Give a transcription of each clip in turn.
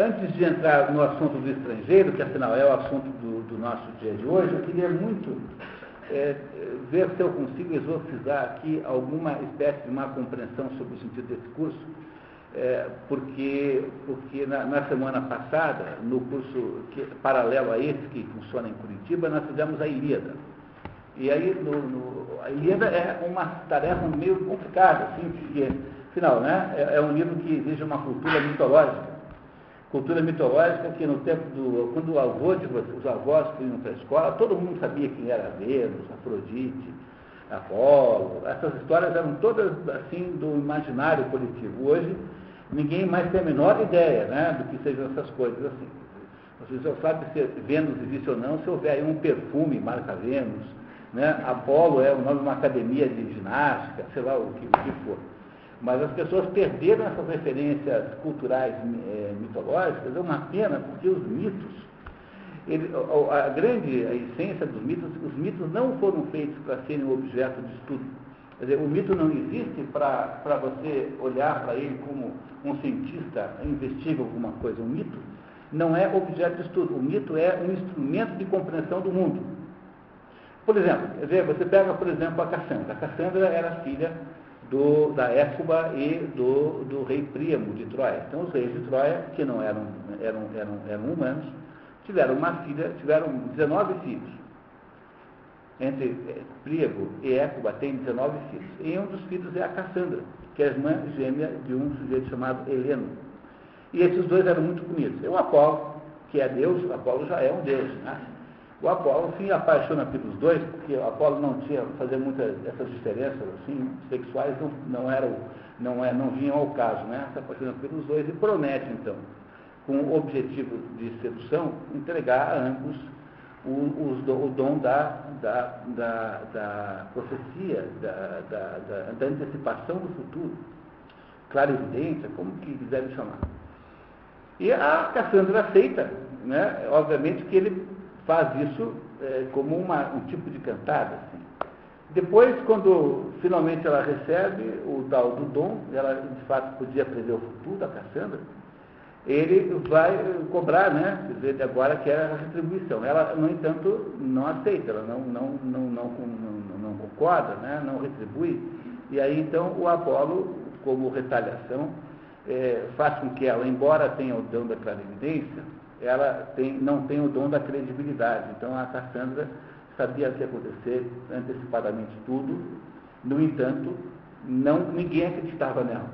antes de entrar no assunto do estrangeiro, que afinal é o assunto do, do nosso dia de hoje, eu queria muito é, ver se eu consigo exorcizar aqui alguma espécie de má compreensão sobre o sentido desse curso, é, porque, porque na, na, semana passada, no curso que, paralelo a esse que funciona em Curitiba, nós fizemos a Ilíada. E aí no, no, a Ilíada é uma tarefa meio complicada, assim, porque, afinal, né, é, é um livro que exige uma cultura mitológica cultura mitológica que no tempo do. quando o avô de os avós iam para a escola, todo mundo sabia quem era Vênus, Afrodite, Apolo. Essas histórias eram todas assim do imaginário coletivo. Hoje ninguém mais tem a menor ideia né, do que sejam essas coisas assim. Você só sabe se Vênus existe ou não se houver aí um perfume, marca Vênus. Né? Apolo é o nome de uma academia de ginástica, sei lá o que, o que for. Mas as pessoas perderam essas referências culturais é, mitológicas, é uma pena, porque os mitos, ele, a, a, grande a essência dos mitos, os mitos não foram feitos para serem objeto de estudo. Quer dizer, o mito não existe para você olhar para ele como um cientista investiga alguma coisa. O mito não é objeto de estudo. O mito é um instrumento de compreensão do mundo. Por exemplo, quer dizer, você pega, por exemplo, a Cassandra. A Cassandra era filha do, da Écuba e do, do rei Príamo de Troia. Então, os reis de Troia, que não eram, eram, eram, eram humanos, tiveram uma filha, tiveram 19 filhos. Entre eh, Príamo e Écuba tem 19 filhos. E um dos filhos é a Cassandra, que é a irmã gêmea de um sujeito chamado Heleno. E esses dois eram muito bonitos. E o Apolo, que é Deus, Apolo já é um Deus. Né? O Apolo se apaixona pelos dois, porque o Apolo não tinha fazer muitas essas diferenças assim, sexuais não, não eram, não, é, não vinham ao caso, né? Se apaixona pelos dois e promete, então, com o objetivo de sedução, entregar a ambos o, o, o dom da, da, da, da profecia, da, da, da, antecipação do futuro, clarividência, como que quiserem chamar. E a Cassandra aceita, né? obviamente que ele faz isso é, como uma, um tipo de cantada. Assim. Depois, quando finalmente ela recebe o tal do dom, ela de fato podia aprender o futuro da Cassandra, ele vai cobrar, né? Dizer, agora que é a retribuição. Ela, no entanto, não aceita, ela não, não, não, não, não, não concorda, né? não retribui. E aí então o Apolo, como retaliação, é, faz com que ela, embora tenha o dom da clarividência, ela tem, não tem o dom da credibilidade. Então a Cassandra sabia o que ia acontecer antecipadamente tudo, no entanto, não, ninguém acreditava nela.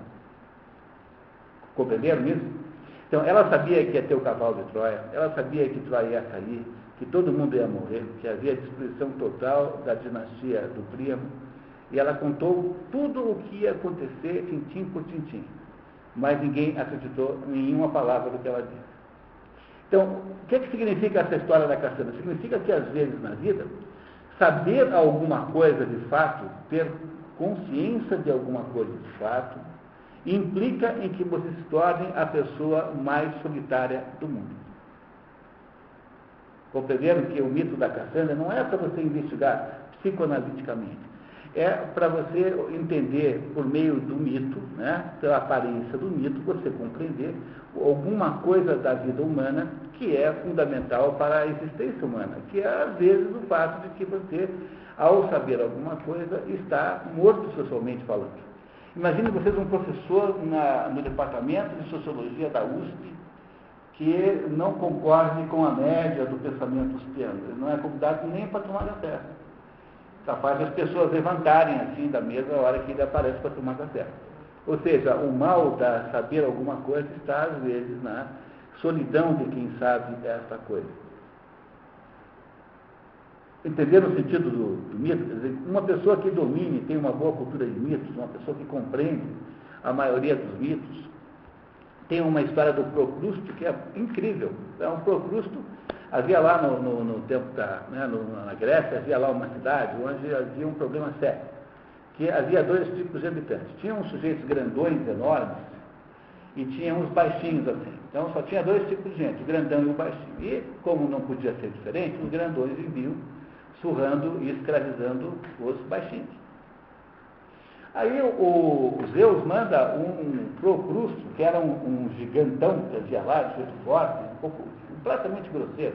Compreenderam isso? Então ela sabia que ia ter o cavalo de Troia, ela sabia que Troia ia cair, que todo mundo ia morrer, que havia destruição total da dinastia do Príamo, e ela contou tudo o que ia acontecer, tintim por tintim. Mas ninguém acreditou em nenhuma palavra do que ela disse. Então, o que, é que significa essa história da caçamba? Significa que, às vezes, na vida, saber alguma coisa de fato, ter consciência de alguma coisa de fato, implica em que você se torne a pessoa mais solitária do mundo. Compreenderam que o mito da Cassandra não é para você investigar psicoanaliticamente, é para você entender por meio do mito, né, pela aparência do mito, você compreender alguma coisa da vida humana que é fundamental para a existência humana, que é às vezes o fato de que você, ao saber alguma coisa, está morto socialmente falando. Imagine vocês um professor na, no departamento de sociologia da USP que não concorde com a média do pensamento uspiano. Ele não é convidado nem para tomar café capaz das pessoas levantarem assim da mesa a hora que ele aparece para tomar café. Ou seja, o mal da saber alguma coisa está, às vezes, na solidão de quem sabe essa coisa. Entenderam o sentido do, do mito? Quer dizer, uma pessoa que domine, tem uma boa cultura de mitos, uma pessoa que compreende a maioria dos mitos, tem uma história do Procrusto que é incrível. É um Procrusto Havia lá no, no, no tempo da, né, na Grécia, havia lá uma cidade onde havia um problema sério, que havia dois tipos de habitantes. Tinha uns sujeitos grandões, enormes, e tinha uns baixinhos assim. Então só tinha dois tipos de gente, o grandão e o baixinho. E, como não podia ser diferente, os grandões viviam surrando e escravizando os baixinhos. Aí o, o Zeus manda um Procrusto, que era um, um gigantão que havia lá, de jeito forte, um pouco, completamente grosseiro,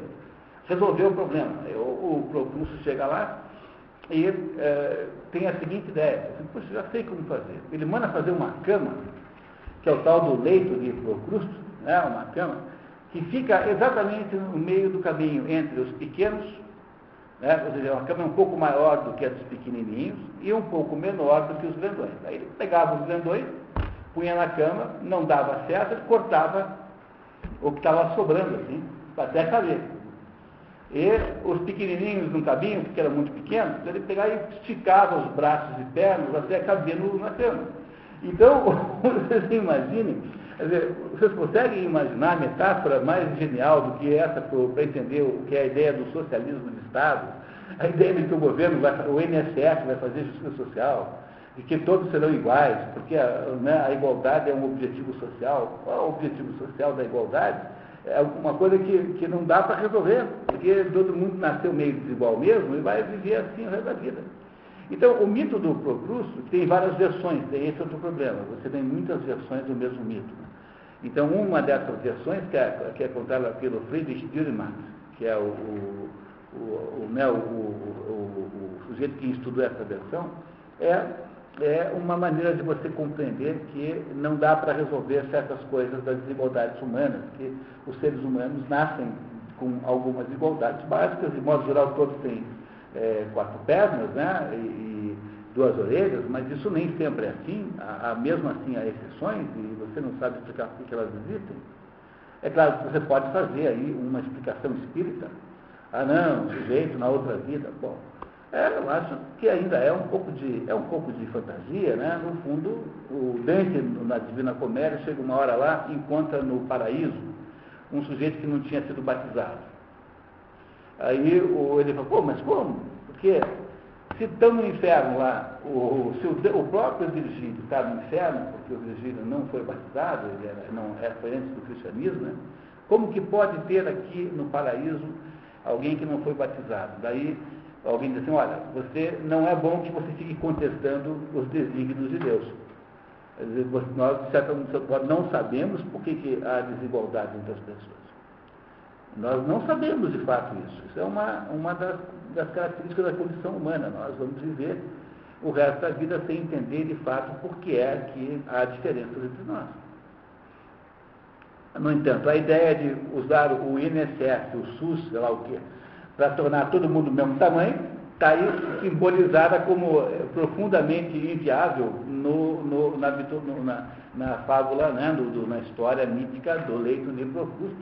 resolveu o problema. O, o Procrusto chega lá e é, tem a seguinte ideia, Poxa, já sei como fazer. Ele manda fazer uma cama, que é o tal do leito de Procrusto, né, uma cama, que fica exatamente no meio do caminho entre os pequenos, né, ou seja, uma cama um pouco maior do que a dos pequenininhos e um pouco menor do que os grandões. Aí ele pegava os grandões, punha na cama, não dava certo, cortava o que estava sobrando, assim, até caber. E os pequenininhos não cabiam, porque eram muito pequenos, então ele pegava e esticava os braços e pernas até caber no, na cama. Então, vocês imaginem Dizer, vocês conseguem imaginar a metáfora mais genial do que essa para entender o que é a ideia do socialismo de Estado? A ideia de que o governo, vai, o INSS vai fazer justiça social e que todos serão iguais, porque a, né, a igualdade é um objetivo social. Qual é o objetivo social da igualdade? É uma coisa que, que não dá para resolver, porque todo mundo nasceu meio desigual mesmo e vai viver assim o resto da vida. Então, o mito do Procrusto tem várias versões, esse é outro problema. Você tem muitas versões do mesmo mito. Então, uma dessas versões, que é, que é contada pelo Friedrich Dürrenmatt, que é o, o, o, né, o, o, sujeito que estudou essa versão, é, é uma maneira de você compreender que não dá para resolver certas coisas das desigualdades humanas, que os seres humanos nascem com algumas desigualdades básicas, de modo geral todos têm é, quatro pernas, né, e, duas orelhas, mas isso nem sempre é assim, há, mesmo assim há exceções e você não sabe explicar por que elas existem. É claro que você pode fazer aí uma explicação espírita. Ah não, sujeito na outra vida. Bom, é, eu acho que ainda é um pouco de, é um pouco de fantasia, né? No fundo, o Dante, na Divina Comédia, chega uma hora lá e encontra no paraíso um sujeito que não tinha sido batizado. Aí ele fala, pô, mas como? Porque se estão no inferno lá, o, se o, o próprio Virgílio está no inferno, porque o Virgílio não foi batizado, ele era, não, era, foi antes do cristianismo, né? como que pode ter aqui no paraíso alguém que não foi batizado? Daí alguém diz assim, olha, você não é bom que você fique contestando os desígnios de Deus. Nós, de certa não sabemos por que, que há desigualdade entre as pessoas. Nós não sabemos de fato isso. Isso é uma, uma das, das características da condição humana. Nós vamos viver o resto da vida sem entender de fato por que é que há diferenças entre nós. No entanto, a ideia de usar o INSS, o SUS, sei lá o quê, para tornar todo mundo do mesmo tamanho, está aí simbolizada como eh, profundamente inviável no, no, na, na, na, fábula, né, do, na história mítica do leito de Procusto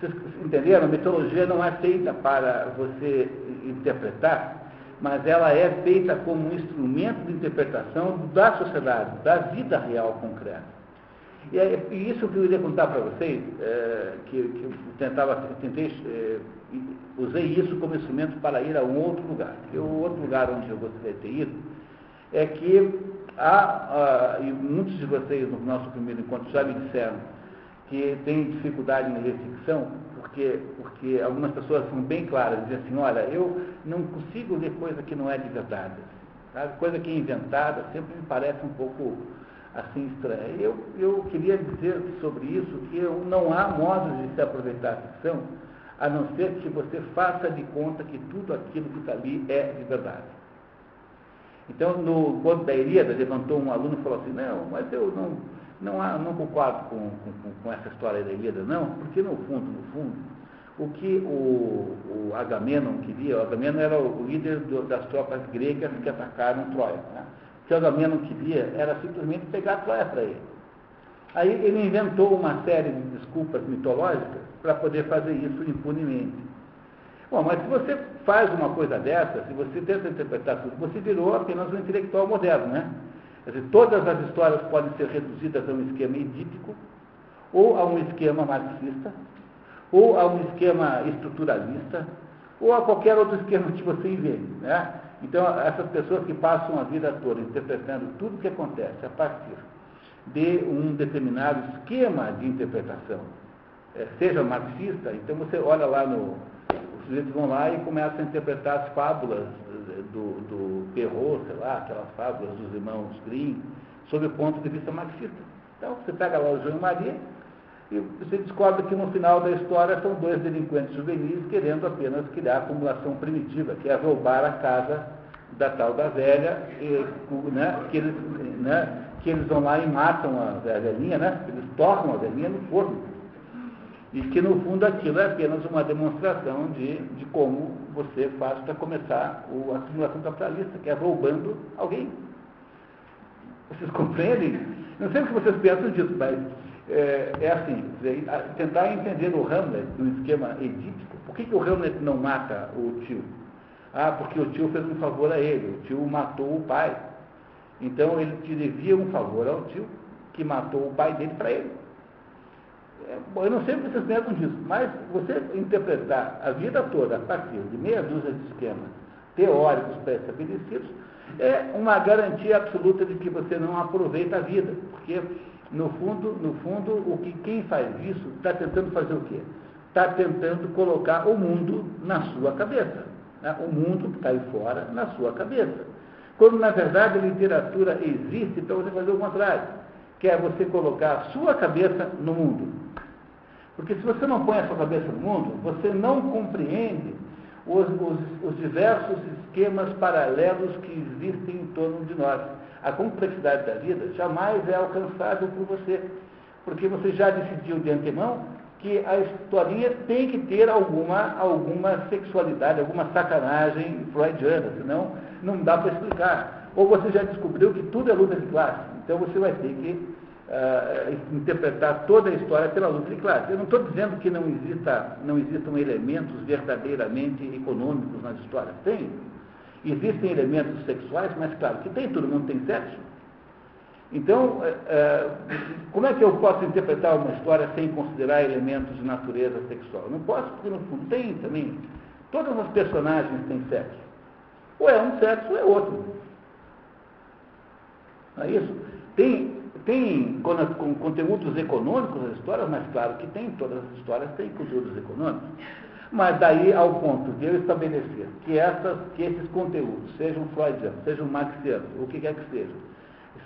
vocês entenderam? A mitologia não é feita para você interpretar, mas ela é feita como um instrumento de interpretação da sociedade, da vida real concreta. E, é, e isso que eu queria contar para vocês, é, que, que, eu tentava, tentei, é, usei isso como instrumento para ir a um outro lugar. E o outro lugar onde eu gostaria de ter ido é que há, e muitos de vocês no nosso primeiro encontro já me disseram, que tem dificuldade em ler ficção, porque, porque algumas pessoas são bem claras, dizem assim, olha, eu não consigo ler coisa que não é de verdade. Sabe? Coisa que é inventada sempre me parece um pouco assim estranha. Eu, eu queria dizer sobre isso que não há modos de se aproveitar a ficção, a não ser que você faça de conta que tudo aquilo que está ali é de verdade. Então, no conto da Ilíada, levantou um aluno e falou assim, não, mas eu não não, não concordo com, com, com, essa história da Ilíada, não, porque no fundo, no fundo, o que o, o Agamenon queria, o Agamenon era o líder do, das tropas gregas que atacaram Troia. Né? O que o Agamenon queria era simplesmente pegar Troia para ele. Aí ele inventou uma série de desculpas mitológicas para poder fazer isso impunemente. Bom, mas se você faz uma coisa dessa, se você tenta interpretar tudo, você virou apenas um intelectual moderno, né? Quer dizer, todas as histórias podem ser reduzidas a um esquema edípico, ou a um esquema marxista, ou a um esquema estruturalista, ou a qualquer outro esquema que você invente. Né? Então, essas pessoas que passam a vida toda interpretando tudo o que acontece a partir de um determinado esquema de interpretação, seja marxista, então você olha lá no. Os sujeitos vão lá e começam a interpretar as fábulas do, do Perrault, sei lá, aquelas fábulas dos irmãos Grimm, sob o ponto de vista marxista. Então, você pega lá o João e Maria e você descobre que no final da história são dois delinquentes juvenis querendo apenas criar a acumulação primitiva, que é roubar a casa da tal da velha, e, né, que, eles, né, que eles vão lá e matam a velhinha, né, eles tornam a velhinha no forno. E que no fundo aquilo é apenas uma demonstração de, de como você faz para começar a acumulação capitalista, que é roubando alguém. Vocês compreendem? Não sei o que vocês pensam disso, mas é, é assim, tentar entender o Hamlet no esquema edípico. Por que, que o Hamlet não mata o tio? Ah, porque o tio fez um favor a ele, o tio matou o pai. Então ele te devia um favor ao tio, que matou o pai dele para ele. Eu não sei o que vocês pensam disso, mas você interpretar a vida toda a partir de meia dúzia de esquemas teóricos pré-estabelecidos é uma garantia absoluta de que você não aproveita a vida, porque no fundo, no fundo, o que quem faz isso está tentando fazer o quê? Está tentando colocar o mundo na sua cabeça né, o mundo que está aí fora na sua cabeça. Quando, na verdade, a literatura existe para você fazer o contrário, que é você colocar a sua cabeça no mundo. Porque se você não põe a sua cabeça no mundo, você não compreende os, os, os diversos esquemas paralelos que existem em torno de nós. A complexidade da vida jamais é alcançável por você, porque você já decidiu de antemão que a historinha tem que ter alguma, alguma sexualidade, alguma sacanagem freudiana, senão não dá para explicar. Ou você já descobriu que tudo é luta de classe, então você vai ter que uh, interpretar toda a história pela luta de classe. Eu não estou dizendo que não, exista, não existam elementos verdadeiramente econômicos nas histórias. Tem. Existem elementos sexuais, mas claro que tem, todo mundo tem sexo. Então, é, é, como é que eu posso interpretar uma história sem considerar elementos de natureza sexual? Não posso, porque no fundo tem também. Todas as personagens têm sexo. Ou é um sexo ou é outro. Não é isso? Tem, tem com conteúdos econômicos as histórias, mas claro que tem, todas as histórias têm conteúdos econômicos. Mas daí ao ponto de eu estabelecer que, essas, que esses conteúdos, sejam freudianos, sejam marxianos, o que quer que sejam,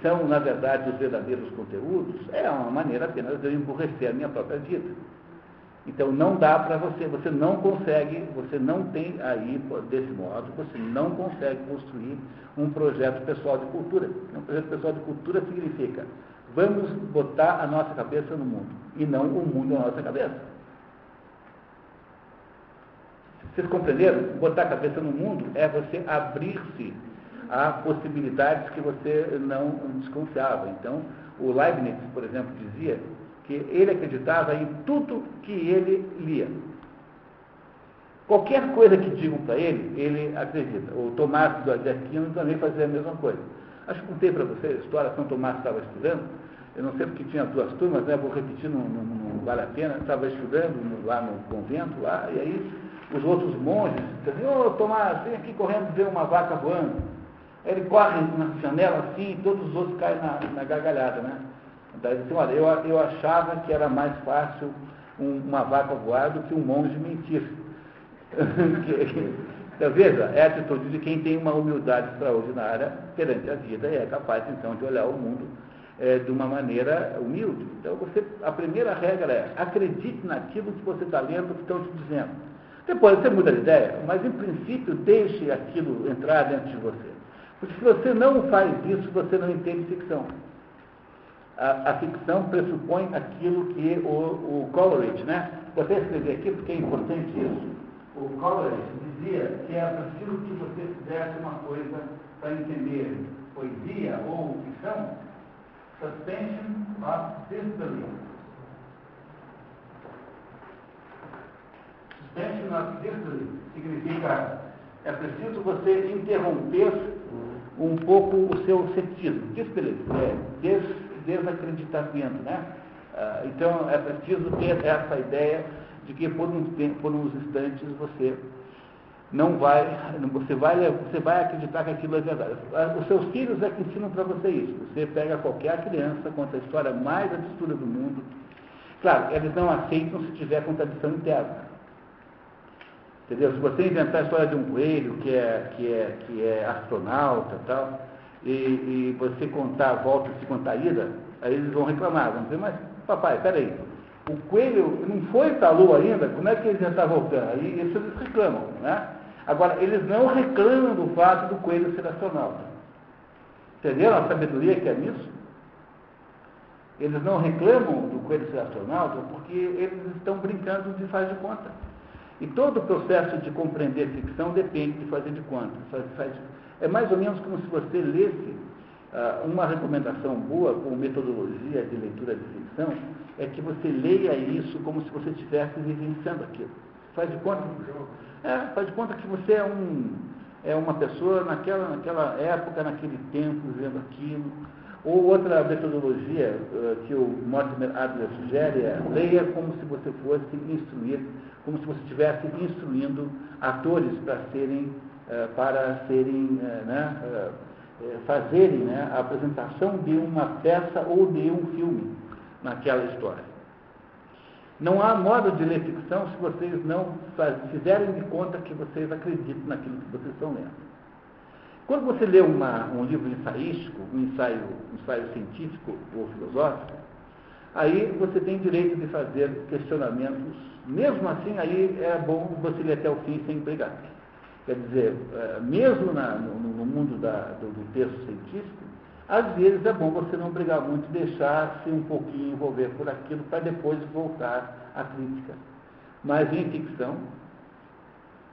são, na verdade, os verdadeiros conteúdos, é uma maneira apenas de eu emburrecer a minha própria vida. Então não dá para você, você não consegue, você não tem aí, desse modo, você não consegue construir um projeto pessoal de cultura. Um projeto pessoal de cultura significa vamos botar a nossa cabeça no mundo e não o mundo na nossa cabeça. Vocês compreenderam? Botar a cabeça no mundo é você abrir-se há possibilidades que você não desconfiava. Então, o Leibniz, por exemplo, dizia que ele acreditava em tudo que ele lia. Qualquer coisa que digam para ele, ele acredita. O Tomás do Aquino também fazia a mesma coisa. Acho que contei para vocês a história, São Tomás estava estudando, eu não sei porque tinha duas turmas, né, vou repetir, não, não, não vale a pena, estava estudando lá no convento, lá, e aí os outros monges diziam, ô oh, Tomás, vem aqui correndo ver uma vaca voando. Ele corre na janela assim e todos os outros caem na, na gargalhada, né? Assim, olha, eu, eu achava que era mais fácil um, uma vaca voar do que um monge mentir. então, veja, é a atitude de quem tem uma humildade extraordinária perante a vida e é capaz, então, de olhar o mundo é, de uma maneira humilde. Então, você, a primeira regra é acredite naquilo que você está lendo, que estão te dizendo. Depois você muda de ideia, mas em princípio deixe aquilo entrar dentro de você. Porque se você não faz isso, você não entende ficção. A, a ficção pressupõe aquilo que o, o Coleridge, né? Vou até escrever aqui porque é importante isso. O Coleridge dizia que é preciso que você fizesse uma coisa para entender poesia ou ficção, suspension of disbelief. Suspension of disbelief significa é preciso você interromper um pouco o seu ceticismo. Desbelief, é des, desacreditamento, né? Ah, então é preciso ter essa ideia de que por uns, por uns instantes você não vai, você vai, você vai acreditar que aquilo é verdade. Ah, os seus filhos é que ensinam para você isso. Você pega qualquer criança, conta a história mais absurda do mundo. Claro, eles não aceitam se tiver contradição interna. Entendeu? Se você inventar a história de um coelho que é, que é, que é astronauta e tal, e, e você contar a volta e se contar a ida, aí eles vão reclamar, vão dizer, mas papai, peraí, o coelho não foi para a lua ainda, como é que ele já está voltando? Aí isso eles reclamam, né? Agora, eles não reclamam do fato do coelho ser astronauta. Entenderam a sabedoria que é nisso? Eles não reclamam do coelho ser astronauta porque eles estão brincando de fazer de conta. E todo o processo de compreender ficção depende de fazer de conta. Faz, faz, é mais ou menos como se você lesse uh, uma recomendação boa com metodologia de leitura de ficção, é que você leia isso como se você estivesse vivenciando aquilo. Faz de conta, é, faz de conta que você é, um, é uma pessoa naquela, naquela época, naquele tempo, vendo aquilo. Ou outra metodologia uh, que o Mortimer Adler sugere é leia como se você fosse instruir como se você estivesse instruindo atores para serem, para serem, eh, né, eh, fazerem né, a apresentação de uma peça ou de um filme naquela história. Não há modo de ler ficção se vocês não fizerem de conta que vocês acreditam naquilo que vocês estão lendo. Quando você lê uma, um livro ensaístico, um ensaio, um ensaio científico ou filosófico, aí você tem direito de fazer questionamentos mesmo assim, aí é bom você ir até o fim sem brigar. Quer dizer, é, mesmo na, no, no, mundo da, do, do, texto científico, às vezes é bom você não brigar muito, deixar-se um pouquinho envolver por aquilo para depois voltar à crítica. Mas em ficção,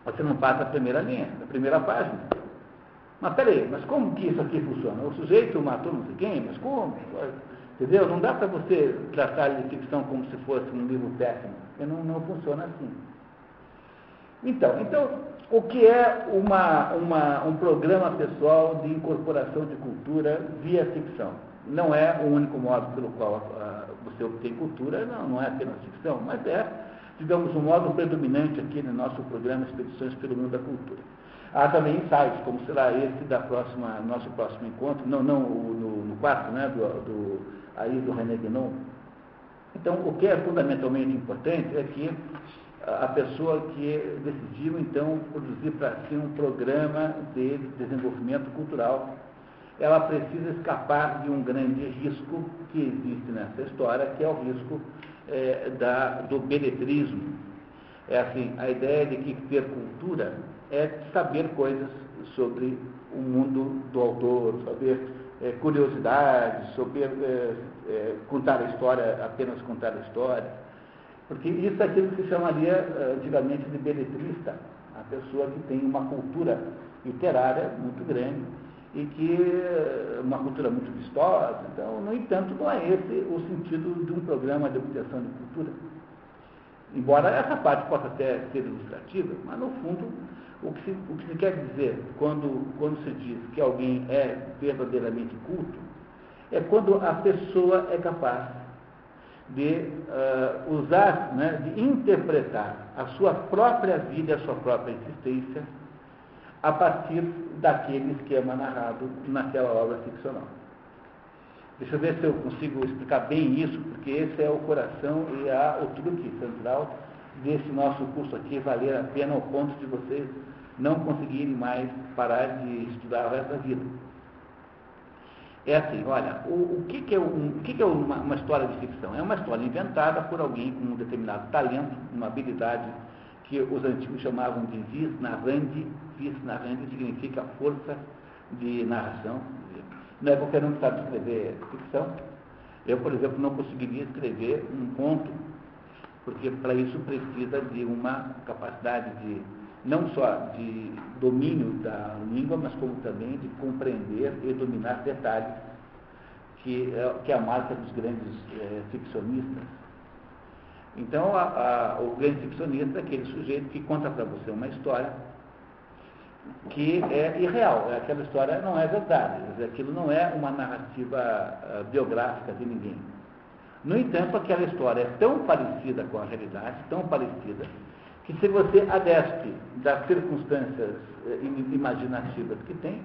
você não passa a primeira linha, a primeira página. Mas peraí, mas como que isso aqui funciona? O sujeito matou não sei quem, mas como? Entendeu? Não dá para você tratar de ficção como se fosse um livro técnico, porque não, não funciona assim. Então, então, o que é uma, uma, um programa pessoal de incorporação de cultura via ficção? Não é o único modo pelo qual uh, você obtém cultura, não, não é apenas ficção, mas é, digamos, um modo predominante aqui no nosso programa Expedições pelo Mundo da Cultura. Há também ensaios, como será esse da próxima, nosso próximo encontro, não, não no, no quarto, né, do, do aí do René Guénon. Então, o que é fundamentalmente importante é que a pessoa que decidiu, então, produzir para si um programa de desenvolvimento cultural, ela precisa escapar de um grande risco que existe nessa história, que é o risco é, da, do beletrismo. É assim, a ideia de que ter cultura é saber coisas sobre o mundo do autor, saber é, curiosidades, sobre é, é, contar a história, apenas contar a história. Porque isso é aquilo que se chamaria é, antigamente de beletrista, a pessoa que tem uma cultura literária muito grande e que é, uma cultura muito vistosa. Então, no entanto, não é esse o sentido de um programa de obtenção de cultura. Embora essa parte possa até ser ilustrativa, mas no fundo o que, se, o que se quer dizer quando, quando se diz que alguém é verdadeiramente culto é quando a pessoa é capaz de uh, usar, né, de interpretar a sua própria vida, a sua própria existência, a partir daquele esquema narrado naquela obra ficcional. Deixa eu ver se eu consigo explicar bem isso, porque esse é o coração e a, o truque central desse nosso curso aqui, valer a pena ao ponto de vocês não conseguirem mais parar de estudar o resto da vida. É assim, olha, o, o que, que, é, um, o que, que é uma, uma, história de ficção? É uma história inventada por alguém com um determinado talento, uma habilidade que os antigos chamavam de vis narrandi. Vis narrandi significa força de narração. Não é qualquer um que sabe escrever ficção. Eu, por exemplo, não conseguiria escrever um conto, porque para isso precisa de uma capacidade de não só de domínio da língua, mas como também de compreender e dominar detalhes, que é, que é a marca dos grandes é, ficcionistas. Então, a, a, o grande ficcionista é aquele sujeito que conta para você uma história que é irreal, aquela história não é verdade, aquilo não é uma narrativa uh, biográfica de ninguém. No entanto, aquela história é tão parecida com a realidade, tão parecida, que se você adeste das circunstâncias eh, imaginativas que tem,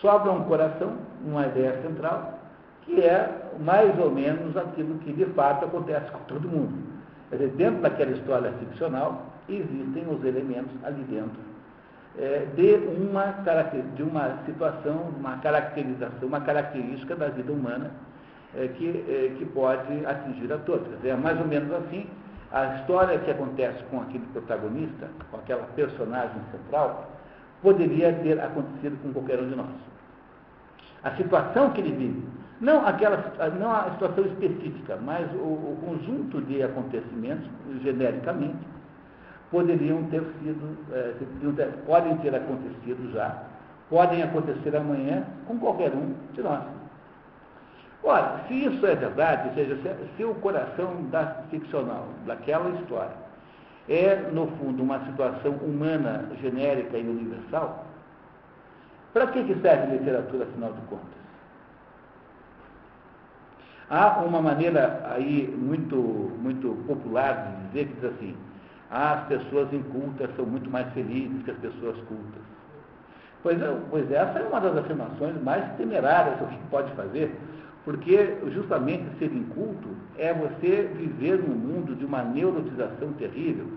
sobra um coração, uma ideia central, que é mais ou menos aquilo que de fato acontece com todo mundo. Quer dizer, dentro daquela história ficcional, existem os elementos ali dentro é, de, uma, de uma situação, uma caracterização, uma característica da vida humana é, que, é, que pode atingir a todos. É mais ou menos assim a história que acontece com aquele protagonista, com aquela personagem central, poderia ter acontecido com qualquer um de nós. A situação que ele vive, não, aquela, não a situação específica, mas o, o conjunto de acontecimentos, genericamente, poderiam ter sido, é, podem ter acontecido já, podem acontecer amanhã com qualquer um de nós. Ora, se isso é verdade, ou seja, se, o coração da ficcional, daquela história, é, no fundo, uma situação humana, genérica e universal, para que, serve literatura, afinal de contas? Há uma maneira aí muito, muito popular de dizer que diz assim, as pessoas incultas são muito mais felizes que as pessoas cultas. Pois, é, pois essa é uma das afirmações mais temerárias que pode fazer, porque justamente ser inculto é você viver num mundo de uma neurotização terrível,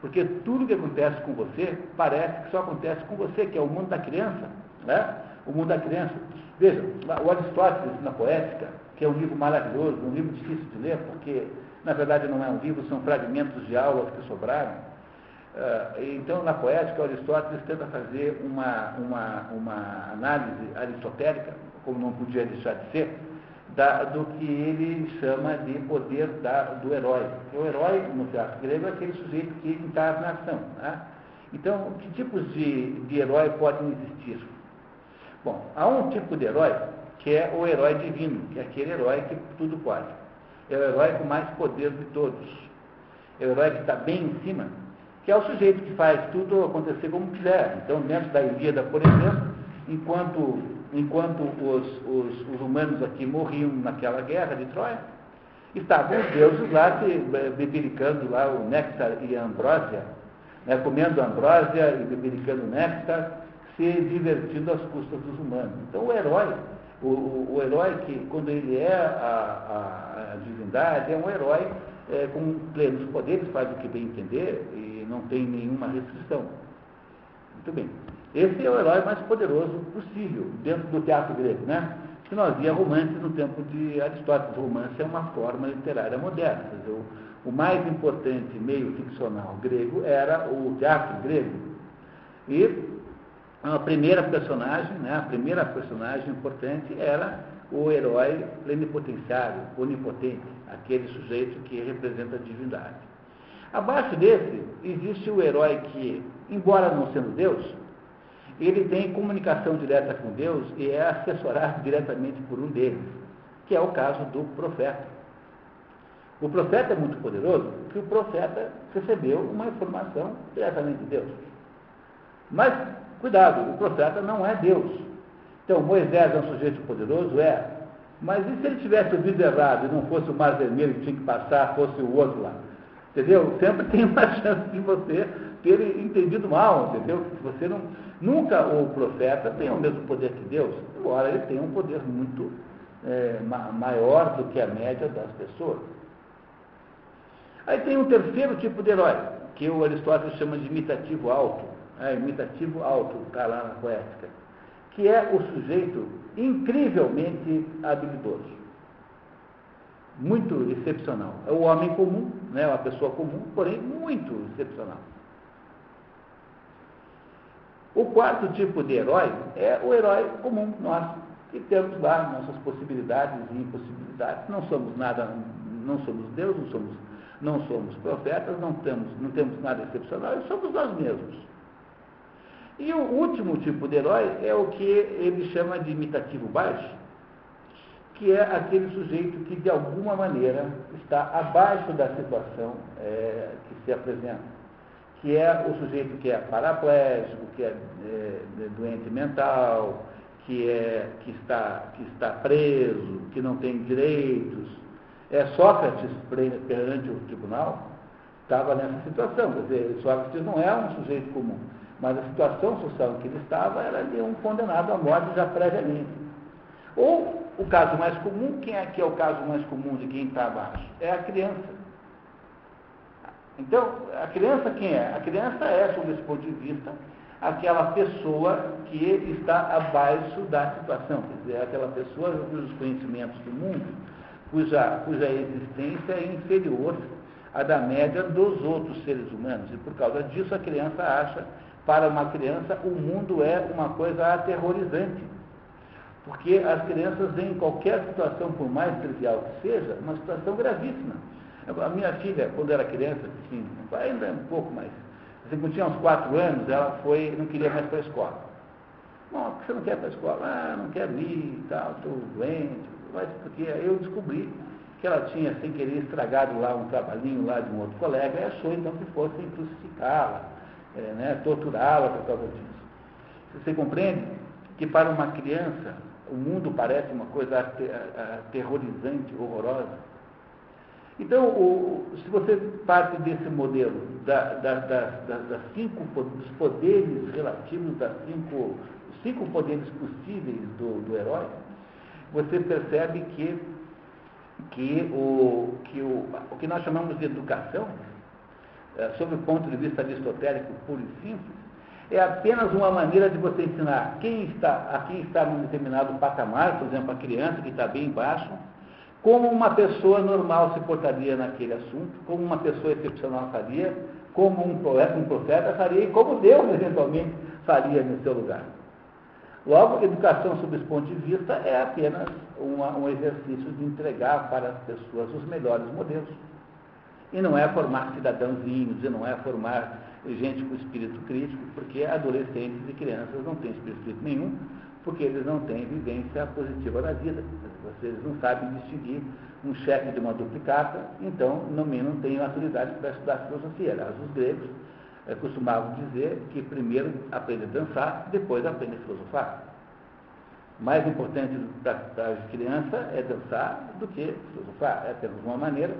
porque tudo que acontece com você parece que só acontece com você, que é o mundo da criança, né? O mundo da criança. Veja, o Aristóteles na Poética, que é um livro maravilhoso, um livro difícil de ler, porque na verdade não é um livro, são fragmentos de aulas que sobraram. Uh, então, na poética, Aristóteles tenta fazer uma, uma, uma análise aristotélica, como não podia deixar de ser, da, do que ele chama de poder da, do herói. O herói, no teatro grego, é aquele sujeito que encarna a ação. Né? Então, que tipos de, de herói podem existir? Bom, há um tipo de herói que é o herói divino, que é aquele herói que tudo pode é o herói com mais poder de todos. É o herói que está bem em cima, que é o sujeito que faz tudo acontecer como quiser. Então, dentro da Ilíada, por exemplo, enquanto, enquanto os, os, os humanos aqui morriam naquela guerra de Troia, estavam os deuses lá se, bebericando lá o néctar e a ambrósia, né, comendo ambrósia e bebericando néctar, se divertindo às custas dos humanos. Então, o herói o, o, herói que, quando ele é a, a, a divindade, é um herói é, com plenos poderes, faz o que bem entender e não tem nenhuma restrição. Muito bem. Esse é o herói mais poderoso possível dentro do teatro grego, né? Se nós via romance no tempo de Aristóteles, romance é uma forma literária moderna. Dizer, o, o mais importante meio ficcional grego era o teatro grego. E a primeira personagem, né, a primeira personagem importante era o herói plenipotenciário, onipotente, aquele sujeito que representa a divindade. Abaixo desse, existe o herói que, embora não sendo Deus, ele tem comunicação direta com Deus e é assessorado diretamente por um deles, que é o caso do profeta. O profeta é muito poderoso porque o profeta recebeu uma informação diretamente de Deus. Mas Cuidado, o profeta não é Deus. Então, Moisés é um sujeito poderoso? É. Mas e se ele tivesse ouvido errado e não fosse o mar vermelho que tinha que passar, fosse o outro lá? Entendeu? Sempre tem uma chance de você ter entendido mal, entendeu? Você não, nunca o profeta tem o mesmo poder que Deus, embora ele tenha um poder muito é, maior do que a média das pessoas. Aí tem um terceiro tipo de herói, que o Aristóteles chama de imitativo alto é, imitativo alto, está lá na poética, que é o sujeito incrivelmente habilidoso. Muito excepcional. É o homem comum, né, uma pessoa comum, porém muito excepcional. O quarto tipo de herói é o herói comum, nós, que temos lá nossas possibilidades e impossibilidades. Não somos nada, não somos Deus, não somos, não somos profetas, não temos, não temos nada excepcional, somos nós mesmos. E o último tipo de herói é o que ele chama de imitativo baixo, que é aquele sujeito que de alguma maneira está abaixo da situação é, que se apresenta, que é o sujeito que é paraplégico, que é, é, é doente mental, que, é, que, está, que está preso, que não tem direitos. É Sócrates perante o tribunal estava nessa situação, quer dizer, Sócrates não é um sujeito comum mas a situação social em que ele estava era de um condenado à morte já previamente. Ou o caso mais comum, quem é que é o caso mais comum de quem está abaixo? É a criança. Então, a criança quem é? A criança é, sob esse ponto de vista, aquela pessoa que está abaixo da situação, quer dizer, aquela pessoa cujos conhecimentos do mundo, cuja, cuja existência é inferior à da média dos outros seres humanos. E por causa disso a criança acha, para uma criança, o mundo é uma coisa aterrorizante. Porque as crianças veem qualquer situação, por mais trivial que seja, uma situação gravíssima. A minha filha, quando era criança, assim, ainda um pouco mais, assim, quando tinha uns quatro anos, ela foi, não queria mais para a escola. Bom, por que você não quer para a escola? Ah, não quero ir e tal, estou doente. Mas porque eu descobri que ela tinha, sem querer, estragado lá um trabalhinho lá de um outro colega e achou então que fossem crucificá-la, é, né, torturá-la por causa disso. Você compreende que para uma criança o mundo parece uma coisa aterrorizante, horrorosa? Então, o, se você parte desse modelo da, da, da, das cinco, dos poderes relativos, das cinco, cinco poderes possíveis do, do herói, você percebe que, que, o, que o, o que nós chamamos de educação, é, sob o ponto de vista aristotélico puro e simples, é apenas uma maneira de você ensinar quem está, a quem está num determinado patamar, por exemplo, a criança que está bem baixo, como uma pessoa normal se portaria naquele assunto, como uma pessoa excepcional faria, como um profeta, um profeta faria e como Deus eventualmente faria no seu lugar. Logo, educação sob esse ponto de vista é apenas uma, um exercício de entregar para as pessoas os melhores modelos. E não é formar cidadãozinhos, e não é formar gente com espírito crítico, porque adolescentes e crianças não têm espírito crítico nenhum, porque eles não têm vivência positiva da vida. Vocês não sabem distinguir um cheque de uma duplicata, então, no mínimo, não têm maturidade para estudar filosofia. Aliás, os gregos é, costumavam dizer que primeiro aprende a dançar, depois aprende a filosofar. Mais importante para a criança é dançar do que filosofar. É apenas uma maneira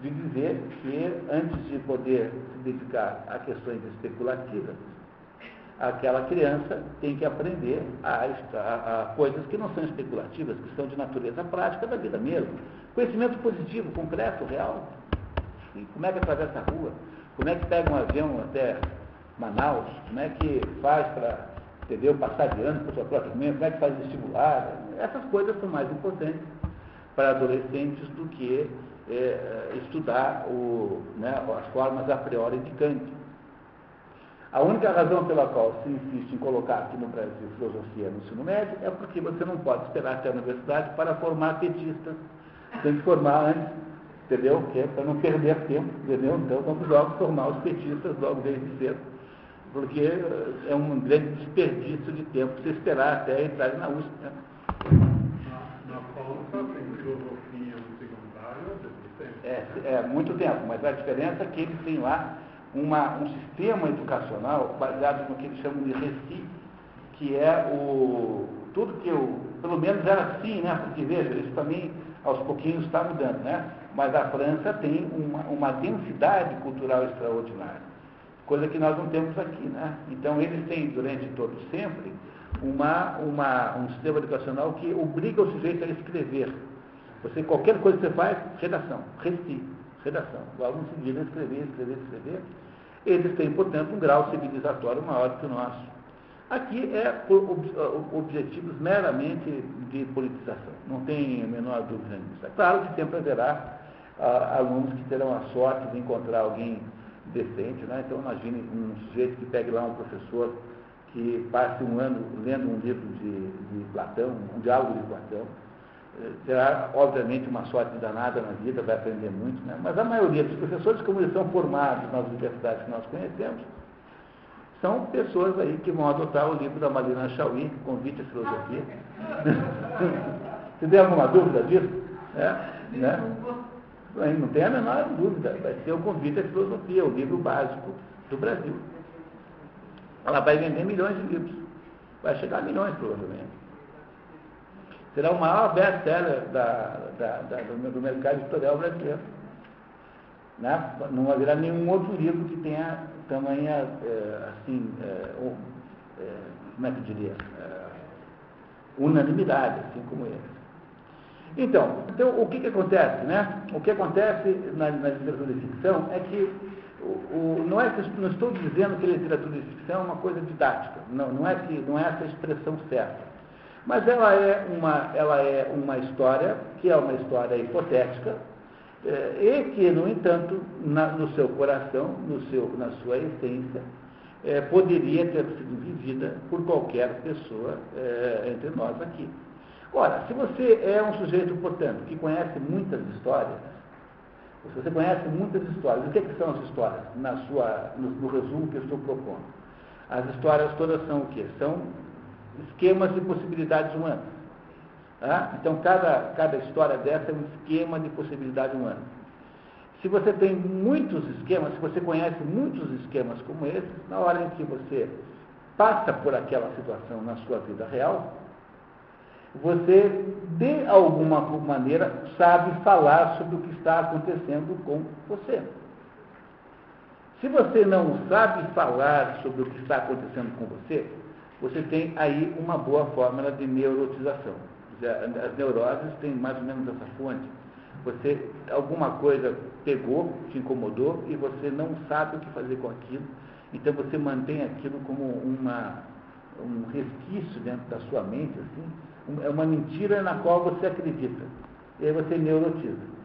de dizer que, antes de poder se dedicar a questões especulativas, aquela criança tem que aprender a, a, a, coisas que não são especulativas, que são de natureza prática da vida mesmo. Conhecimento positivo, concreto, real. E como é que atravessa a rua? Como é que pega um avião até Manaus? Como é que faz para, entendeu, passar de ano por sua própria mãe? Como é que faz vestibular? Essas coisas são mais importantes para adolescentes do que é, estudar o, né, as formas a priori de Kant. A única razão pela qual se insiste em colocar aqui no Brasil filosofia no ensino médio é porque você não pode esperar até a universidade para formar petistas. Tem que formar antes, entendeu? Que é para não perder tempo, entendeu? Então vamos logo formar os petistas logo desde cedo. Porque é um grande desperdício de tempo você esperar até entrar na USP. Né? Na, França tem filosofia no secundário É, é muito tempo, mas a diferença é que eles têm lá uma, um sistema educacional baseado no que eles chamam de RECI, que é o, tudo que eu, pelo menos era assim, né? Porque veja, isso também aos pouquinhos está mudando, né? Mas a França tem uma, uma densidade cultural extraordinária, coisa que nós não temos aqui, né? Então eles têm durante todo sempre uma, uma, um sistema educacional que obriga o sujeito a escrever. Você, qualquer coisa que você faz, redação, reci, redação. Logo em seguida, escrever, escrever, escrever. Eles têm, portanto, um grau civilizatório maior que o nosso. Aqui é por objetivos meramente de politização, não tem a menor dúvida nisso. É claro que sempre haverá ah, alunos que terão a sorte de encontrar alguém decente, né? então imagine um sujeito que pegue lá um professor que passe um ano lendo um livro de, de Platão, um diálogo de Platão, terá, obviamente, uma sorte danada na vida, vai aprender muito, né? mas a maioria dos professores, como eles são formados nas universidades que nós conhecemos, são pessoas aí que vão adotar o livro da Marina Chauí, Convite à Filosofia. Você tem alguma dúvida disso? É, né? Não tem a menor dúvida, vai ser o Convite à Filosofia, o livro básico do Brasil. Ela vai vender milhões de livros, vai chegar a milhões provavelmente será o maior best-seller do, do, mercado editorial brasileiro. Né? Não haverá nenhum outro livro que tenha tamanha, é, assim, é, é, como é que eu diria, é, unanimidade, assim como esse. Então, então o que, que acontece, né? O que acontece na, na literatura de ficção é que o, o, não, é não estou dizendo que a literatura de ficção é uma coisa didática, não, não, é, que, não é essa expressão certa. Mas ela é uma, ela é uma história que é uma história hipotética é, e que, no entanto, na, no seu coração, no seu, na sua essência, é, poderia ter sido vivida por qualquer pessoa é, entre nós aqui. Ora, se você é um sujeito, portanto, que conhece muitas histórias, se você conhece muitas histórias, o que, é que são as histórias, na sua, no, no resumo que eu estou propondo? As histórias todas são o quê? São esquemas de possibilidades humanas. Tá? Então, cada, cada história dessa é um esquema de possibilidade humana. Se você tem muitos esquemas, se você conhece muitos esquemas como esses, na hora em que você passa por aquela situação na sua vida real, você, de alguma maneira, sabe falar sobre o que está acontecendo com você. Se você não sabe falar sobre o que está acontecendo com você, você tem aí uma boa fórmula de neurotização. As neuroses têm mais ou menos essa fonte. Você, alguma coisa pegou, te incomodou e você não sabe o que fazer com aquilo, então você mantém aquilo como uma, um resquício dentro da sua mente, assim, é uma mentira na qual você acredita. E aí você neurotiza.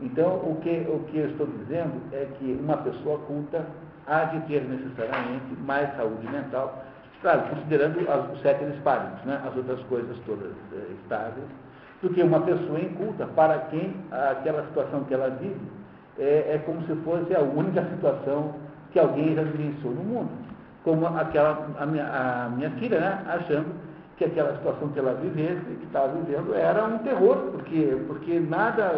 Então, o que, o que eu estou dizendo é que uma pessoa culta há de ter necessariamente mais saúde mental, claro, considerando as, os sete pares, né, as outras coisas todas é, estáveis, do que uma pessoa inculta para quem aquela situação que ela vive é, é como se fosse a única situação que alguém já vivenciou no mundo. Como aquela, a minha, a minha filha, né, achando que aquela situação que ela vivesse, que estava vivendo, era um terror, porque, porque nada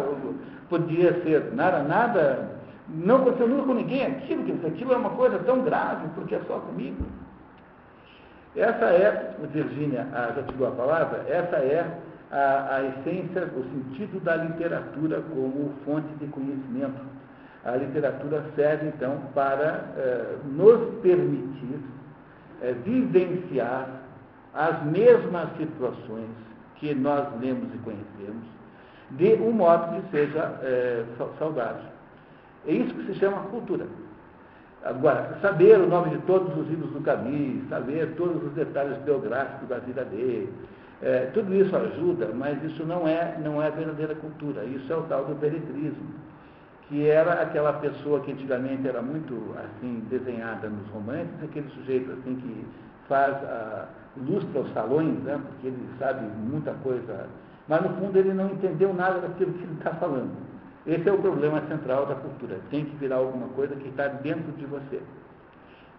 podia ser, nada, nada, não aconteceu nunca com ninguém aquilo, aquilo é uma coisa tão grave, porque é só comigo. Essa é, Virgínia, já te dou a palavra, essa é a, a essência, o sentido da literatura como fonte de conhecimento. A literatura serve, então, para eh, nos permitir eh, vivenciar as mesmas situações que nós lemos e conhecemos, de um modo que seja é, saudável. É isso que se chama cultura. Agora, saber o nome de todos os livros do caminho, saber todos os detalhes biográficos da vida dele, é, tudo isso ajuda, mas isso não é, não é verdadeira cultura. Isso é o tal do beletrismo, que era aquela pessoa que antigamente era muito assim desenhada nos romances, aquele sujeito assim que faz a lustra os salões, né, porque ele sabe muita coisa, mas no fundo ele não entendeu nada daquilo que ele está falando. Esse é o problema central da cultura. Tem que virar alguma coisa que está dentro de você.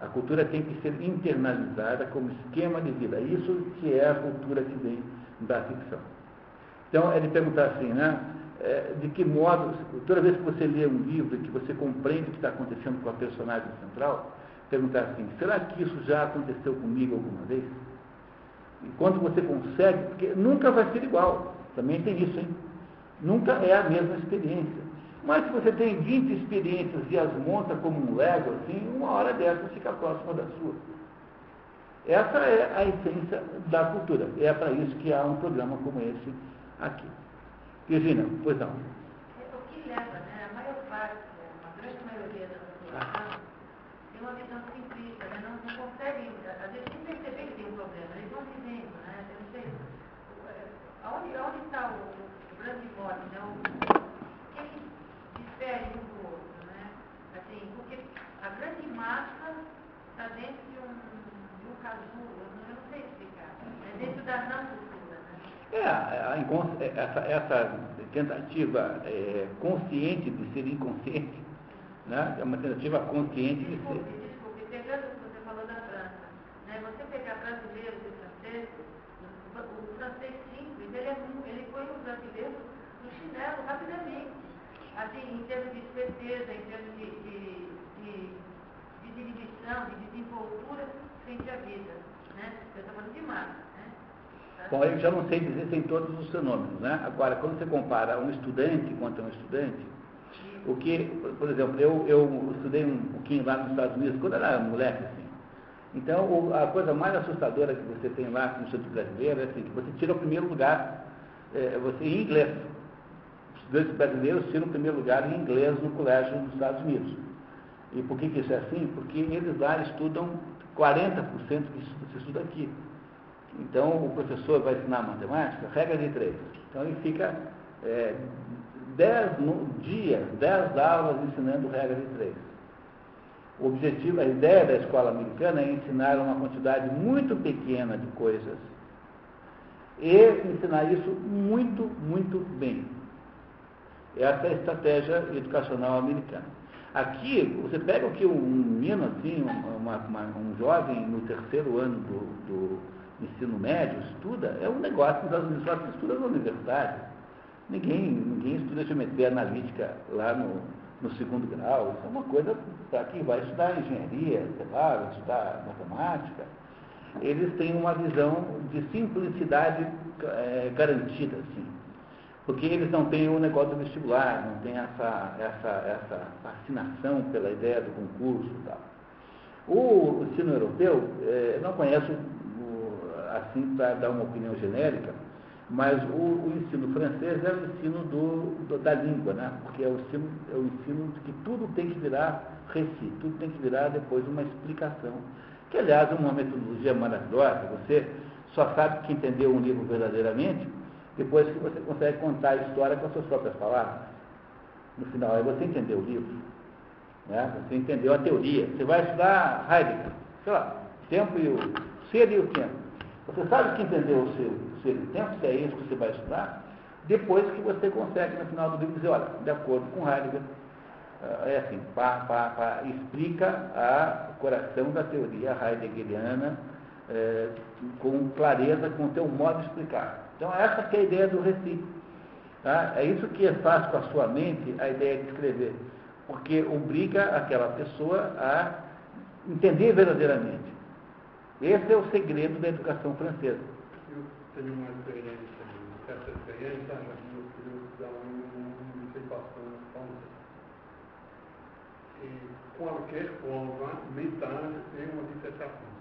A cultura tem que ser internalizada como esquema de vida. Isso que é a cultura que vem da ficção. Então, é de perguntar assim, né? É, de que modo, toda vez que você lê um livro e que você compreende o que está acontecendo com a personagem central, perguntar assim, será que isso já aconteceu comigo alguma vez? Enquanto você consegue, porque nunca vai ser igual. Também tem isso, hein? Nunca é a mesma experiência. Mas se você tem 20 experiências e as monta como um Lego, assim, uma hora dessa fica próxima da sua. Essa é a essência da cultura. É para isso que há um programa como esse aqui. Virginia, pois não. É o que leva, né? A maior parte, a grande maioria da população, tem uma visão simplista, né? não, não consegue, às vezes, nem perceber que tem um problema. Eles vão dizendo, né? Eu não sei, aonde, aonde está o, o grande mote, né? O, que, que difere um do outro, né? Assim, porque a grande massa está dentro de um, de um casulo, eu não, não sei explicar. É dentro da não cultura, né? É, a, a, essa, essa tentativa é, consciente de ser inconsciente né? É uma tentativa consciente de ser. Desculpe, pegando o que você falou da França, né? você pegar brasileiros e franceses, o, francês ele, é, ele põe o brasileiro no chinelo rapidamente. Assim, em termos de esperteza, em termos de, de, de, de inibição, de desenvoltura frente à vida. Né? Eu estou falando de massa. Né? Tá? Bom, eu já não sei dizer sem todos os fenômenos, né? Agora, quando você compara um estudante quanto a um estudante, o que, por exemplo, eu, eu estudei um pouquinho lá nos Estados Unidos, quando era moleque, assim. Então, a coisa mais assustadora que você tem lá no Instituto Brasileiro é assim, que você tira o primeiro lugar, é, você em inglês. estudantes brasileiros tiram o primeiro lugar em inglês no colégio dos Estados Unidos. E por que, que isso é assim? Porque eles lá estudam 40% que se estuda aqui. Então, o professor vai ensinar matemática, regra de três. Então, ele fica é, dez dias, dez aulas ensinando regra de três. O objetivo, a ideia da escola americana é ensinar uma quantidade muito pequena de coisas e ensinar isso muito, muito bem. Essa é a estratégia educacional americana. Aqui, você pega o que um menino, assim, uma, uma, um jovem no terceiro ano do, do, ensino médio estuda, é um negócio que os Estados Unidos só estuda na universidade. Ninguém, ninguém estuda geometria analítica lá no, no segundo grau. Isso é uma coisa para quem vai estudar engenharia, sei lá, vai estudar matemática. Eles têm uma visão de simplicidade é, garantida, assim. Porque eles não têm o negócio do vestibular, não têm essa, essa, essa fascinação pela ideia do concurso e tal. O ensino europeu, é, não conheço assim para dar uma opinião genérica, mas o, o, ensino francês é o ensino do, do, da língua, né? porque é o, ensino, é o ensino de que tudo tem que virar reci, tudo tem que virar depois uma explicação. Que, aliás, é uma metodologia maravilhosa, você só sabe que entendeu um livro verdadeiramente depois que você consegue contar a história com as suas próprias palavras. No final, aí você entendeu o livro. Né? Você entendeu a teoria. Você vai estudar Heidegger, sei lá, tempo e o ser e o tempo. Você sabe que entendeu o o tempo, se é isso que você vai estudar, depois que você consegue, no final do livro, dizer, olha, de acordo com Heidegger, ah, é assim, pá, pá, pá, explica a coração da teoria heideggeriana é, com clareza, com o teu modo de explicar. Então, essa que é a ideia do Recife. Tá? É isso que faz com a sua mente a ideia de escrever, porque obriga aquela pessoa a entender verdadeiramente. Esse é o segredo da educação francesa. Tenho uma experiência, certa experiência, mas meu filho dá um passando francês. E qualquer prova metade é uma dissertação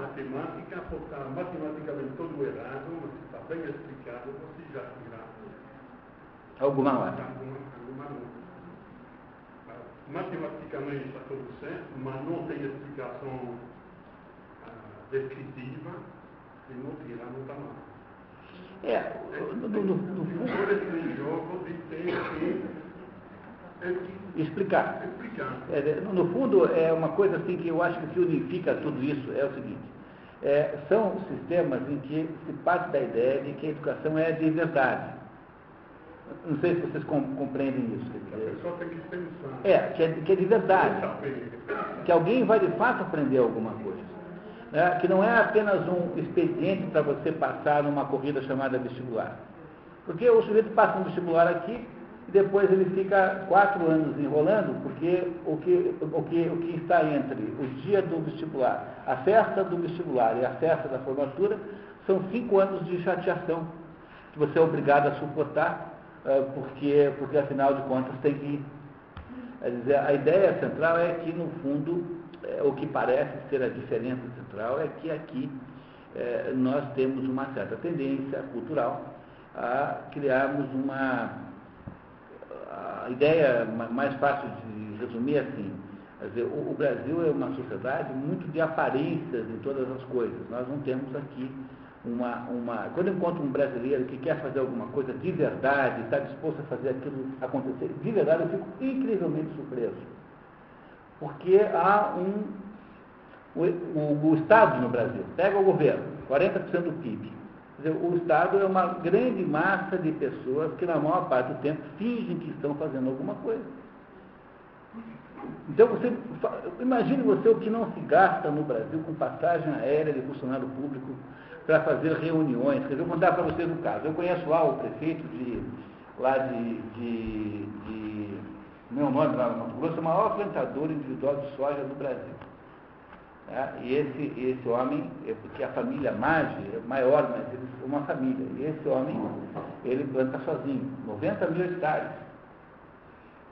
matemática pode estar matematicamente todo errado, mas se está bem explicado, você já tira alguma nota. Alguma, alguma nota. Matematicamente está tudo certo, mas não tem explicação descritiva e não tira a nota má. É, no, no, no, no fundo. jogo de ter que explicar. É, no fundo, é uma coisa assim que eu acho que que unifica tudo isso é o seguinte: é, são sistemas em que se parte da ideia de que a educação é de verdade. Não sei se vocês compreendem isso. A pessoa tem que pensar. É, que é, que é de verdade. Que alguém vai de fato aprender alguma coisa. Né? Que não é apenas um expediente para você passar numa corrida chamada vestibular. Porque o sujeito passa um vestibular aqui e depois ele fica quatro anos enrolando, porque o que, o que, o que está entre o dia do vestibular, a festa do vestibular e a festa da formatura são cinco anos de chateação que você é obrigado a suportar, ah, porque, porque afinal de contas tem que ir. A ideia central é que, no fundo, é, o que parece ser a diferença é que aqui é, nós temos uma certa tendência cultural a criarmos uma a ideia mais fácil de resumir assim, dizer, o, Brasil é uma sociedade muito de aparências em todas as coisas. Nós não temos aqui uma, uma. Quando eu encontro um brasileiro que quer fazer alguma coisa de verdade, está disposto a fazer aquilo acontecer, de verdade eu fico incrivelmente surpreso. Porque há um. O, o, o Estado no Brasil, pega o governo, 40% do PIB. Dizer, o Estado é uma grande massa de pessoas que, na maior parte do tempo, fingem que estão fazendo alguma coisa. Então, você, imagine você o que não se gasta no Brasil com passagem aérea de funcionário público para fazer reuniões. Quer dizer, eu vou contar para vocês um caso. Eu conheço lá o prefeito de, lá de, de, de meu nome lá no Mato Grosso, o maior plantador individual de soja do Brasil. Tá? E esse, esse homem, é porque a família Maggi é maior, mas eles são uma família. E esse homem, ele planta sozinho, 90 mil hectares.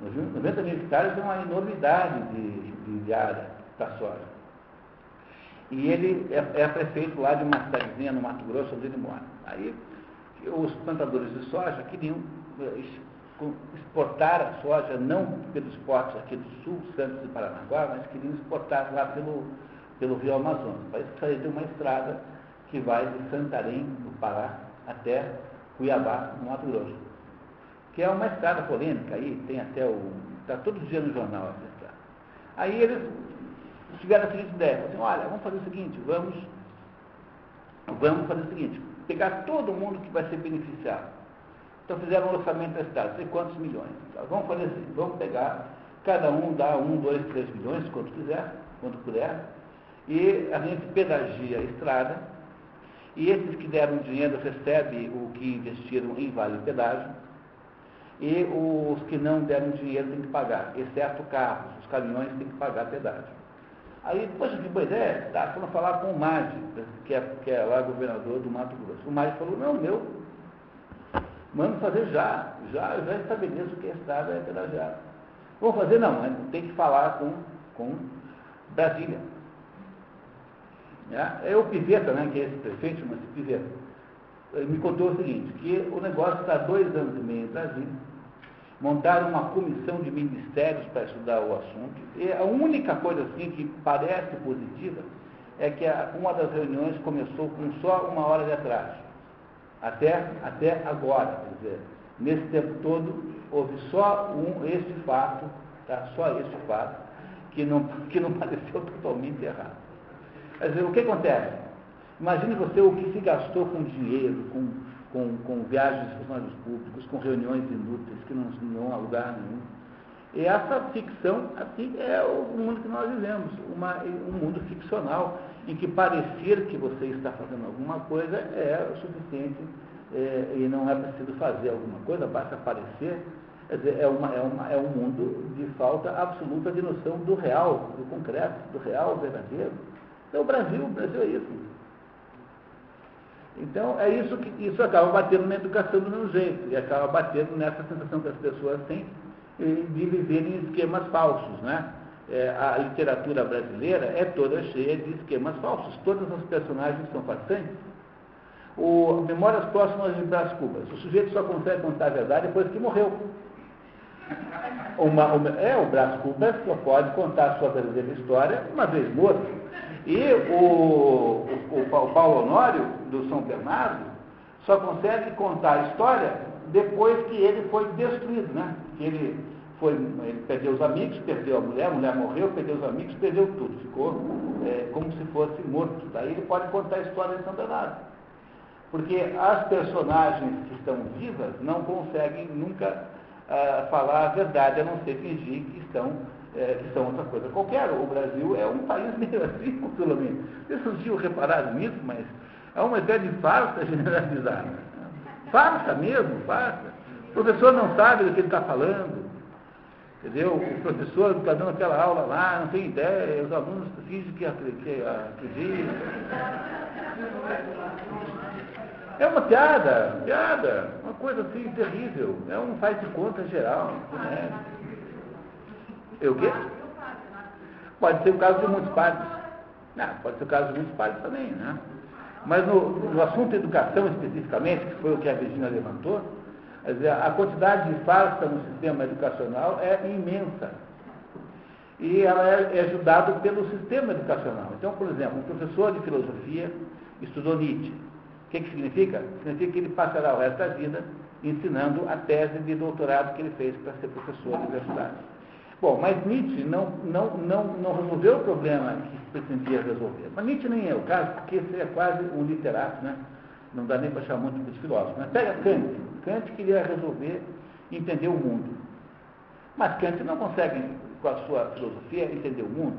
90 mil hectares é uma enormidade de, de, de área para soja. E ele é, é, prefeito lá de uma cidadezinha no Mato Grosso onde ele mora. Aí os plantadores de soja queriam eh, exportar a soja, não pelos portos aqui do sul, Santos e Paranaguá, mas queriam exportar lá pelo, pelo Rio Amazonas. Isso precisa de uma estrada que vai de Santarém, do Pará, até Cuiabá, no Mato Grosso. Que é uma estrada polêmica aí, tem até o. Está todo dia no jornal essa estrada. Aí eles tiveram a seguinte ideia, assim, olha, vamos fazer o seguinte, vamos, vamos fazer o seguinte, pegar todo mundo que vai ser beneficiado então fizeram um orçamento da cidade, sei quantos milhões. Vamos fazer assim, vamos pegar, cada um dá um, dois, três milhões, quanto quiser, quanto puder, e a gente pedagia a estrada, e esses que deram dinheiro recebem o que investiram em vale pedágio, e os que não deram dinheiro têm que pagar, exceto carros, os caminhões têm que pagar pedágio. Aí, poxa, que boa ideia, tá, foram falar com o Madi, que é, que é lá governador do Mato Grosso. O Madi falou, não, meu, Vamos fazer já, já, já estabeleço que a estrada é pedajada. Vamos fazer? Não, tem que falar com, com Brasília. É, o Piveta, né, que é esse prefeito, mas Piveta, me contou o seguinte, que o negócio está há dois anos e meio em Brasília, montaram uma comissão de ministérios para estudar o assunto, e a única coisa assim que parece positiva é que a, uma das reuniões começou com só uma hora de atraso. Até, até agora, quer dizer, nesse tempo todo, houve só um, este fato, tá? só este fato, que não, que não pareceu totalmente errado. Quer dizer, o que acontece? Imagine você o que se gastou com dinheiro, com, com, com viagens de funcionários públicos, com reuniões inúteis que não, vão a lugar nenhum. E essa ficção, assim, é o mundo que nós vivemos, uma, um mundo ficcional, em que parecer que você está fazendo alguma coisa é o suficiente é, e não é preciso fazer alguma coisa, basta parecer. Quer dizer, é, uma, é, uma, é um mundo de falta absoluta de noção do real, do concreto, do real verdadeiro. Então o Brasil, o Brasil é isso. Então é isso que isso acaba batendo na educação do meu jeito, e acaba batendo nessa sensação que as pessoas têm de viver em esquemas falsos, né? É, a literatura brasileira é toda cheia de esquemas falsos. Todas as personagens são farsantes. O Memórias Próximas de Brás Cubas. O sujeito só consegue contar a verdade depois que morreu. Uma, uma, é, o Brás Cubas só pode contar a sua verdadeira história uma vez morto. E o, o, o Paulo Honório, do São Bernardo, só consegue contar a história depois que ele foi destruído, né? Que ele foi, ele perdeu os amigos, perdeu a mulher, a mulher morreu, perdeu os amigos, perdeu tudo. Ficou é, como se fosse morto. Daí ele pode contar a história de São Bernardo. Porque as personagens que estão vivas não conseguem nunca ah, falar a verdade, a não ser fingir que estão é, que são outra coisa qualquer. O Brasil é um país meio assim, culturalmente. Não tinham reparado nisso, mas é uma ideia de farsa generalizada. Farsa mesmo, farsa. O professor não sabe do que ele está falando. Entendeu? O professor está dando aquela aula lá, não tem ideia, os alunos fingem que acreditam. É uma piada, piada, uma coisa assim terrível. É um faz de conta geral. Né? É o quê? Pode ser o caso de muitos padres. Não, pode ser o caso de muitos padres também, né? Mas no, no assunto educação especificamente, que foi o que a Virginia levantou, dizer, a quantidade de farsa no sistema educacional é imensa. E ela é, é ajudada pelo sistema educacional. Então, por exemplo, um professor de filosofia estudou Nietzsche. O que, que significa? Significa que ele passará o resto da vida ensinando a tese de doutorado que ele fez para ser professor de universidade. Bom, mas Nietzsche não, não, não, não resolveu o problema que pretendia resolver. Mas Nietzsche nem é o caso, porque ele é quase um literato, né? não dá nem para chamar muito de filósofo. Mas pega Kant. Kant queria resolver entender o mundo. Mas Kant não consegue, com a sua filosofia, entender o mundo.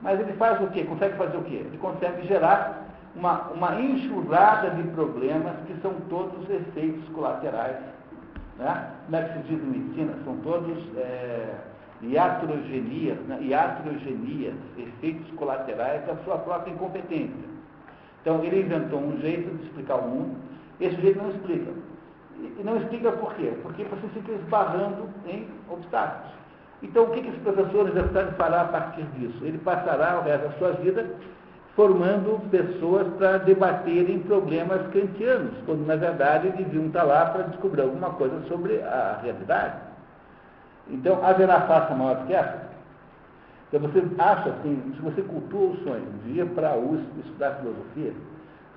Mas ele faz o quê? Consegue fazer o quê? Ele consegue gerar uma, uma enxurrada de problemas que são todos efeitos colaterais. Né? Como é que se diz em medicina? São todos é, iatrogenias, né? iatrogenias, efeitos colaterais da sua própria incompetência. Então, ele inventou um jeito de explicar o mundo, esse jeito não explica. E não explica por quê? Porque você fica esbarrando em obstáculos. Então, o que esse professor universitário fará a partir disso? Ele passará o resto da sua vida formando pessoas para debaterem problemas kantianos, quando na verdade deviam estar lá para descobrir alguma coisa sobre a realidade. Então, haverá faça maior do que essa? Então, você acha assim, se você cultua o sonho de ir para a USP estudar filosofia,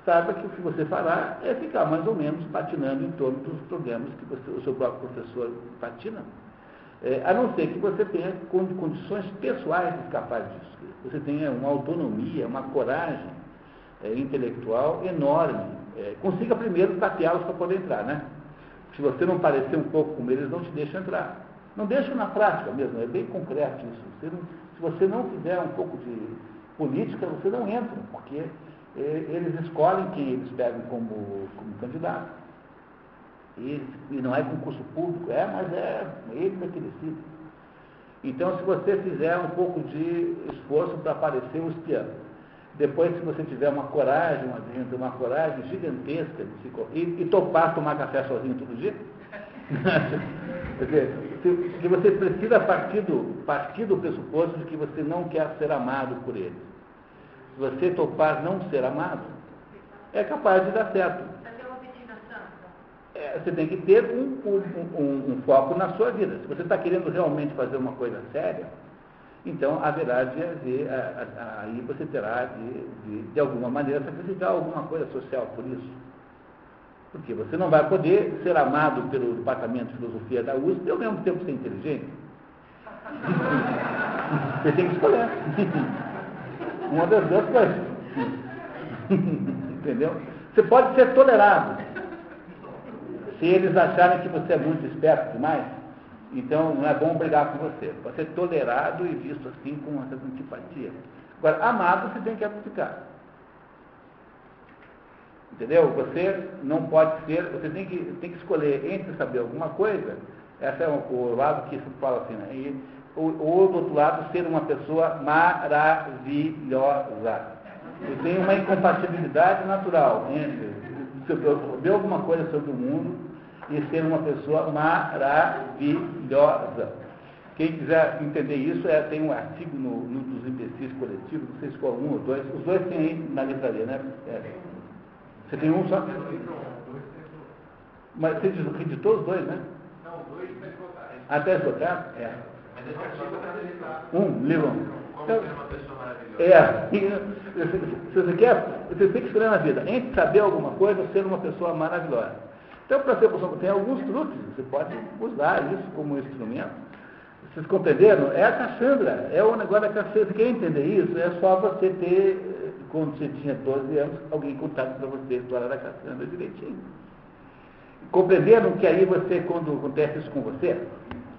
saiba que o que você fará é ficar mais ou menos patinando em torno dos problemas que você, o seu próprio professor patina. É, a não ser que você tenha condições pessoais de escapar disso. Você tenha uma autonomia, uma coragem é, intelectual enorme. É, consiga primeiro tateá-los para poder entrar, né? Se você não parecer um pouco com eles, não te deixam entrar. Não deixa na prática mesmo, é bem concreto isso. Você não, se você não fizer um pouco de política, você não entra, porque eles escolhem quem eles pegam como, como candidato. E, e, não é concurso público, é, mas é ele é que decide. Então, se você fizer um pouco de esforço para aparecer um espião, depois, se você tiver uma coragem, uma, uma coragem gigantesca de se, e, e topar tomar café sozinho todo dia, quer dizer, se, se você precisa partir do, partir do pressuposto de que você não quer ser amado por eles se você topar não ser amado, é capaz de dar certo. É, você tem que ter um, um, um, um, foco na sua vida. Se você está querendo realmente fazer uma coisa séria, então haverá de haver, aí você terá de, de, de alguma maneira, sacrificar alguma coisa social por isso. Porque você não vai poder ser amado pelo departamento de filosofia da USP e ao mesmo tempo ser inteligente. Você tem que escolher. Uma das duas coisas. Entendeu? Você pode ser tolerado. Se eles acharem que você é muito esperto demais, então não é bom brigar com você. Pode ser tolerado e visto assim com uma certa antipatia. Agora, amado você tem que aplicar. Entendeu? Você não pode ser, você tem que, tem que escolher entre saber alguma coisa, esse é o, o lado que se fala assim, né? E, ou, ou, do outro lado, ser uma pessoa maravilhosa. Eu tenho uma incompatibilidade natural entre saber alguma coisa sobre o mundo e ser uma pessoa maravilhosa. Quem quiser entender isso, é, tem um artigo no, no dos imbecis coletivos, não sei se qual um ou dois, os dois tem aí na livraria, né? É. Você tem um só? Mas você editou os dois, né? Não, dois até esgotar. Até esgotar? É. Um livro. Então, é, se você quer, você tem que escolher na vida, entre saber alguma coisa ser uma pessoa maravilhosa. Então, para ser pessoa, tem alguns truques, você pode usar isso como instrumento. Vocês compreenderam? É a Cassandra, é o negócio da Cassandra. Você quer entender isso? É só você ter, quando você tinha 12 anos, alguém contado para você a história da Cassandra direitinho. Compreenderam que aí você, quando acontece isso com você,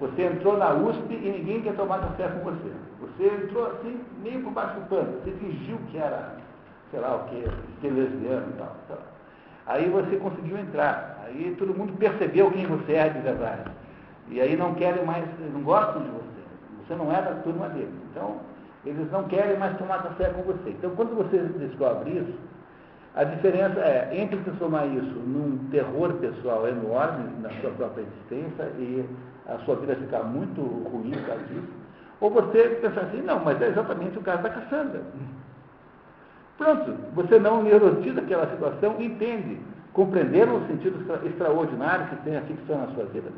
você entrou na USP e ninguém quer tomar café com você. Você entrou assim, meio por baixo do pano. Você fingiu que era, sei lá o que, telesiano e tal, tal. Aí você conseguiu entrar. Aí todo mundo percebeu quem você é de verdade. E aí não querem mais, não gostam de você. Você não é da turma deles. Então, eles não querem mais tomar café com você. Então, quando você descobre isso, a diferença é entre transformar isso num terror pessoal enorme na sua própria existência e a sua vida ficar muito ruim por causa disso, ou você pensar assim, não, mas é exatamente o caso da Cassandra. Pronto, você não neurotiza aquela situação e entende, compreender o sentido extra, extraordinário que tem a ficção na sua vida.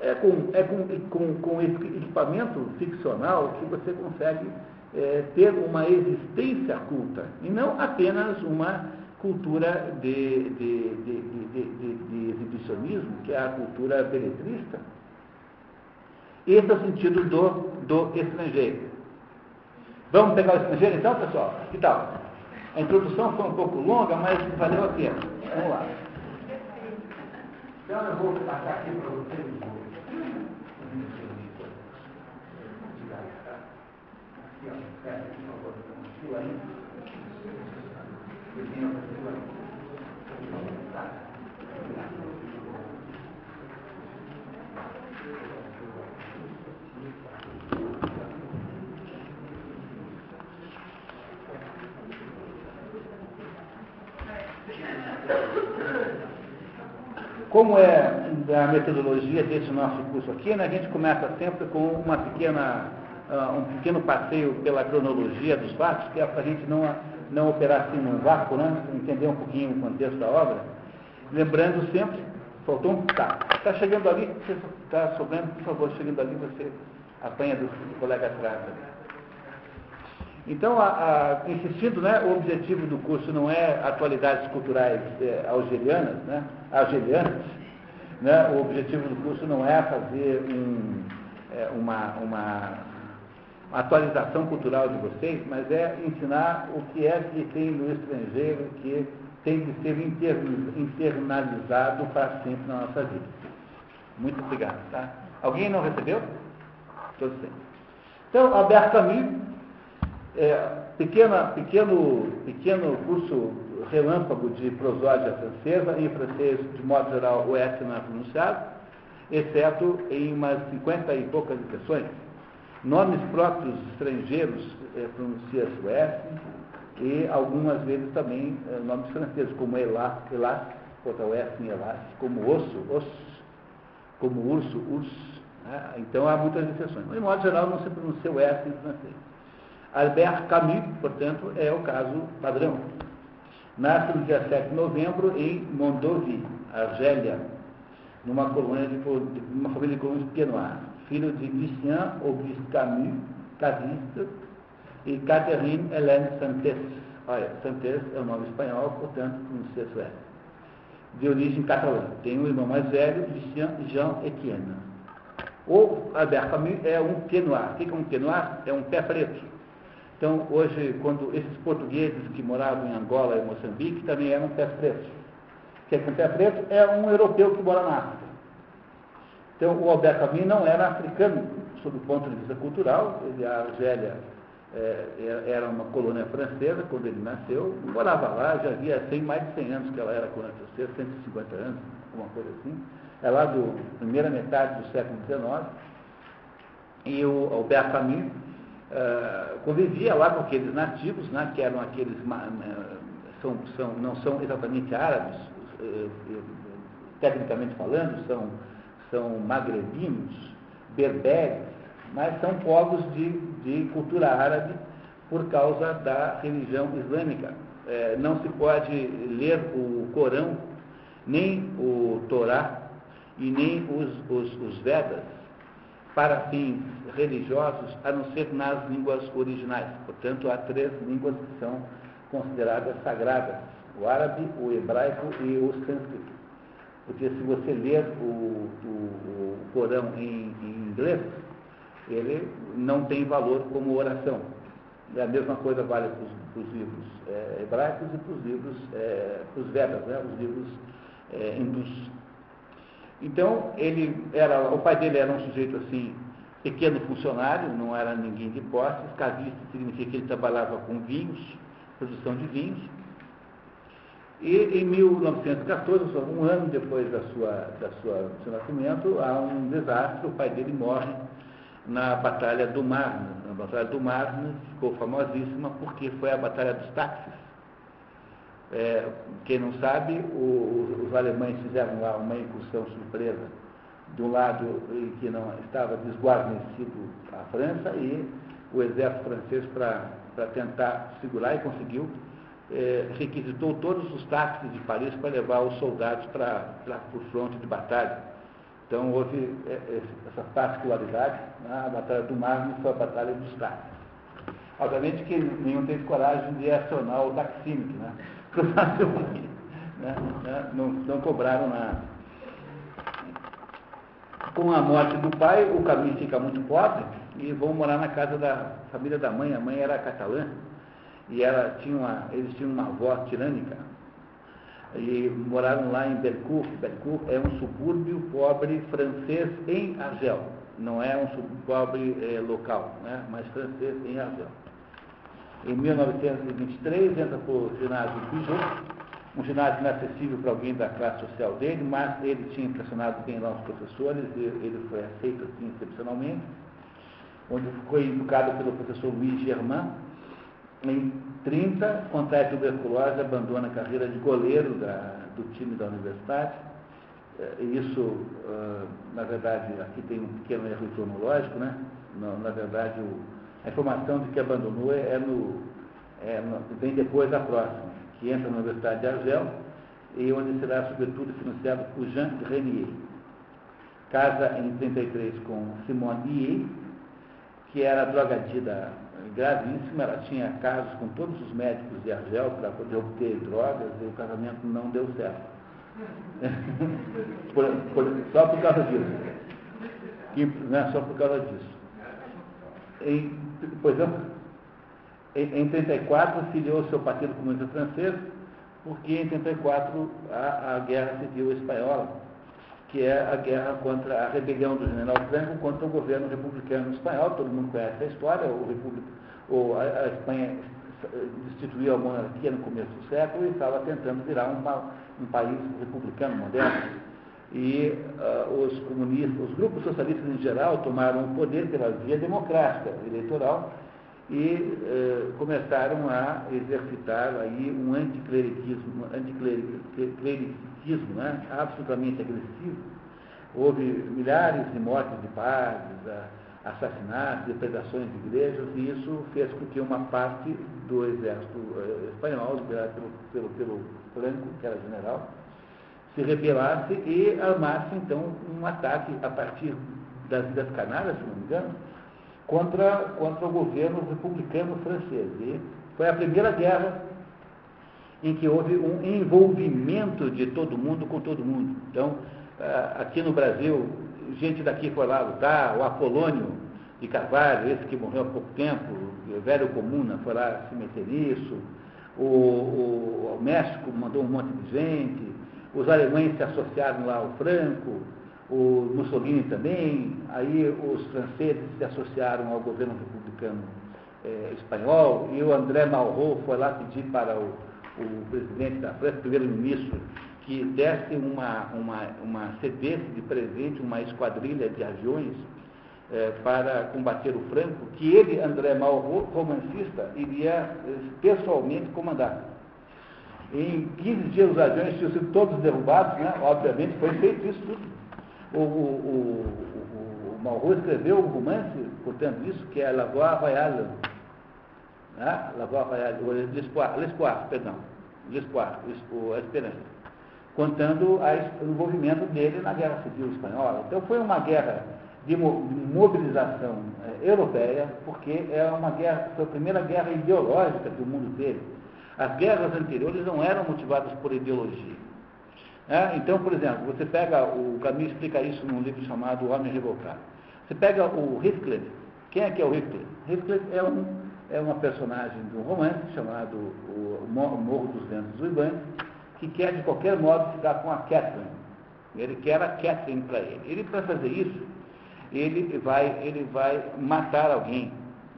É com, é com, com, com equipamento ficcional que você consegue é, ter uma existência culta, e não apenas uma cultura de, de, de, de, exibicionismo, que é a cultura beletrista. Esse é o sentido do, do estrangeiro. Vamos pegar o estrangeiro então, pessoal? Que tal? A introdução foi um pouco longa, mas valeu a pena. Vamos lá. Então eu vou passar aqui para vocês. Aqui, ó. Por favor. Fila aí. Fila aí. Tá. Como é a metodologia desse nosso curso aqui, né, a gente começa sempre com uma pequena, uh, um pequeno passeio pela cronologia dos fatos, que é para a gente não, não operar assim num vácuo, né? entender um pouquinho o contexto da obra. Lembrando sempre, faltou um. Tá, está chegando ali, está sobrando, por favor, chegando ali, você apanha do, do colega atrás. Então, a, a, insistindo, né, o objetivo do curso não é atualidades culturais é, algerianas, né, algerianas, né, o objetivo do curso não é fazer um, é, uma, uma, atualização cultural de vocês, mas é ensinar o que é que tem no estrangeiro que tem que ser internalizado para sempre na nossa vida. Muito obrigado. Tá? Alguém não recebeu? Todos têm. Então, Albert Camus, é, pequena, pequeno, pequeno curso relâmpago de prosódia francesa, em francês, de modo geral, o S não é pronunciado, exceto em umas cinquenta e poucas exceções. Nomes próprios estrangeiros é, pronuncia-se o S, e algumas vezes também é, nomes franceses, como Elas, Elas, botar o S em Elas, como osso, osso, como urso, urso. Né? Então há muitas exceções. Mas, de modo geral, não se pronuncia o S em francês. Albert Camus, portanto, é o caso padrão. Nasce no dia 7 de novembro em Mondovie, Argélia, numa colônia de, uma família de de Pienoir, filho de Lucien Auguste Camus, casista, e Catherine Hélène Santés. Olha, Santés é o nome espanhol, portanto, pronuncia sueco. De origem catalã. Tem um irmão mais velho, Lucien Jean Etienne. O Albert Camus é um Pienoir. O que é um Pienoir? É um pé preto. Então, hoje, quando esses portugueses que moravam em Angola e Moçambique também eram pés pretos. O que é um pé preto? É um europeu que mora na África. Então, o Albert Camus não era africano, sob o ponto de vista cultural. Ele, a Argélia é, era uma colônia francesa quando ele nasceu. Morava lá, já havia 100, mais de 100 anos que ela era colônia francesa, 150 anos, alguma coisa assim. É lá do primeira metade do século XIX. E o Albert Camus uh, convivia lá com aqueles nativos, né, que eram aqueles, são, são, não são exatamente árabes, uh, tecnicamente falando, são, são magrebinos, berberes, mas são povos de, de cultura árabe por causa da religião islâmica. É, não se pode ler o Corão, nem o Torá e nem os, os, os Vedas para fins religiosos, a não ser nas línguas originais. Portanto, há três línguas que são consideradas sagradas: o árabe, o hebraico e o sânscrito. Porque se você ler o, o, o Corão em, em, inglês, ele não tem valor como oração. E a mesma coisa vale para os livros é, hebraicos e para os livros, é, para os Vedas, né, os livros é, hindus. Então, ele era, o pai dele era um sujeito assim, pequeno funcionário, não era ninguém de posses, casista significa que ele trabalhava com vinhos, produção de vinhos. E em 1914, um ano depois da sua, da sua, do seu nascimento, há um desastre, o pai dele morre na Batalha do Marne. Na Batalha do Marne ficou famosíssima porque foi a Batalha dos Táxis é, quem não sabe, o, os alemães fizeram lá uma incursão surpresa de um lado em que não estava desguarnecido a França e o exército francês para tentar segurar e conseguiu, é, requisitou todos os táxis de Paris para levar os soldados para o fronte de batalha. Então houve é, é, essa particularidade, né? a Batalha do Marne foi a Batalha dos Táxis. Obviamente que nenhum teve coragem de acionar o taxímetro, né? né? né? Não, não cobraram nada. Com a morte do pai, o caminho fica muito pobre e vão morar na casa da família da mãe. A mãe era catalã e ela tinha uma, eles tinham uma avó tirânica. E moraram lá em Belcourt. Belcourt é um subúrbio pobre francês em Argel. Não é um subúrbio pobre é, local, né? mas francês em Argel. Em 1923, entra para o ginásio Pijot, um ginásio inacessível para alguém da classe social dele, mas ele tinha impressionado bem lá os professores, e ele foi aceito assim excepcionalmente, onde foi educado pelo professor Luiz Germain. Em 30, contrai tuberculose, abandona a carreira de goleiro da, do time da universidade. Eh, isso, na verdade, aqui tem um pequeno erro cronológico, né? Na, verdade, a informação de que abandonou é, é no, é, vem depois da próxima, que entra na Universidade de Argel, e onde será, sobretudo, financiado por Jean Renier. Casa em 33 com Simone Ier, que era drogadida gravíssima, ela tinha casos com todos os médicos de Argel para poder obter drogas e o casamento não deu certo. por, por, só por causa disso. E, não é só por causa disso. Em, pois é, em, em 34 filiou seu partido comunista francês, porque em 34 a, a guerra civil espanhola, que é a guerra contra a rebelião do general Franco contra o governo republicano espanhol, todo mundo conhece a história, o, o a, a, Espanha destituiu a monarquia no começo do século e estava tentando virar uma, um país republicano moderno. E uh, os comunistas, os grupos socialistas em geral tomaram o poder pela via democrática eleitoral e eh, começaram a exercitar aí um anticlericismo, anticlericismo né, absolutamente agressivo. Houve milhares de mortes de padres, assassinatos, depredações de igrejas, e isso fez com que uma parte do exército eh, espanhol, liderado pelo, pelo, pelo Franco, que era general, se rebelasse e armasse então um ataque a partir das Ilhas Canárias, se não me engano, contra, contra o governo republicano francês. E foi a primeira guerra em que houve um envolvimento de todo mundo com todo mundo. Então, ah, aqui no Brasil, gente daqui foi lá lutar, o Apolônio de Carvalho, esse que morreu há pouco tempo, o velho Comuna foi lá se meter nisso, o, o, o México mandou um monte de gente, os alemães se associaram lá ao Franco, o Mussolini também, aí os franceses se associaram ao governo republicano é, espanhol, e o André Malraux foi lá pedir para o, o presidente da França, primeiro-ministro, que desse uma, uma, uma cedesse de presente uma esquadrilha de aviões é, para combater o Franco, que ele, André Malraux, romancista, iria pessoalmente comandar. Em 15 dias os aviões tinham sido todos derrubados, né? obviamente foi feito isso tudo o, o, o, o Malraux escreveu um romance, portanto, isso, que é La Voix Royale. Né? La Voix Royale, L'Espoir, L'Espoir, perdão. L'Espoir, a Esperança. Contando a, o envolvimento dele na Guerra Civil Espanhola. Então foi uma guerra de mobilização é, europeia, porque é uma guerra, foi a primeira guerra ideológica que o mundo teve. As guerras anteriores não eram motivadas por ideologia. É? Então, por exemplo, você pega, o Camus explica isso num livro chamado O Homem Revocado. Você pega o Heathcliff. Quem é que é o Heathcliff? Heathcliff é, um, é uma personagem de um romance chamado O Morro dos Ventos Uibantes, que quer de qualquer modo ficar com a Catherine. Ele quer a Catherine para ele. Ele, para fazer isso, ele vai, ele vai matar alguém.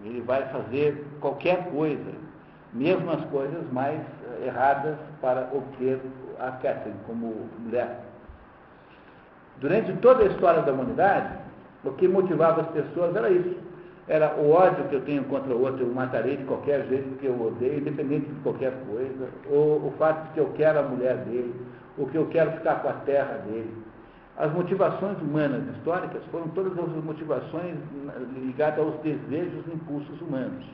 Ele vai fazer qualquer coisa, mesmo as coisas mais eh, erradas, para obter a Catherine como mulher. Durante toda a história da humanidade, o que motivava as pessoas era isso. Era o ódio que eu tenho contra o outro, eu matarei de qualquer jeito porque eu odeio, independente de qualquer coisa, ou o fato de que eu quero a mulher dele, ou que eu quero ficar com a terra dele. As motivações humanas históricas foram todas as motivações ligadas aos desejos e impulsos humanos.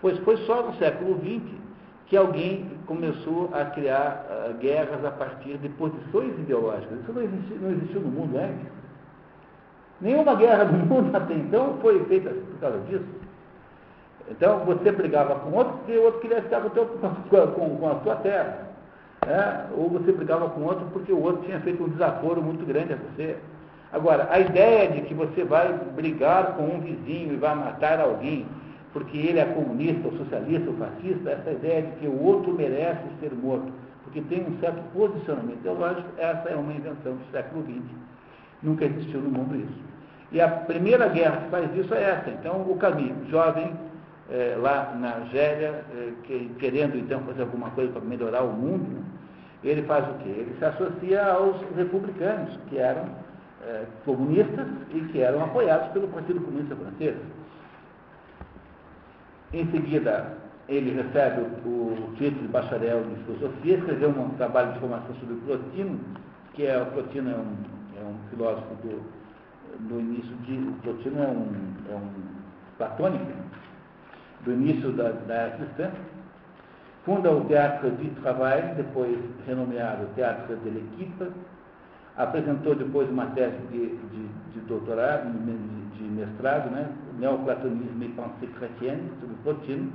Pois foi só no século XX que alguém começou a criar uh, guerras a partir de posições ideológicas. Isso não existiu, não existiu no mundo antes. Nenhuma guerra no mundo até então foi feita por causa disso. Então você brigava com outro porque o outro queria ficar com, teu, com, com a sua terra. É? Ou você brigava com outro porque o outro tinha feito um desaforo muito grande a você. Agora, a ideia de que você vai brigar com um vizinho e vai matar alguém porque ele é comunista, ou socialista, ou fascista, essa ideia de que o outro merece ser morto, porque tem um certo posicionamento ideológico, essa é uma invenção do século XX. Nunca existiu no mundo isso. E a primeira guerra que faz isso é essa. Então, o Camille, jovem, é, lá na Argélia, é, que, querendo então fazer alguma coisa para melhorar o mundo, ele faz o quê? Ele se associa aos republicanos, que eram é, comunistas e que eram apoiados pelo Partido Comunista Francês. Em seguida, ele recebe o, o título de bacharel em filosofia, escreveu um trabalho de formação sobre Plotino, que é, o Plotino é um, um filósofo do, do início de. Plotino é um, é um platônico, do início da, da era cristã, Funda o Teatro de Travail, depois renomeado Teatro de l'Equipe. Apresentou depois uma tese de, de, de doutorado, de, de mestrado, né? Neoplatonismo e Pensée Chrétienne, sobre Plotino.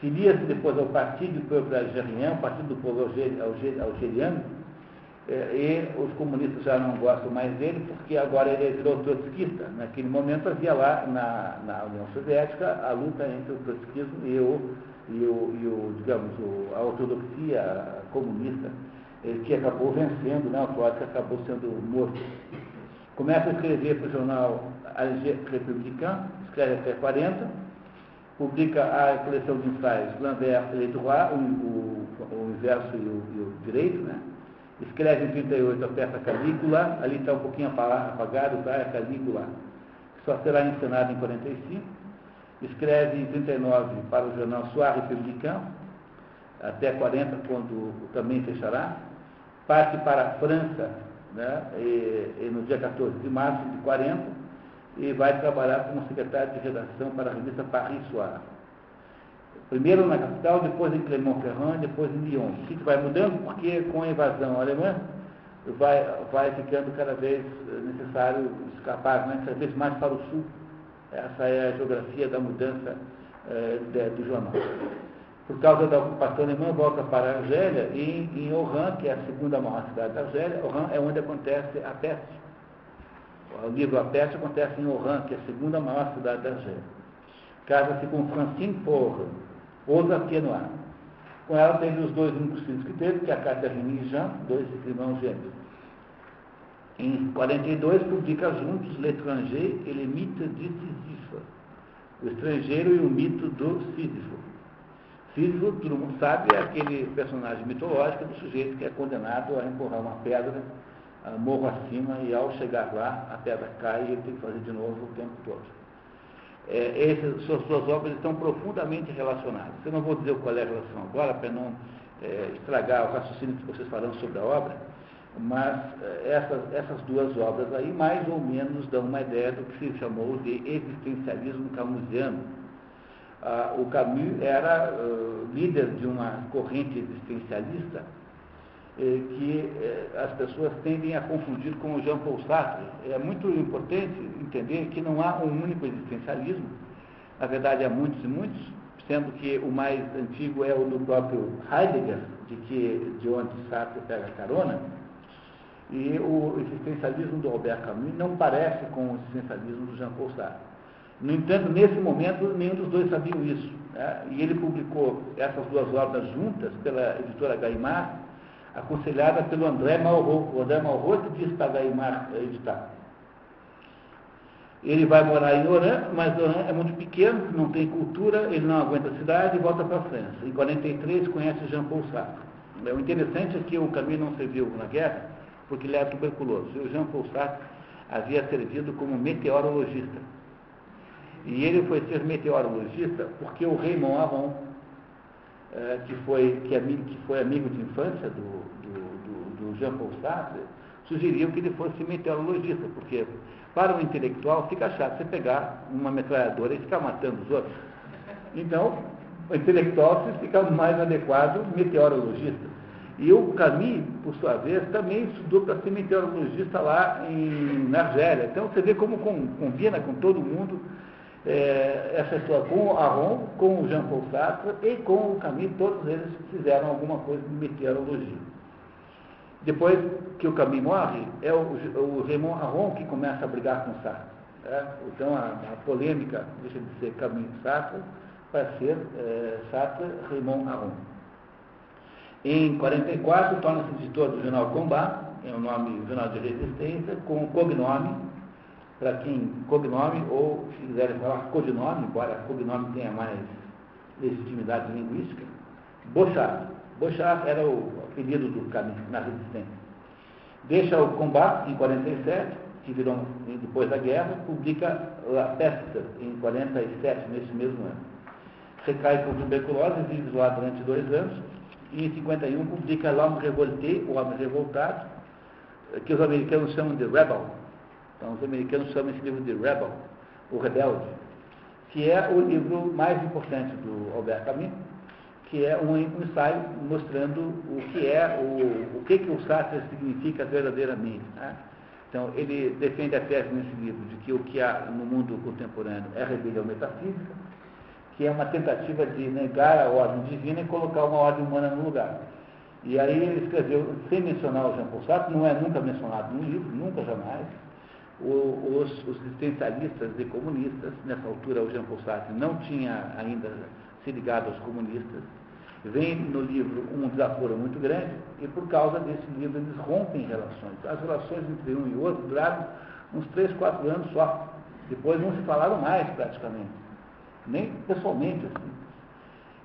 Filia-se depois ao Partido do Povo Algerien, Partido do Povo Algeriano, e os comunistas já não gostam mais dele, porque agora ele virou trotskista. Naquele momento havia lá na, na União Soviética a luta entre o trotskismo e o, e o, e o digamos, o, a ortodoxia comunista, eh, que acabou vencendo, né, o Trotsky acabou sendo morto. Começa a escrever para o jornal Alger Républicain, escreve até 40, publica a coleção de ensaios Lambert et Droit, o, o, o inverso e o, e o direito, né? Escreve em 38 a peça Calígula, ali está um pouquinho apagado, tá? É Calígula, que só será encenada em 45. Escreve em 39 para o jornal Soir Républicain, até 40, quando também fechará. Parte para a França, né? E, e no dia 14 de março de 40, e vai trabalhar como secretário de redação para a revista Paris Soir. Primeiro na capital, depois em Clermont-Ferrand, depois em Lyon. O vai mudando? Porque com a invasão alemã vai, vai ficando cada vez necessário escapar, né? cada vez mais para o sul. Essa é a geografia da mudança eh, de, do jornal. Por causa da ocupação alemã, volta para a Argélia e em Oran, que é a segunda maior cidade da Argélia, Oran é onde acontece a peste. O livro A Peste acontece em Oran, que é a segunda maior cidade da Argélia. Casa-se com Francine Porre, ousa Pienoir. Com ela teve os dois únicos filhos que teve, que é a Catherine e Jean, dois irmãos gêmeos. Em 42, publica juntos L'étranger et le mythe de Sísifo, o estrangeiro e o mito do Sísifo. Sísifo, todo mundo sabe, é aquele personagem mitológico do sujeito que é condenado a empurrar uma pedra morro acima e ao chegar lá a pedra cai e ele tem que fazer de novo o tempo todo é, essas suas, suas obras estão profundamente relacionadas. Eu não vou dizer qual é a relação agora, para não é, estragar o raciocínio que vocês falaram sobre a obra, mas é, essas, essas duas obras aí mais ou menos dão uma ideia do que se chamou de existencialismo camusiano. Ah, o Camus era uh, líder de uma corrente existencialista que eh, as pessoas tendem a confundir com o Jean Paul Sartre. É muito importante entender que não há um único existencialismo, na verdade há muitos e muitos, sendo que o mais antigo é o do próprio Heidegger, de, que, de onde Sartre pega carona, e o existencialismo do Robert Camus não parece com o existencialismo do Jean Paul Sartre. No entanto, nesse momento, nenhum dos dois sabiam isso. Né? E ele publicou essas duas obras juntas pela editora Gaimard, aconselhada pelo André Malraux. O André Malraux que disse para Gaimar editar. Ele vai morar em Oran, mas Oran é muito pequeno, não tem cultura, ele não aguenta a cidade e volta para a França. Em 43 conhece Jean Paul Sartre. O interessante é que o Camille não serviu na guerra porque ele era tuberculoso. E o Jean Paul Sartre havia servido como meteorologista. E ele foi ser meteorologista porque o Raymond Aron, é, que, foi, que, amigo, que foi amigo de infância do, do, Jean Paul Sartre, sugeriu que ele fosse meteorologista, porque para o intelectual fica chato você pegar uma metralhadora e ficar matando os outros. Então, o intelectual fica mais adequado meteorologista. E o Camille, por sua vez, também estudou para ser meteorologista lá em, na Argélia. Então você vê como combina com todo mundo é, essa história com o Aron, com o Jean Paul Sartre e com o Camille, todos eles fizeram alguma coisa de meteorologia. Depois que o Camille morre, é o, o Raymond Aron que começa a brigar com Sartre. Né? Então a, a, polêmica deixa de ser Camille Sartre para ser é, Sartre-Raymond Aron. Em 44, torna-se editor do jornal Combat, é um nome, jornal de resistência, com o cognome para quem cognome, ou se quiserem falar codinome, embora cognome tenha mais legitimidade linguística, Bochart. Bochart era o apelido do caminho na resistência. Deixa o combate em 47, que virou depois da guerra, publica La Peste em 47, nesse mesmo ano. Recai por tuberculose, vive lá durante dois anos, e em 51 publica L'Homme Révolté, o Homem Revoltado, que os americanos chamam de Rebel, então, os americanos chamam esse livro de Rebel, o Rebelde, que é o livro mais importante do Albert Camus, que é um, ensaio mostrando o que é, o, o que, que o Sartre significa verdadeiramente. Né? Então, ele defende a tese nesse livro de que o que há no mundo contemporâneo é rebelião metafísica, que é uma tentativa de negar a ordem divina e colocar uma ordem humana no lugar. E aí ele escreveu, sem mencionar o Jean Paul Sartre, não é nunca mencionado no livro, nunca jamais, o, os, os existencialistas e comunistas, nessa altura o Jean Paul Sartre não tinha ainda se ligado aos comunistas, vem no livro um desaforo muito grande e por causa desse livro eles rompem relações. As relações entre um e outro duraram uns três, quatro anos só. Depois não se falaram mais praticamente, nem pessoalmente assim.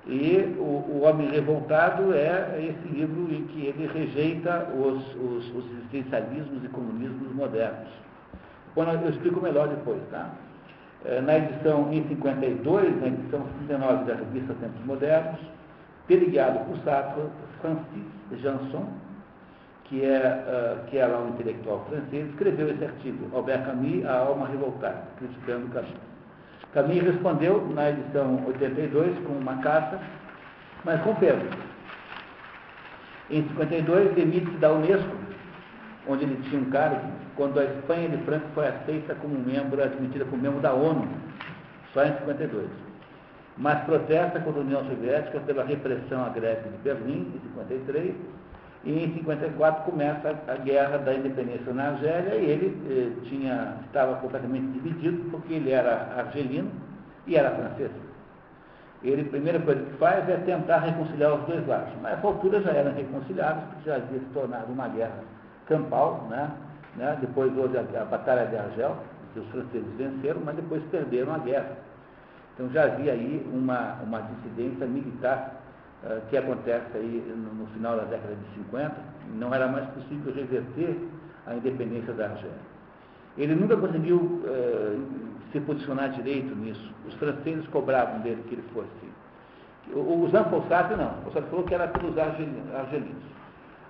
E o, o Homem Revoltado é esse livro em que ele rejeita os, os, os existencialismos e comunismos modernos. Bom, eu explico melhor depois, tá? É, na edição em 52, na edição 59 da revista Tempos Modernos, teleguiado por Sartre, Francis Janson, que, é, uh, que era um intelectual francês, escreveu esse artigo, Albert Camus, A Alma Revoltada, criticando Camus. Camus respondeu na edição 82 com uma carta, mas com peso. Em 52, demite-se da Unesco, onde ele tinha um cargo, quando a Espanha de Franco foi aceita como membro, admitida como membro da ONU, só em 52. Mas protesta contra a União Soviética pela repressão à greve de Berlim, em 53, e em 54 começa a guerra da independência na Argélia e ele eh, tinha, estava completamente dividido porque ele era argelino e era francês. Ele, a primeira coisa que faz é tentar reconciliar os dois lados. Mas a altura já eram reconciliados, porque já havia se tornado uma guerra campal, né? né? depois houve a, a Batalha de Argel, que os franceses venceram, mas depois perderam a guerra. Então já havia aí uma, uma dissidência militar uh, que acontece aí no, no, final da década de 50, não era mais possível reverter a independência da Argélia. Ele nunca conseguiu uh, se posicionar direito nisso. Os franceses cobravam dele que ele fosse. O, o Jean não. O Sartre falou que era pelos argelinos.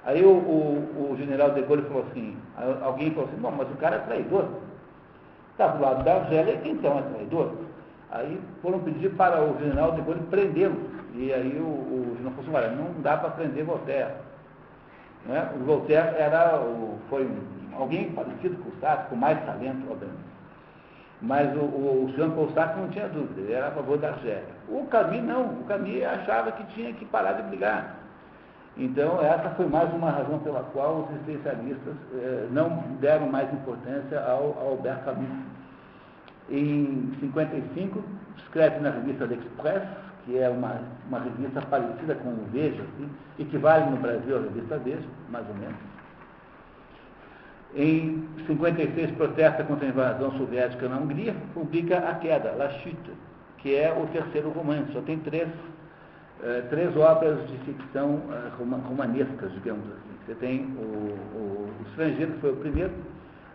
Aí o, o, o, general de Gaulle falou assim, alguém falou assim, bom, mas o cara é traidor. Está do lado da Argélia, então é traidor. Aí foram pedir para o general de Gaulle prendê-lo. E aí o, o falou assim, olha, não dá para prender Voltaire. Né? O Voltaire era, o, foi alguém parecido com o Sartre, com mais talento, obviamente. Mas o, o, o Paul Sartre não tinha dúvida, ele era a favor da Argélia. O Camus não, o Camus achava que tinha que parar de brigar. Então, essa foi mais uma razão pela qual os existencialistas eh, não deram mais importância ao, ao Albert Camus. Em 55, escreve na revista The Express, que é uma, uma revista parecida com o Veja, assim, equivale no Brasil à revista Veja, mais ou menos. Em 56, protesta contra a invasão soviética na Hungria, publica A Queda, La Chute, que é o terceiro romance, só tem três é, três obras de ficção uh, romanescas, digamos assim. Você tem o, o Estrangeiro, que foi o primeiro,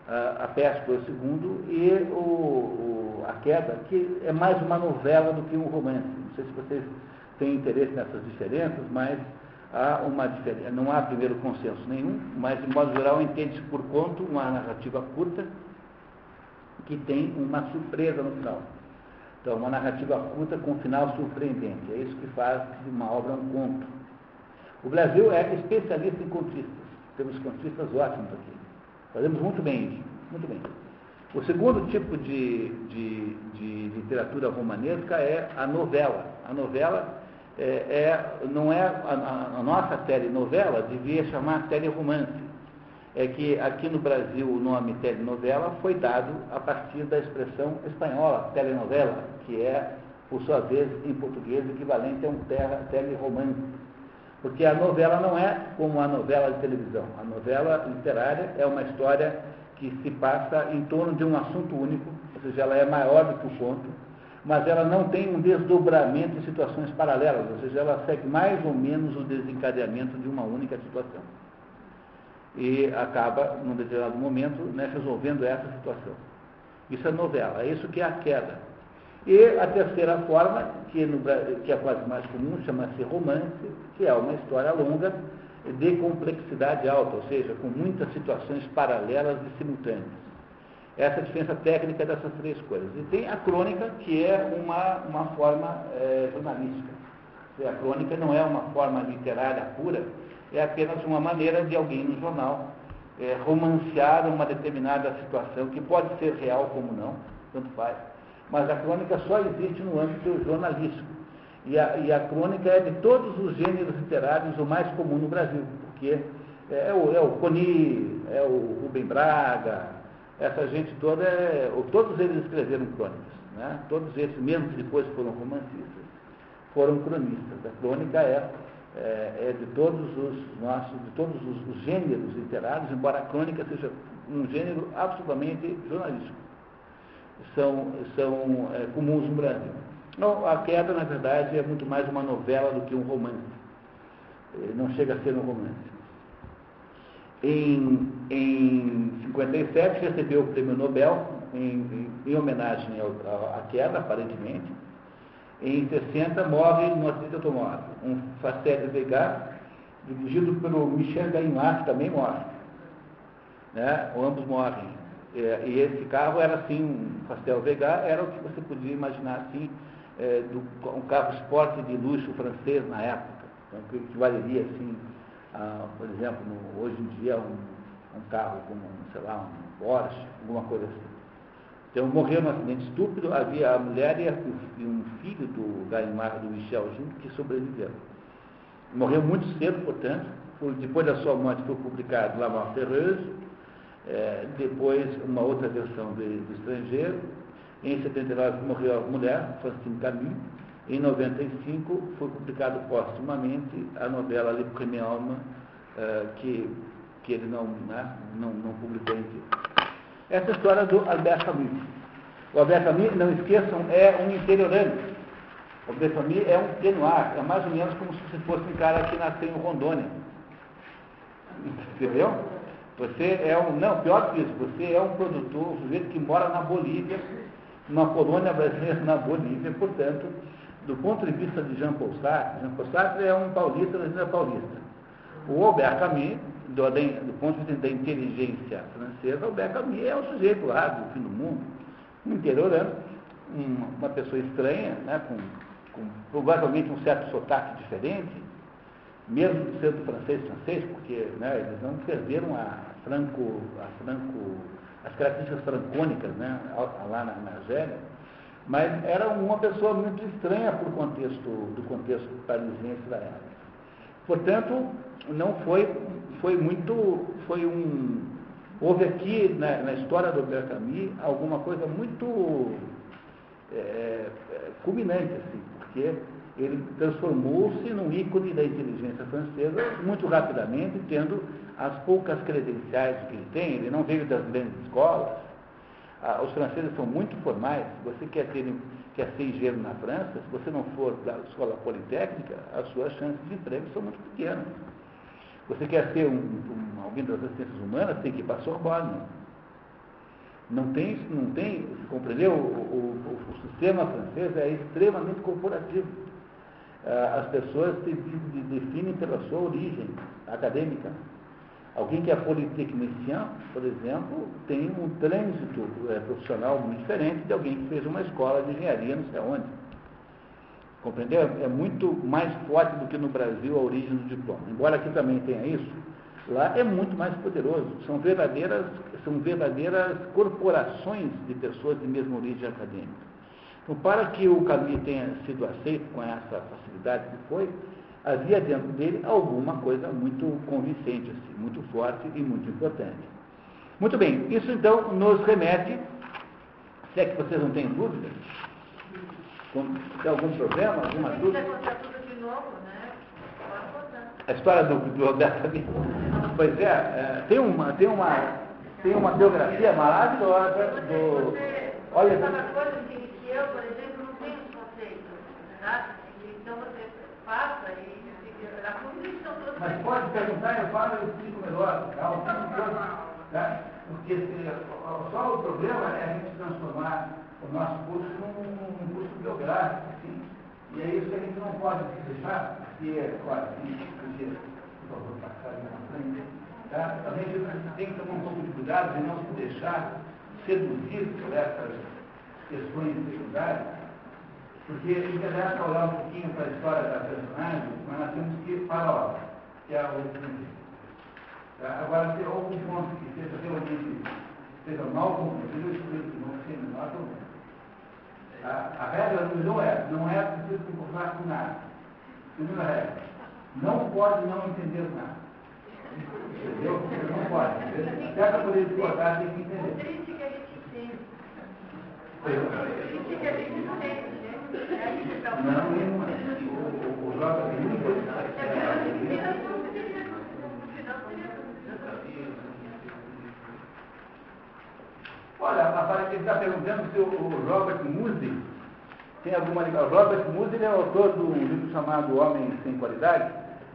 A Peste foi o segundo, e o, o, A Queda, que é mais uma novela do que um romance. Não sei se vocês têm interesse nessas diferenças, mas há uma diferença. Não há primeiro consenso nenhum, mas de modo geral entende-se por conto uma narrativa curta que tem uma surpresa no final. Então, uma narrativa curta com um final surpreendente. É isso que faz de uma obra um conto. O Brasil é especialista em contistas. Temos contistas ótimos aqui. Fazemos muito bem isso. Muito bem. O segundo tipo de, de, de literatura romanesca é a novela. A novela é, é não é a, a, nossa série novela, devia chamar série romance é que aqui no Brasil o nome telenovela foi dado a partir da expressão espanhola, telenovela, que é, por sua vez, em português, equivalente a um teleromance. Porque a novela não é como a novela de televisão. A novela literária é uma história que se passa em torno de um assunto único, ou seja, ela é maior do que o conto, mas ela não tem um desdobramento em situações paralelas, ou seja, ela segue mais ou menos o desencadeamento de uma única situação e acaba, num determinado momento, né, resolvendo essa situação. Isso é novela, é isso que é a queda. E a terceira forma, que, no, que é quase mais comum, chama-se romance, que é uma história longa de complexidade alta, ou seja, com muitas situações paralelas e simultâneas. Essa é a diferença técnica dessas três coisas. E tem a crônica, que é uma, uma forma é, jornalística. A crônica não é uma forma literária pura, é apenas uma maneira de alguém no jornal é, romancear uma determinada situação, que pode ser real como não, tanto faz. Mas a crônica só existe no âmbito jornalístico. E a, e a crônica é de todos os gêneros literários o mais comum no Brasil, porque é, é o, é o Coni, é o Rubem Braga, essa gente toda, é, todos eles escreveram crônicas. Né? Todos esses, mesmo que depois foram romancistas, foram cronistas. A crônica é é, é, de todos os nossos, de todos os, os, gêneros literários, embora a crônica seja um gênero absolutamente jornalístico. São, são é, comuns no Brasil. Não, a queda, na verdade, é muito mais uma novela do que um romance. É, não chega a ser um romance. Em, em 57 recebeu o prêmio Nobel em, em, em homenagem à queda, aparentemente em 60 morre num acidente de automóvel. Um Facete Vegas, dirigido pelo Michel Gaimard, também morre. Né? Ambos morrem. É, e esse carro era assim, um Pastel Vegas, era o que você podia imaginar assim, é, do, um carro esporte de luxo francês na época. Então, que equivaleria assim, a, por exemplo, no, hoje em dia um, um carro como, sei lá, um Porsche, alguma coisa assim. Então morreu num acidente estúpido, havia a mulher e um filho do Gaimar, do Michel junto, que sobreviveram. Morreu muito cedo, portanto, foi, depois da sua morte foi publicado La Mort Heureuse, é, depois uma outra versão do, do estrangeiro, em 79 morreu a mulher, Francine Camus, em 95 foi publicado póstumamente a novela Le Premier Homme, é, que, que ele não, né, não, não publicou si. Essa história do Albert Camus. O Albert Camus, não esqueçam, é um interiorano. O Albert Camus é um tenuar, é mais ou menos como se fosse um cara que nasceu em Rondônia. Entendeu? Você é um, não, pior que isso, você é um produtor, um sujeito que mora na Bolívia, numa colônia brasileira na Bolívia, portanto, do ponto de vista de Jean Paul Sartre, Jean Paul Sartre é um paulista, é paulista. O Albert Camus do, do ponto de vista da inteligência francesa, o Camus é o sujeito lá do fim do mundo, um interiorano, uma pessoa estranha, né, com, com provavelmente um certo sotaque diferente, mesmo sendo francês francês, porque né, eles não perderam a franco, a franco, as características francônicas né, lá na, na Argélia, mas era uma pessoa muito estranha para contexto, do contexto parisiense da época. Portanto, não foi foi muito, foi um, houve aqui na, na história do Albert Camus alguma coisa muito é, é, culminante, assim, porque ele transformou-se num ícone da inteligência francesa muito rapidamente, tendo as poucas credenciais que ele tem, ele não veio das grandes escolas, ah, os franceses são muito formais, você quer, ter, quer ser engenheiro na França, se você não for da escola politécnica, as suas chances de emprego são muito pequenas. Você quer ser um, um, alguém das ciências humanas, tem que ir para a Sorbonne. Não tem, não tem, compreendeu? O, o, o, sistema francês é extremamente corporativo. Ah, as pessoas se definem pela sua origem acadêmica. Alguém que é politecnicien, por exemplo, tem um trânsito é, profissional muito diferente de alguém que fez uma escola de engenharia não sei onde. Compreendeu? É muito mais forte do que no Brasil a origem do diploma. Embora aqui também tenha isso, lá é muito mais poderoso. São verdadeiras, são verdadeiras corporações de pessoas de mesma origem acadêmica. Então, para que o Camus tenha sido aceito com essa facilidade que foi, havia dentro dele alguma coisa muito convincente, assim, muito forte e muito importante. Muito bem, isso então nos remete, se é que vocês não têm dúvidas, tem algum problema, alguma dúvida? Né? A história do, do Roberto Pois é, é, tem, uma, tem, uma, tem uma biografia maravilhosa do. Olha. coisa que, eu, por exemplo, não tenho conceitos, tá? Então você e. A convicção toda. Mas pode perguntar, eu falo e explico melhor. Tá? Tá? Porque se, só o problema é a gente transformar o nosso curso num, num curso biográfico, assim. E é isso que a gente não pode deixar, porque, olha, podia, por favor, passar na frente, tá? a gente tem que tomar um pouco de cuidado de não se deixar seduzir por essas questões secundárias, Porque interessa olhar um pouquinho para a história da personagem, mas nós temos que ir para a obra, que é a. Tá? Agora, se algum ponto que seja realmente seja mal compreendido, eu explico novo, sem menor problema. A, a regra não é, não é preciso concordar com nada. Segunda regra, não pode não entender nada. Entendeu? Não pode. Até para poder discordar tem que entender. O triste que a gente tem. O triste que a gente tem. Não, nenhuma. O, o Jota tem muita. Olha, aparece que ele está perguntando se o, o Robert Musil tem alguma ligação. Robert Musil é autor de um livro chamado Homem Sem Qualidade,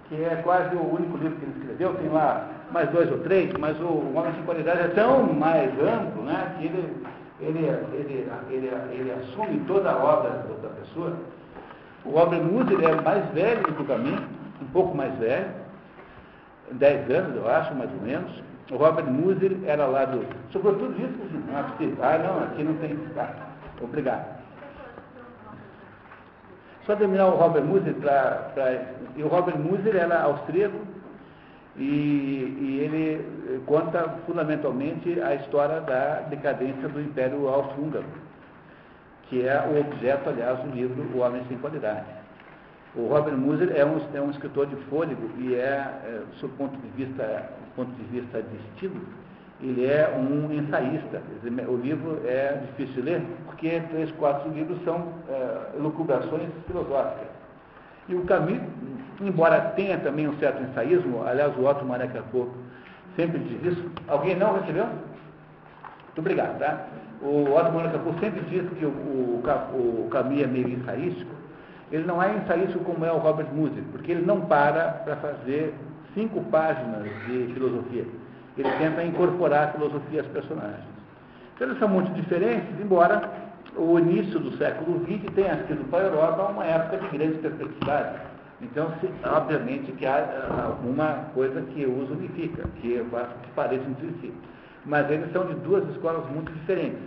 que é quase o único livro que ele escreveu, tem lá mais dois ou três, mas o Homem Sem Qualidade é tão mais amplo, né, que ele ele, ele, ele, ele assume toda a obra da pessoa. O Robert Musil é mais velho do que o caminho, um pouco mais velho, 10 anos, eu acho, mais ou menos. O Robert Musil era lá do. Sobretudo isso, assim, não é possível. Ah, não, aqui não tem. Tá. Obrigado. Só terminar o Robert Musil para. E o Robert Musil era austríaco, e, e, ele conta fundamentalmente a história da decadência do Império Austro-Húngaro, que é o objeto, aliás, do livro O Homem Sem Qualidade. O Robert Musil é um, é um escritor de fôlego e é, é, do ponto de vista, ponto de vista de estilo, ele é um ensaísta. O livro é difícil de ler, porque três, quatro livros são é, elucubrações filosóficas. E o Camus embora tenha também um certo ensaísmo, aliás, o Otto Maria Capô sempre diz isso. Alguém não recebeu? Muito obrigado, tá? O Otto Maria Capô sempre diz que o, o, o Camus é meio ensaístico. Ele não é ensaístico como é o Robert Musil, porque ele não para para fazer cinco páginas de filosofia. Ele tenta incorporar a filosofia às personagens. Então, eles são muito diferentes, embora o início do século XX tenha sido para a Europa uma época de grande perplexidade então, se, obviamente que há alguma coisa que os unifica, que faz que pareçam entre si. Mas eles são de duas escolas muito diferentes.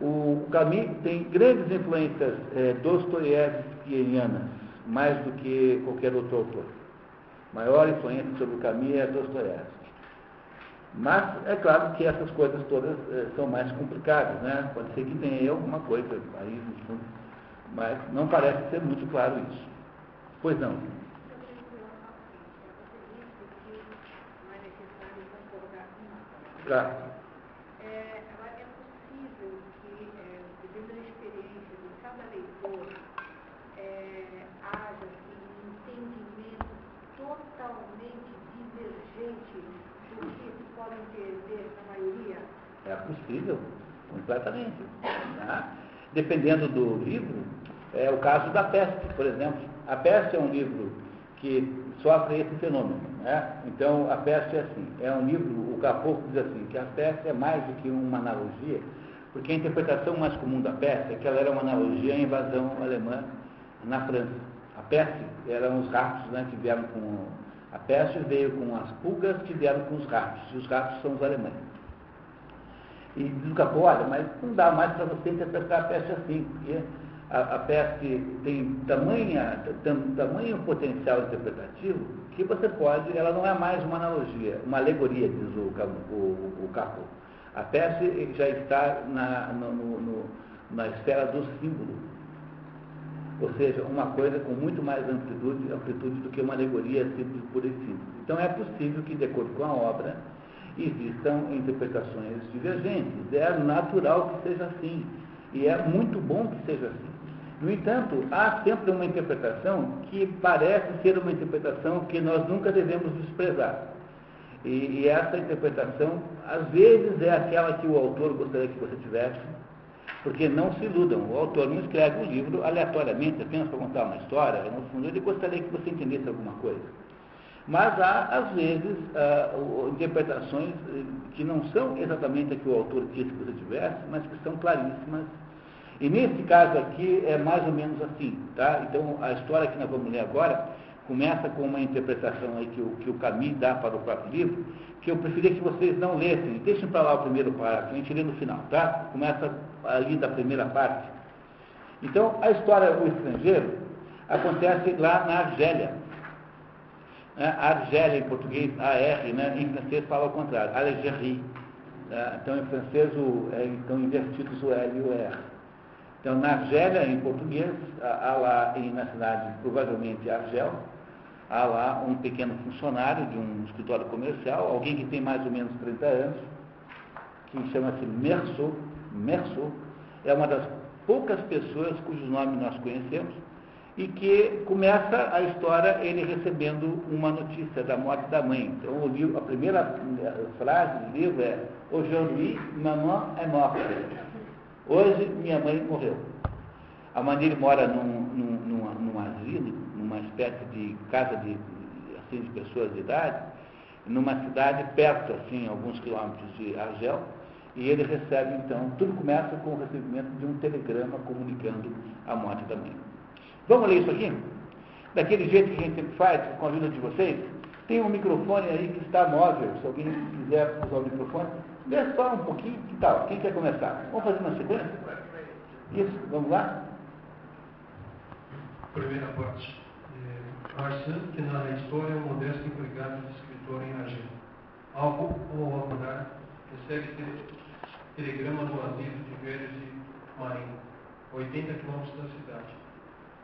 O Camus tem grandes influências é, dostoiévskianas, mais do que qualquer outro autor. maior influência sobre o Camus é Dostoiévski. Mas é claro que essas coisas todas é, são mais complicadas, né? Pode ser que tenha alguma coisa aí no fundo, mas não parece ser muito claro isso. Pois não. Claro. É, é possível que, é, dependendo da experiência de cada leitor, é, haja assim, um entendimento totalmente divergente do que É possível, completamente. Né? Dependendo do livro, é o caso da peste, por exemplo. A peste é um livro que sofre esse fenômeno. Né? Então, a peste é assim, é um livro, o Capô diz assim, que a peste é mais do que uma analogia, porque a interpretação mais comum da peste é que ela era uma analogia à invasão alemã na França. A peste eram os ratos né, que vieram com... A peste veio com as pulgas que vieram com os ratos, e os ratos são os alemães. E diz o Capô, olha, mas não dá mais para você interpretar a peste assim, porque a, a peste tem tamanha, tam, tamanho potencial interpretativo que você pode, ela não é mais uma analogia, uma alegoria, diz o, o, o Capô. A peste já está na, no, no, na esfera do símbolo. Ou seja, uma coisa com muito mais amplitude, amplitude do que uma alegoria simples por e simples. Então é possível que, de acordo com a obra, existam interpretações divergentes. É natural que seja assim. E é muito bom que seja assim. No entanto, há sempre uma interpretação que parece ser uma interpretação que nós nunca devemos desprezar. E, e, essa interpretação, às vezes, é aquela que o autor gostaria que você tivesse, porque não se iludam, o autor não escreve um livro aleatoriamente, apenas para contar uma história, no fundo ele gostaria que você entendesse alguma coisa. Mas há, às vezes, uh, interpretações eh, que não são exatamente a que o autor quis que você tivesse, mas que são claríssimas e nesse caso aqui é mais ou menos assim, tá? Então a história que nós vamos ler agora começa com uma interpretação aí que o, que o Camus dá para o próprio livro, que eu preferia que vocês não lessem. Deixem para lá o primeiro parágrafo, a gente lê no final, tá? Começa ali da primeira parte. Então, a história do estrangeiro acontece lá na Argélia. Né? Argélia em português, AR, né? em francês fala ao contrário, Algérie. Né? Então, em francês, o, é, então, invertidos o L e o R. Então, na Argélia, em português, há lá em, na cidade, provavelmente Argel, há lá um pequeno funcionário de um escritório comercial, alguém que tem mais ou menos 30 anos, que chama-se Merceau. Merceau é uma das poucas pessoas cujos nomes nós conhecemos, e que começa a história ele recebendo uma notícia da morte da mãe. Então, livro, a primeira frase do livro é Aujourd'hui, maman é morta. Hoje, minha mãe morreu. A mãe dele mora num, num, num, num asilo, numa espécie de casa de, assim, de pessoas de idade, numa cidade perto, assim, alguns quilômetros de Argel, e ele recebe, então, tudo começa com o recebimento de um telegrama comunicando a morte da mãe. Vamos ler isso aqui? Daquele jeito que a gente sempre faz, com a ajuda de vocês. Tem um microfone aí que está móvel, se alguém quiser usar o microfone. Dê só um pouquinho, que tal? Quem quer começar? Vamos fazer uma sequência? Isso, vamos lá? Primeira parte. Arsène, que narra a história, é um modesto empregado de escritor em Argel. Algo ou ao recebe telegrama do asilo de velhos de Marinho, 80 quilômetros da cidade,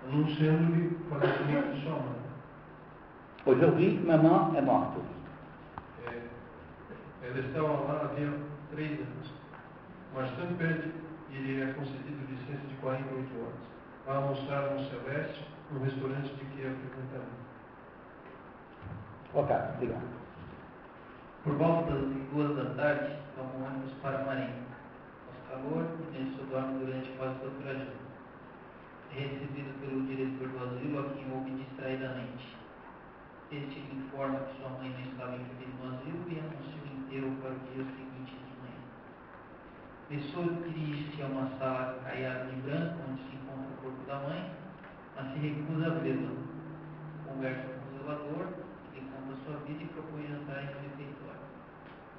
anunciando-lhe o falecimento de sua mãe. Hoje eu vi, mamãe é morta. É, ela estava lá havia três anos. Mas tanto pede e lhe é concedido licença de 48 horas. Vai almoçar no Celeste, no restaurante de que é frequentamento. Ok, obrigado. Por volta das duas da tarde, tomam ônibus para Marim. Faz calor e Denso dorme durante quase todo o trajeto. É recebido pelo diretor do asilo, a quem ouve distraidamente. Este lhe informa que sua mãe não estava infeliz no asilo e anuncia o enterro para o dia seguinte de manhã. Pessoa dirige-se a uma sala caiada de branco, onde se encontra o corpo da mãe, mas se recusa a vê-la. Conversa com o zelador, que conta sua vida e propõe entrar em seu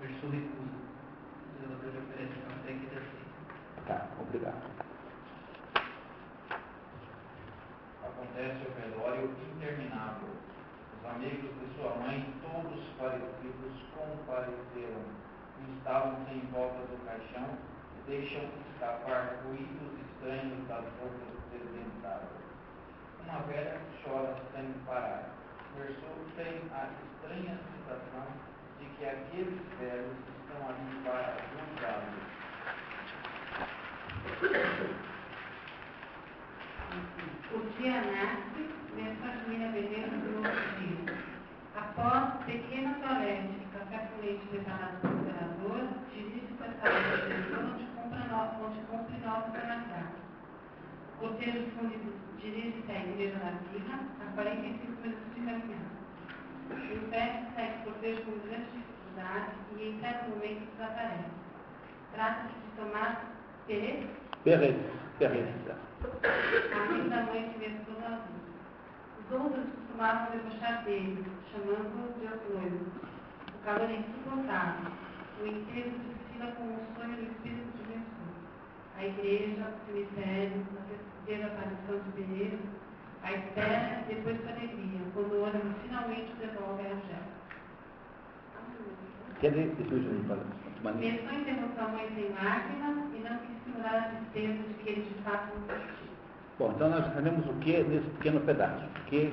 Verso recusa. O zelador lhe oferece café que ele aceita. Tá, obrigado. Acontece o velório interminável. Os amigos de sua mãe, todos parecidos, compareceram. Instalam-se em volta do caixão e deixam escapar ruídos estranhos das bocas desdentadas. Uma velha chora sem parar. Versou tem a estranha sensação de que aqueles velhos estão ali para ajudá-lo. O dia nasce, mesmo a família bebendo do outro dia. Após pequena toalete e café com leite preparado pelo operador, dirige-se para a sala de onde compra no, onde cumpre O Cortejo dirige-se à igreja da Vila, a 45 minutos de caminhada. O pé segue por vejo com grandes dificuldades e em certo momento desaparece. Trata-se de Tomás Pérez. Pérez, Pérez. Amigo da mãe que vê toda a vida. Os outros costumavam debochar dele, chamando-o de noivo. O calor é insuportável. O enterro desfila com o sonho do espírito de Jesus. A igreja, o cemitério, a terceira aparição de Pereira, a espera e depois alegria, quando o ônibus finalmente devolve a Argel. Quer dizer, depois de derrotar a mãe sem lágrimas e não quis segurar a tristeza de que ele de fato não existiu. Bom, então nós sabemos o que nesse pequeno pedaço. Que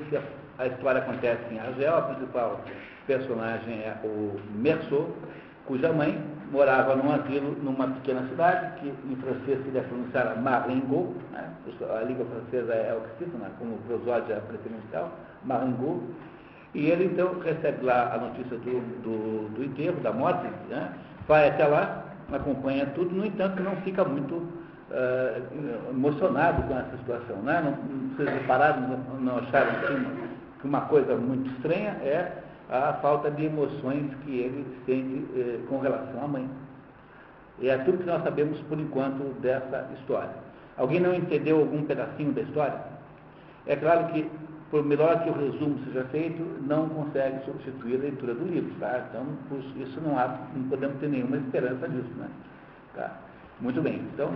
a história acontece em Argel, a principal personagem é o Merceau, cuja mãe morava num asilo numa pequena cidade, que em francês se deve pronunciar Marengo, né? a língua francesa é o que cita, né? como prosódia preferencial, Marengo, e ele então recebe lá a notícia do, do, do enterro, da morte, né? vai até lá, acompanha tudo, no entanto não fica muito uh, emocionado com essa situação. Né? Não, vocês repararam, não, não acharam que uma coisa muito estranha é a falta de emoções que ele sente eh, com relação à mãe. E é tudo que nós sabemos por enquanto dessa história. Alguém não entendeu algum pedacinho da história? É claro que, por melhor que o resumo seja feito, não consegue substituir a leitura do livro, tá? Então, isso não, há, não podemos ter nenhuma esperança disso, né? Tá? Muito bem, então,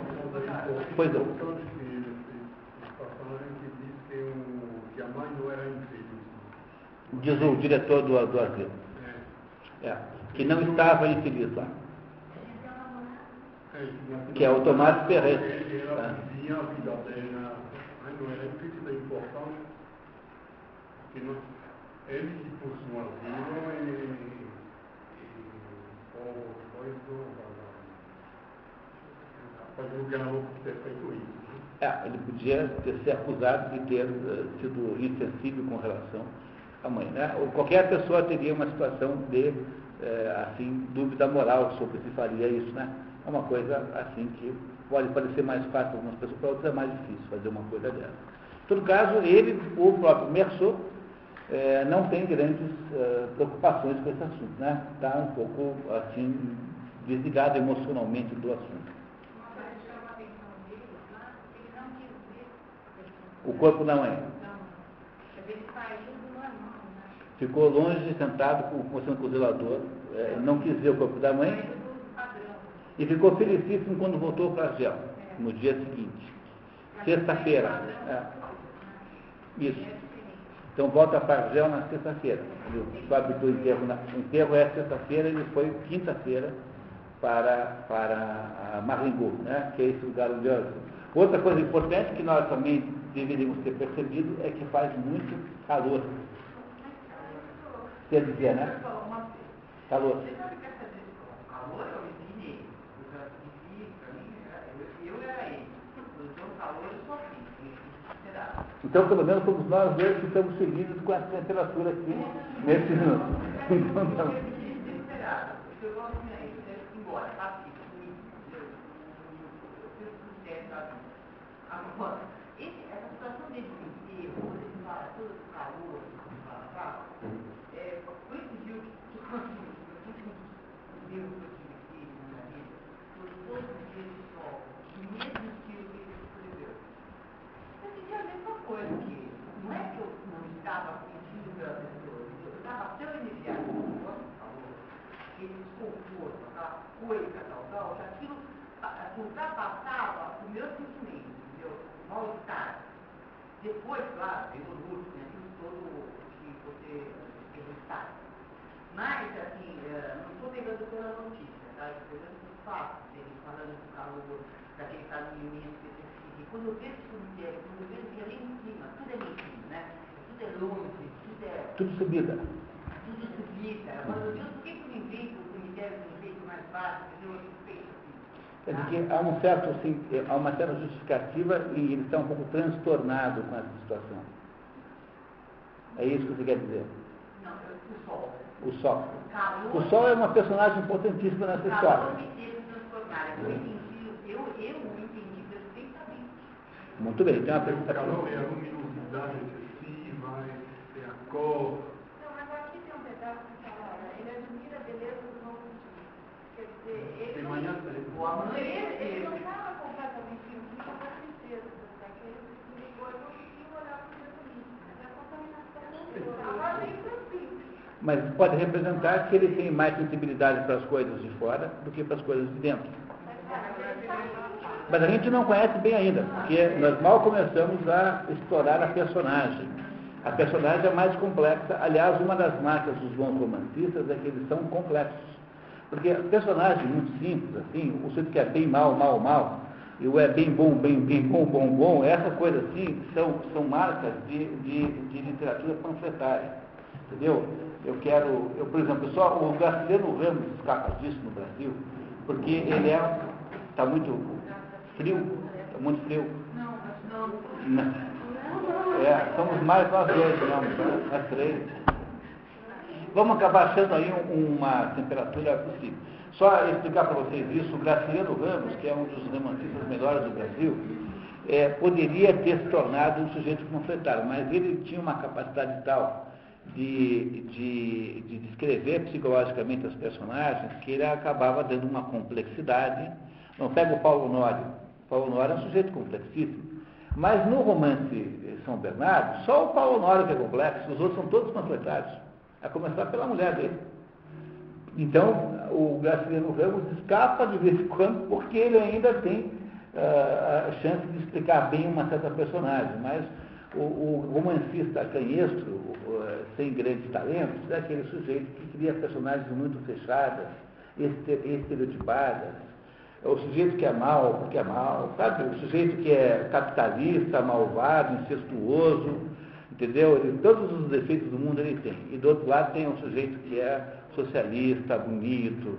pois não. quando era infeliz. Diz o diretor do, do asilo. É. É, que não estava infeliz lá. É, Que é o Tomás Ferreira. Ah. é nós, ele asilo e, e. É, ele podia ter se acusado de ter eh, sido insensível com relação à mãe. Né? Ou qualquer pessoa teria uma situação de eh, assim, dúvida moral sobre se faria isso. Né? É uma coisa assim que pode parecer mais fácil para algumas pessoas, para outras é mais difícil fazer uma coisa dessa. Em todo caso, ele, o próprio Merceau, eh, não tem grandes eh, preocupações com esse assunto. Está né? Tá um pouco assim, desligado emocionalmente do assunto. A não ver O corpo da mãe. Não. Quer dizer, ele saiu né? Ficou longe, sentado, com- o zelador, eh, não quis ver o corpo da mãe e ficou felicíssimo quando voltou para Argel, no dia seguinte. Sexta-feira. É, isso. Então volta para Argel na sexta-feira. Ele sobe do enterro, na, o enterro é sexta-feira, ele foi quinta-feira para, para a Maringou, né? que é esse lugar onde eu... Outra coisa importante que nós também deveríamos ter percebido é que faz muito calor. Quer dizer, né? Calor. Essa. Então, pelo menos somos nós dois que estamos felizes com essa temperatura aqui nesse minuto. Então, tá. Eu fiquei desesperada. Porque eu gosto de ir, eu ir embora, rápido. Eu eu fiz tudo certo, sabe? Agora, esse- essa situação dele do enterro, quando ele fala todo esse calor, fala, fala, é, coincidiu que quando os últimos enterros que eu tive aqui na minha vida, foram todos os dias de sol, do mesmo estilo que ele escreveu. Eu senti a mesma coisa que ele. Não é que eu não estava sentindo pela pessoa, eu estava tão energizado com o nosso calor, aquele desconforto, aquela coisa, tal, tal, que aquilo ah, ultrapassava o meu sentimento, entendeu? O mal-estar. Depois, claro, veio o luto, né? Aquilo todo que você está. Mas, assim, eh, não estou pegando pela notícia, tá? Estou pegando por fato, ele falando do calor, daquele caminhamento que você fica. E quando eu vejo esse cemitério, quando eu vejo que ali em cima, tudo é em cima, né? Tudo é longe, tudo é Tudo subida. tudo subida. Mas, meu Deus, por que que não inventa o cemitério de um jeito mais baixo, entendeu? Quer dizer que há, um certo, assim, há uma certa justificativa e ele está um pouco transtornado com essa situação. É isso que você quer dizer? Não, o sol. O Sol. O. O Sol é uma personagem importantíssima nessa O história. Eu entendi, eu, eu o entendi perfeitamente. Muito bem, tem uma O pergunta calor é a luminosidade excessiva, é a cor. Não, mas aqui tem um pedaço que fala, olha, ele admira a beleza do novo dia. Quer dizer, ele não. O amanhecer ele, não estava completamente iludido com a tristeza, porque ele ligou e conseguiu olhar para o a contaminação não estava. Mas pode representar que ele tem mais sensibilidade para as coisas de fora do que para as coisas de dentro. Mas a gente não conhece bem ainda, porque nós mal começamos a explorar a personagem. A personagem é mais complexa. Aliás, uma das marcas dos bons romancistas é que eles são complexos. Porque personagem muito simples, assim, o sujeito que é bem mal, mal, mal, e o é bem bom, bem, bem bom, bom, bom, essa coisa assim, são, são marcas de, de, de literatura panfletária. Entendeu? Eu quero, eu, por exemplo, só o Graciliano Ramos escapa disso no Brasil, porque ele é, está muito frio, está muito frio. Não, não. Não. É, somos mais nós dois, não, nós três. Vamos acabar achando aí um- uma temperatura possível. Só explicar para vocês isso, o Graciliano Ramos, que é um dos romancistas melhores do Brasil, é, poderia ter se tornado um sujeito panfletário, mas ele tinha uma capacidade tal de, de, de descrever psicologicamente as personagens que ele acabava dando uma complexidade. Não pega o Paulo Honório. Paulo Honório é um sujeito complexíssimo. Mas no romance São Bernardo, só o Paulo Honório que é complexo, os outros são todos panfletários. A começar pela mulher dele. Então, o Graciliano Ramos escapa de vez em quando, porque ele ainda tem ah, a chance de explicar bem uma certa personagem. Mas O, o romancista canhestro, sem grandes talentos, é aquele sujeito que cria personagens muito fechadas, estereotipadas. É o sujeito que é mal, porque é mal, sabe? O sujeito que é capitalista, malvado, incestuoso, entendeu? Ele, todos os defeitos do mundo ele tem. E do outro lado tem um sujeito que é socialista, bonito,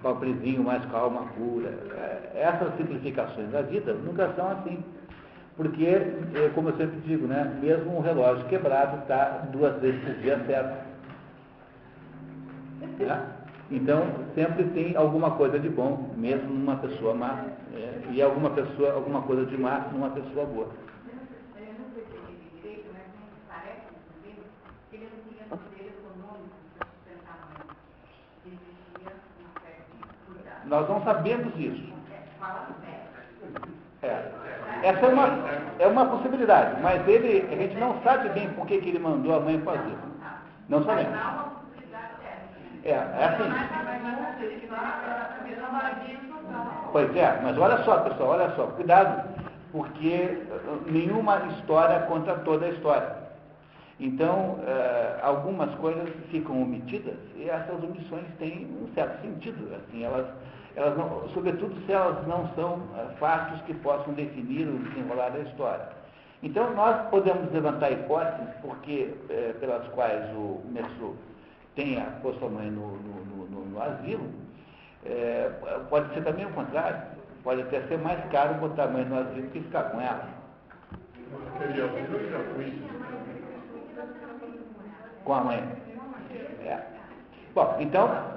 pobrezinho, mais calma, pura. É, essas simplificações da vida nunca são assim. Porque, é, como eu sempre digo, né, mesmo um relógio quebrado está duas vezes por dia certo. Tá? Então, sempre tem alguma coisa de bom, mesmo numa pessoa má, é, e alguma pessoa, alguma coisa de má numa pessoa boa. Nós não sabemos isso. É. Essa é uma, é uma possibilidade, mas ele, a gente não sabe bem por que, que ele mandou a mãe fazer. Não sabemos. É, é assim. Pois é, mas olha só, pessoal, olha só, cuidado, porque nenhuma história conta toda a história. Então, uh, algumas coisas ficam omitidas e essas omissões têm um certo sentido. Assim, elas, elas não, sobretudo se elas não são uh, fatos que possam definir o desenrolar da história. Então, nós podemos levantar hipóteses porque, uh, pelas quais o Merceau posto a mãe no, no, no, no asilo, pode ser também o contrário. Pode até ser mais caro botar a mãe no asilo que ficar com ela. Com a mãe. É. Bom, então,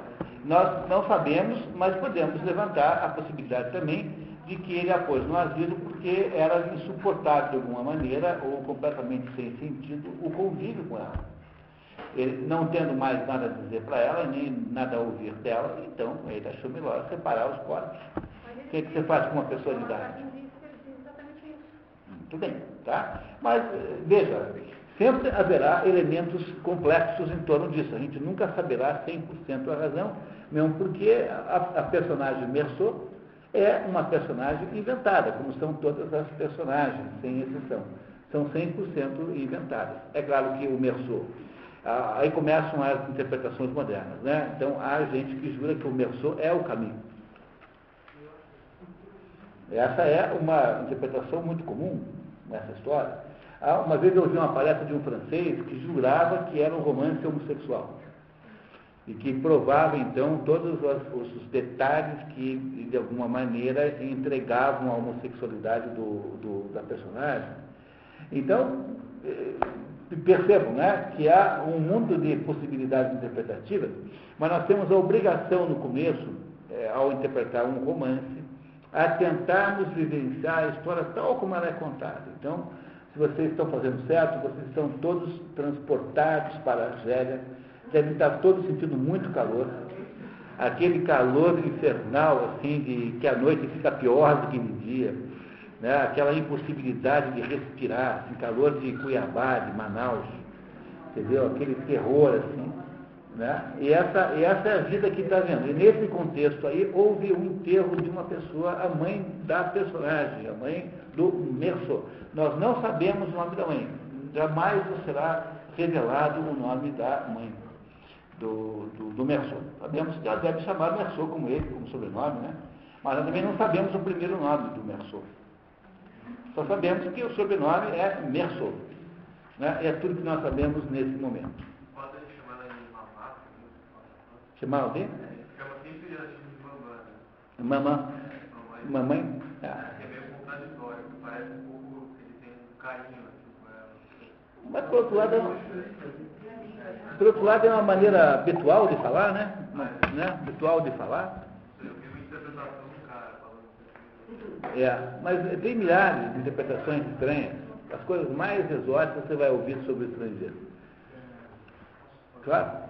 nós não sabemos, mas podemos levantar a possibilidade também de que ele a pôs no asilo porque era insuportável de alguma maneira, ou completamente sem sentido, o convívio com ela. Ele, não tendo mais nada a dizer para ela, nem nada a ouvir dela, então ele achou melhor separar os corpos. O que, é que você faz com uma pessoa de idade? Muito bem, tá? Mas, veja, Sempre haverá elementos complexos em torno disso. A gente nunca saberá 100% a razão, mesmo porque a, a personagem Merceau é uma personagem inventada, como são todas as personagens, sem exceção. São 100% inventadas. É claro que o Merceau. Aí começam as interpretações modernas. Né? Então, há gente que jura que o Merceau é o caminho. Essa é uma interpretação muito comum nessa história. Ah, uma vez eu ouvi uma palestra de um francês que jurava que era um romance homossexual. E que provava, então, todos os detalhes que, de alguma maneira, entregavam a homossexualidade do, do, da personagem. Então, eh, percebam né, que há um mundo de possibilidades interpretativas, mas nós temos a obrigação no começo, é, ao interpretar um romance, a tentarmos vivenciar a história tal como ela é contada. Então, se vocês estão fazendo certo, vocês estão todos transportados para a Argélia, devem estar todos sentindo muito calor. Aquele calor infernal, assim, de que a noite fica pior do que no dia. Né? Aquela impossibilidade de respirar, assim, calor de Cuiabá, de Manaus, entendeu? Aquele terror, assim. Né? E, essa, e essa é a vida que está vendo. E nesse contexto aí, houve um enterro de uma pessoa, a mãe da personagem, a mãe do Merceau. Nós não sabemos o nome da mãe. Jamais será revelado o nome da mãe do, do, do Merceau. Sabemos que ela deve chamar Merceau como ele, como sobrenome, né? Mas também não sabemos o primeiro nome do Merceau. Só sabemos que o sobrenome é Merceau. Né? É tudo que nós sabemos nesse momento. Chamava o quê? Chama sempre de mamãe. Mamã. Mamãe? Ah. É meio contraditório, parece um pouco que ele tem um carinho com ela. Mas por outro lado, é por outro lado é uma maneira habitual de falar, né? Uma, né? Habitual de falar. Eu vi uma interpretação do cara falando É, mas tem milhares de interpretações estranhas. As coisas mais exóticas você vai ouvir sobre o estrangeiro. Claro.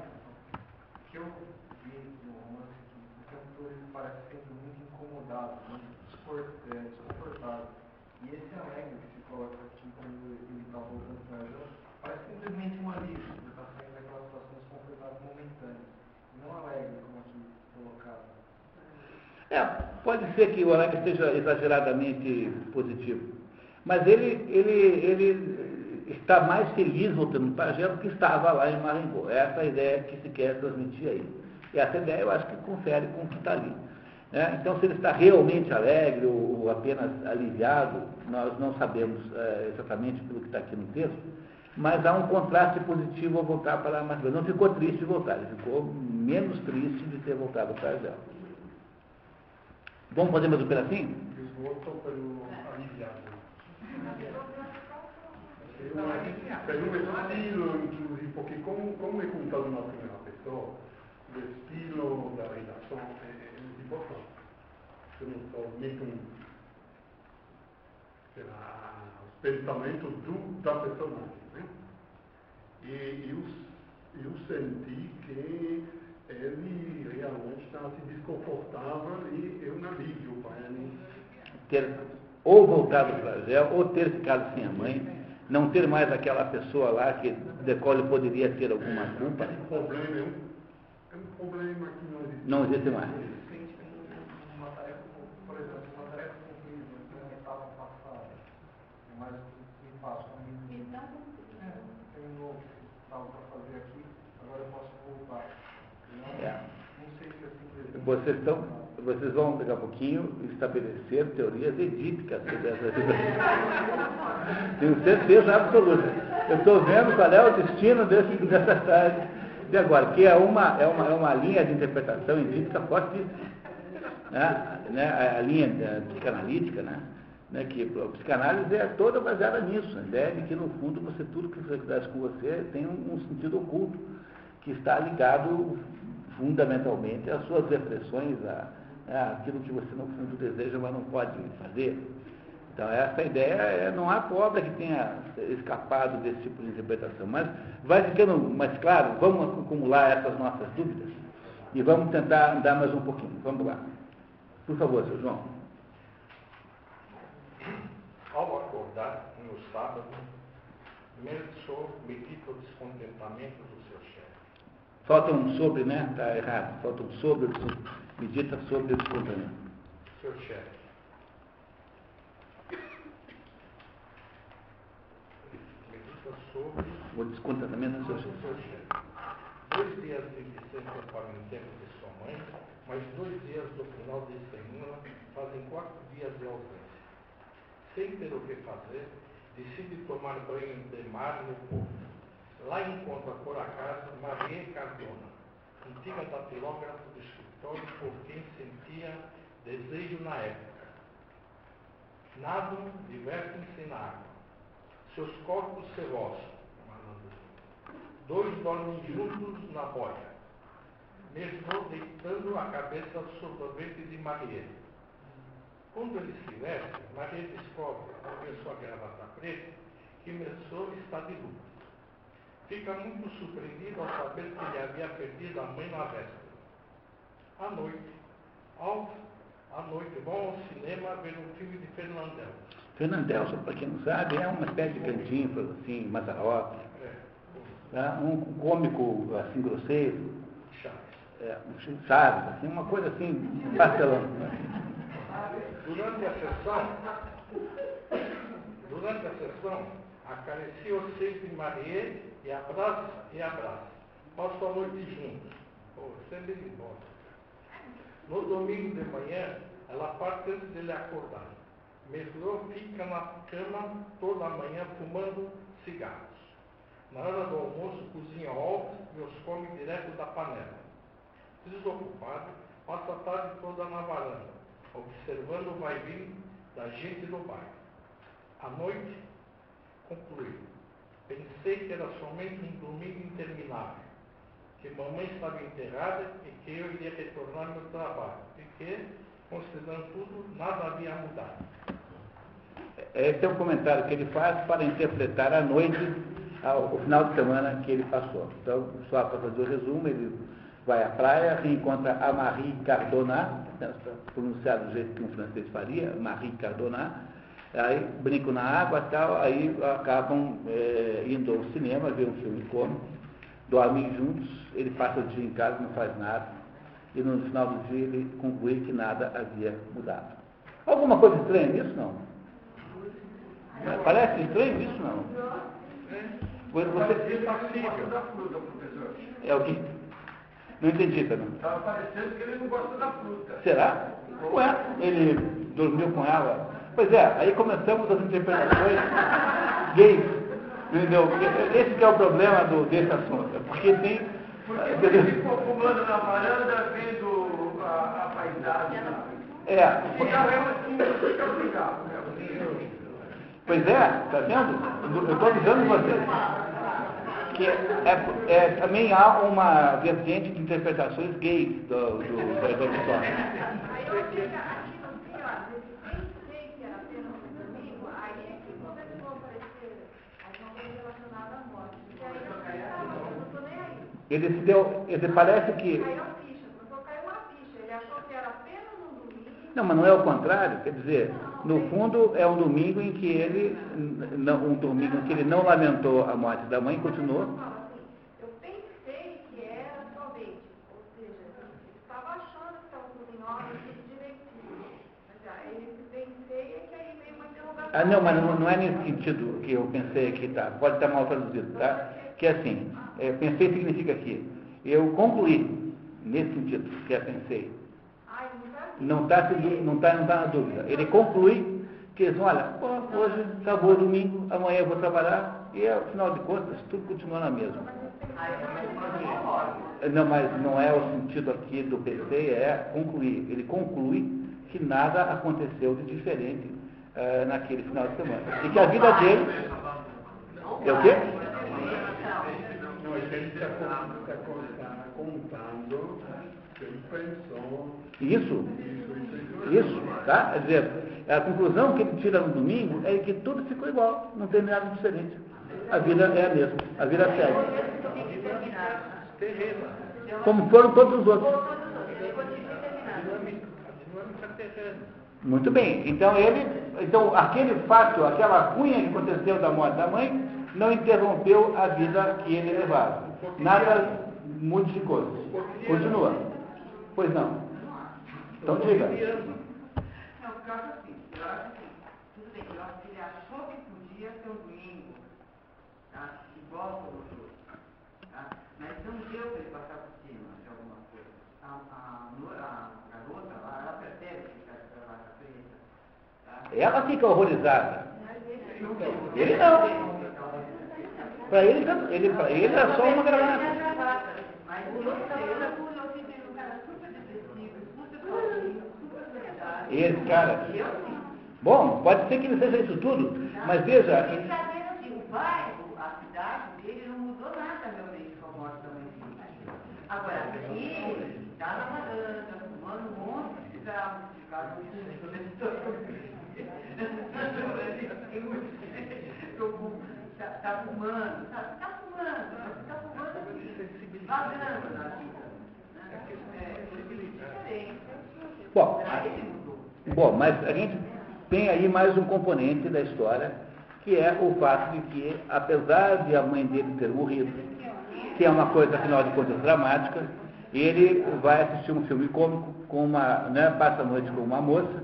Desconfortável. E esse alegre que se coloca aqui quando ele está voltando para a parece simplesmente um alívio, ele está saindo daquela situação desconfortável momentânea. Não alegre, como aqui colocado. É, pode ser que o alegre seja exageradamente positivo. Mas ele, ele, ele está mais feliz voltando para Argel do que estava lá em Maringá. Essa é a ideia que se quer transmitir aí. E essa ideia eu acho que confere com o que está ali. É, então, se ele está realmente alegre ou, ou apenas aliviado, nós não sabemos é, exatamente pelo que está aqui no texto, mas há um contraste positivo ao voltar para a Macedônia. Não ficou triste de voltar, ele ficou menos triste de ter voltado para Israel. Vamos fazer mais um pedacinho? Esgoto pelo aliviado. Per un estilo, inclusive, porque como, como é contado na primeira pessoa, o estilo da é, é muito importante. Eu não estou nem com será, os pensamentos do, da personagem. Né? E eu, eu senti que ele realmente estava se desconfortável e eu não alívio para ele. Ter ou voltado para Israel, ou ter ficado sem a mãe, não ter mais aquela pessoa lá que, de qual ele poderia ter alguma culpa. Esse problema é um, é um problema que não existe. Não existe mais. Uma tarefa, por exemplo, uma tarefa concluída na etapa passada, mas me faço comigo. Então, Tem um novo que estava para fazer aqui, agora eu posso voltar. Não, É. não sei se é assim Vocês, estão, vocês vão daqui a pouquinho estabelecer teorias edípicas sobre essa Tenho certeza absoluta. Eu estou vendo qual é o destino desse, dessa tarde de agora, que é uma, é uma, é uma linha de interpretação edípica fortíssima. Né? Né? A, linha eh, psicanalítica, né? Né? que a psicanálise é toda baseada nisso. A ideia de que, no fundo, você, tudo que acontece com você tem um, um sentido oculto, que está ligado fundamentalmente às suas repressões, a aquilo que você, no fundo, deseja, mas não pode fazer. Então, essa ideia, é, não há pobre que tenha escapado desse tipo de interpretação. Mas vai ficando mais claro, vamos acumular essas nossas dúvidas e vamos tentar andar mais um pouquinho. Vamos lá. Por favor, seu João. Ao acordar no sábado, Melchor medita o descontentamento do. Falta um sobre, né? Está errado. Falta um sobre, medita sobre o descontentamento. Seu chefe. Medita sobre O descontentamento do seu o chefe. seu chefe. Dois dias de licença para o enterro de sua mãe, mas dois dias do final de semana fazem quatro dias de ausência. Sem ter o que fazer, decide tomar banho de mar no porto. Lá encontra por acaso Maria Cardona, antiga datilógrafa do escritório por quem sentia desejo na época. Nadam, divertem-se na água. Seus corpos se roçam. Dois dormem juntos na boia, mesmo deitando a cabeça ventre de Maria. Quando eles se vestem, Maria descobre, ao ver sua gravata preta, que Mensor está de luto. Fica muito surpreendido ao saber que ele havia perdido a mãe na véspera. À noite, ao, à noite vão ao cinema ver um filme de Fernandel. Fernandel, só para quem não sabe, é uma espécie de cantinho, assim, Mazzaropi, É, tá? um cômico, assim, grosseiro, Chaves. é, um Chaves, assim, uma coisa assim, pastelão. Durante a sessão, durante a sessão, acaricia o seio de Maria e abraça e abraça. Passam a noite juntos. Pô, sempre ele embora. No domingo de manhã, ela parte antes dele acordar. Meslô fica na cama toda a manhã fumando cigarros. Na hora do almoço, cozinha ovos e os come direto da panela. Desocupado, passa a tarde toda na varanda, observando o vai-vir da gente do bairro. À noite, conclui. Pensei que era somente um domingo interminável, que mamãe estava enterrada e que eu iria retornar ao meu trabalho, e que, considerando tudo, nada havia mudado. Esse é o comentário que ele faz para interpretar a noite, o final de semana que ele passou. Então, só para fazer o resumo, ele vai à praia, reencontra a Marie Cardona, né, pronunciado do jeito que um francês faria, Marie Cardona, aí brincam na água e tal, aí acabam eh, indo ao cinema, ver um filme cômico, dormem juntos, ele passa o dia em casa, não faz nada, e no final do dia ele conclui que nada havia mudado. Alguma coisa estranha nisso, não? Parece estranho isso, não? Você... Fruta, professor. É o quê? Não entendi, Fernando. Estava parecendo que ele não gosta da fruta. Será? Ué, ele dormiu com ela. Pois é, aí começamos as interpretações gays. Entendeu? Esse que é o problema do, desse assunto. Porque tem. Porque ele ficou fumando na varanda, vendo a, a paisagem. É. O cigarro é assim, cigarro. né? Pois é, tá vendo? Eu estou avisando vocês. Que é, é, também há uma vertente de interpretações gays do, do, da, da história. Aí eu fica aqui no fim, ó, pensei que era apenas um domingo, aí é que começou a aparecer alguma coisa relacionada à morte. Porque aí eu pensava, eu não tô nem aí. Ele se deu. Ele parece que. Não, mas não é o contrário, quer dizer, no fundo é um domingo em que ele, não, um domingo em que ele não lamentou a morte da mãe, continuou. Fala eu pensei que era somente, ou seja, ele estava achando que estava tudo em ordem, tudo direitinho. Mas ah, ele pensei que aí veio uma interrogação. Ah, não, mas não, não é nesse sentido que eu pensei que tá, pode estar mal traduzido, tá? Que é assim, é, pensei significa aqui, eu concluí, nesse sentido, que é pensei. Não tá está não tá, não tá na dúvida. Ele conclui que eles olha, pô, hoje acabou o domingo, amanhã eu vou trabalhar, e afinal de contas, tudo continua na mesma. Não, mas não é o sentido aqui do PC, é concluir. Ele conclui que nada aconteceu de diferente eh, naquele final de semana. E que a vida dele. É o quê? Não, a gente está contando pensou Isso, isso, isso, tá? Quer dizer, a conclusão que ele tira no domingo é que tudo ficou igual, não tem nada diferente. A vida é a mesma, a vida segue. Como foram todos os outros. Muito bem. Então ele, então aquele fato, aquela cunha que aconteceu da morte da mãe, não interrompeu a vida que ele levava. Nada modificou. Continua. Pois não. Então diga. Não, porque eu acho assim, eu acho assim, tudo bem, eu acho que ele achou que podia ser um domingo, tá? Igual todo outro, tá? Mas não deu para ele passar por cima de alguma coisa. A, a, a garota lá, ela percebe que a gravata preta, tá? Ela fica horrorizada. Não deu. Ele não. Para ele, tá- ele, pra ele era só uma gravata. Assim, de um. Esse cara. Bom, pode ser que ele seja isso tudo, mas veja, Ele está vendo assim, o bairro, a cidade dele não mudou nada realmente com a morte da mãe dele. Agora, ele está na varanda, fumando um monte de cigarro, de cigarro Está tá fumando, está tá fumando, está fumando assim, vagando na vida. né? É, bom, Será que ele mudou? Bom, mas a gente tem aí mais um componente da história, que é o fato de que, apesar de a mãe dele ter morrido, que é uma coisa, afinal de contas, dramática, ele vai assistir um filme cômico, com uma, né, passa a noite com uma moça,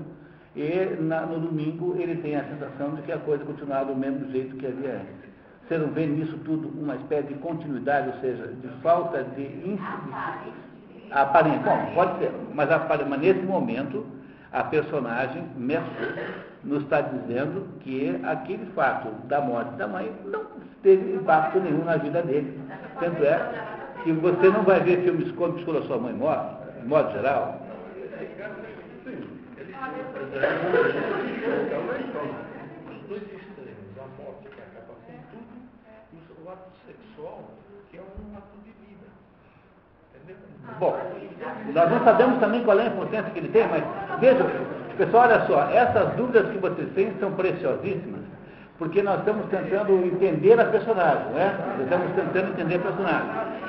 e na- no domingo ele tem a sensação de que a coisa continuava do mesmo jeito que havia antes. Você não vê nisso tudo uma espécie de continuidade, ou seja, de falta de. Aparente. Bom, pode ser, mas, mas nesse momento a personagem Merceau nos está dizendo que aquele fato da morte da mãe não teve impacto nenhum na vida dele. Tanto é que você não vai ver filmes cômicos quando a sua mãe morre, de modo geral. Dois extremos, a morte que acaba com tudo, e o ato sexual, que é um ato de vida. Entendeu? Bom, nós não sabemos também qual é a importância que ele tem, mas veja, pessoal, olha só, essas dúvidas que vocês têm são preciosíssimas, porque nós estamos tentando entender a personagem, né? Nós estamos tentando entender a personagem.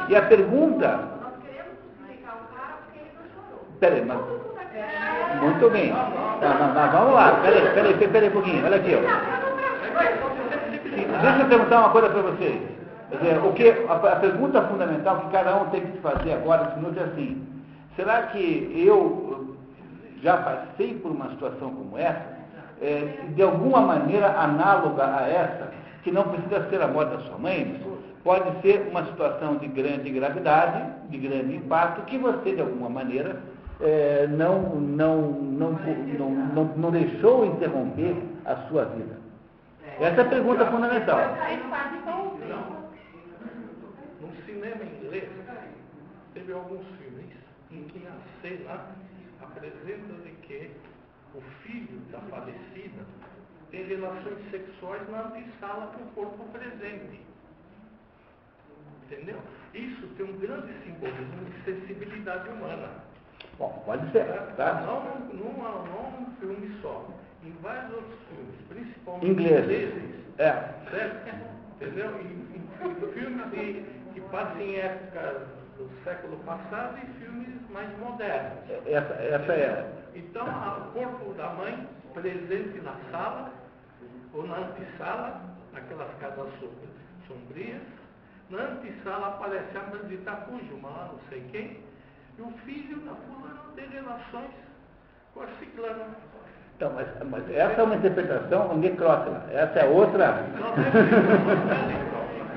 E a pergunta, Nós queremos explicar o cara porque ele não chorou. peraí, mas Muito bem. Tá, mas, mas vamos lá. Peraí, peraí, peraí, peraí um pouquinho. Olha aqui, ó. Deixa eu perguntar uma coisa para vocês. Quer dizer, o que, a, a pergunta fundamental que cada um tem que se fazer agora, nesse minuto, é assim. Será que eu já passei por uma situação como essa, eh, de alguma maneira análoga a essa, que não precisa ser a morte da sua mãe, pode ser uma situação de grande gravidade, de grande impacto, que você, de alguma maneira, é, não, não, não, não, não, não deixou interromper a sua vida. Essa é a pergunta fundamental. No cinema inglês, teve alguns filmes em que a cena apresenta de que o filho da falecida tem relações sexuais na antessala com o corpo presente. Entendeu? Isso tem um grande simbolismo de sensibilidade humana. Bom, pode ser, tá? Não, não, não, não um filme só. Em vários outros filmes, principalmente Inglês. ingleses, É. certo? Entendeu? E, e filmes de, que passam em épocas do século passado e filmes mais modernos. Essa, essa é. Então, o corpo da mãe presente na sala, ou na antessala, naquelas casas so- sombrias. Na antessala aparece a bandita Cujuma, lá não sei quem, e o filho da fulana tem relações com a ciclana. Então, mas, mas essa é uma interpretação necrófila. Essa é outra. Não tem,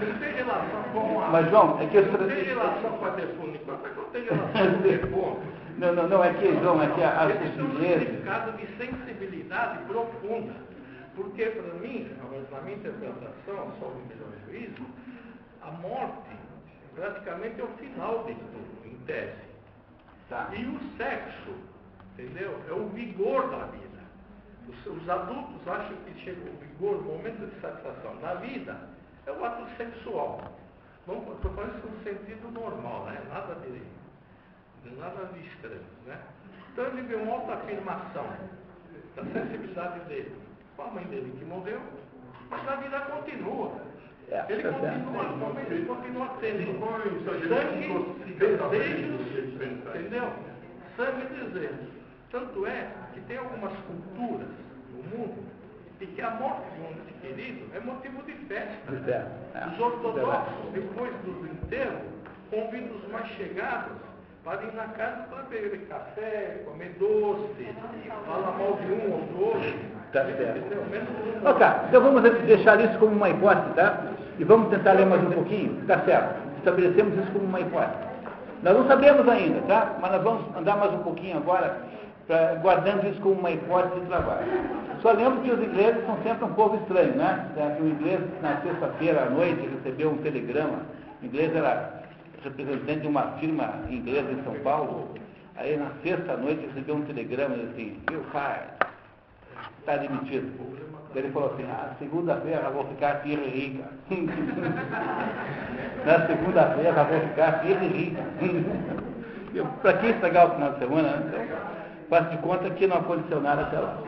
não tem relação com a. Mas, João, é que eu- Não tem relação com a defunta, não tem relação com o defunto. Não, não, não, é que, João, é que a- os é um significado de sensibilidade profunda. Porque, para mim, na minha interpretação, só o melhor juízo, a morte praticamente é o final de tudo, em tese. Tá. E o sexo, entendeu? É o vigor da vida. Os, os adultos acham que chega o vigor, o momento de satisfação na vida, é o ato sexual. Vamos, estou falando isso no sentido normal, né? Nada de, de nada de estranho, né? Então ele vê uma autoafirmação da sensibilidade dele com a mãe dele que morreu, mas a vida continua. É, Ele certo. continua, ele continua tendo sangue, desejos, entendeu? Sangue e desejos. Tanto é que tem algumas culturas no mundo em que a morte de um ente querido é motivo de festa. É. Os ortodoxos, depois do enterro, convidam os mais chegados para ir na casa para beber café, comer doce, falar mal de um ou do outro. Tá certo. Um Ok, então vamos deixar isso como uma hipótese, tá? E vamos tentar ler mais um pouquinho? Tá certo. Estabelecemos isso como uma hipótese. Nós não sabemos ainda, tá? Mas nós vamos andar mais um pouquinho agora, pra- guardando isso como uma hipótese de trabalho. Só lembro que os ingleses são sempre um povo estranho, né? É, O inglês, na sexta-feira à noite, recebeu um telegrama. O inglês era representante de uma firma inglesa em São Paulo. Aí, na sexta à noite, recebeu um telegrama assim, you're fired está demitido. Ele falou assim, ah, segunda-feira vou ficar firme e rica. Na segunda-feira vou ficar firme e rica. Para que estragar o final de semana, né? Faço de conta que não aconteceu nada até lá.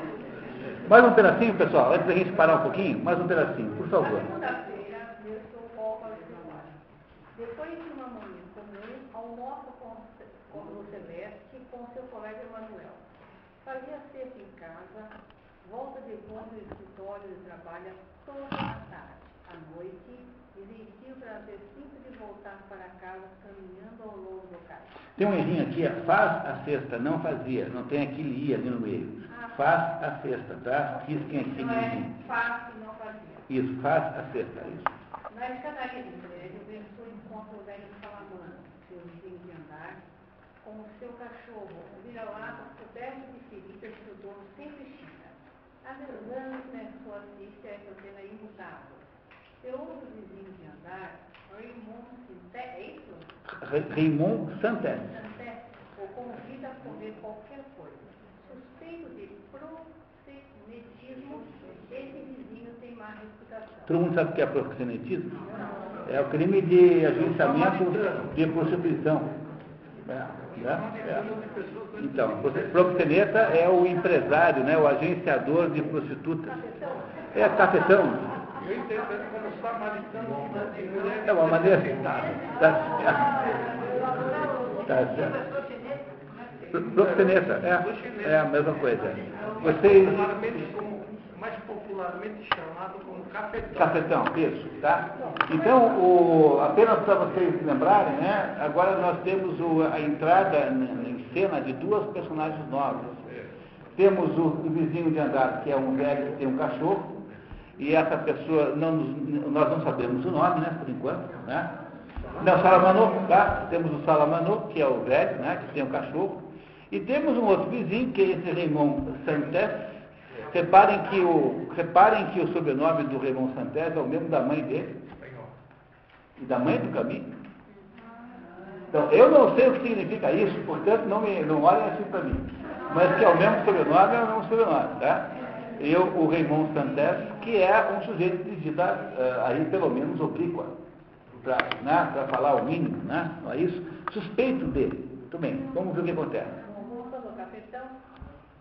Mais um pedacinho, pessoal, antes da gente parar um pouquinho, mais um pedacinho, por favor. Depois de uma manhã comum, almoço com, o Celeste com seu colega Emanuel. Fazia cedo em casa, volta depois do escritório e trabalha toda a tarde. À noite, existiu o prazer simples de voltar para casa caminhando ao longo do caminho. Tem um errinho aqui, é faz a cesta, não fazia, não tem aquele i ali no meio. Faz a cesta, tá? Risquem aqui Não é no fácil, não fazia. Isso, faz a cesta, isso. Na escadaria prédio, pensou em encontra o velho salamandra, seu vizinho de andar, com o seu cachorro, um vira-lata coberto de feridas que o dono sempre xinga. Anos começou a assistir a essa cena imutável. Seu outro vizinho de andar, Raymond é isso? Raymond. Santé, o convida a comer qualquer coisa. Suspeito de proxenetismo, esse vizinho tem má reputação. Todo mundo sabe o que é proxenetismo? É o crime de agenciamento de prostituição. É, né? É. Então, proxeneta é o empresário, né? o agenciador de prostitutas. É cafetão. Entendo ele como samaritano de mulher. É uma maneira. Tá, tá, tá certo. Pro- Proxeneta, é, é a mesma coisa. Vocês. Mais popularmente chamado como cafetão. Cafetão, isso, tá? Então, o- apenas para vocês lembrarem, né? Agora nós temos o- a entrada em cena de duas personagens novas. Temos o, o vizinho de andar, que é um velho que tem um cachorro, e essa pessoa, não, nós não sabemos o nome, né, por enquanto, né? Não, Salamano, tá? Temos o Salamano, que é o velho, né, que tem um cachorro. E temos um outro vizinho, que é esse Raymond Santés. Reparem que o, reparem que o sobrenome do Raymond Santés é o mesmo da mãe dele. E da mãe do caminho. Então, eu não sei o que significa isso, portanto, não, me, não olhem assim para mim. Mas que é o mesmo sobrenome, é o mesmo sobrenome, tá? Eu, o Raymond Santés, que é um sujeito de vida uh, aí pelo menos oblíqua, para né, falar o mínimo, né? Não é isso? Suspeito dele. Muito bem, vamos ver o que acontece. Voltando ao capitão,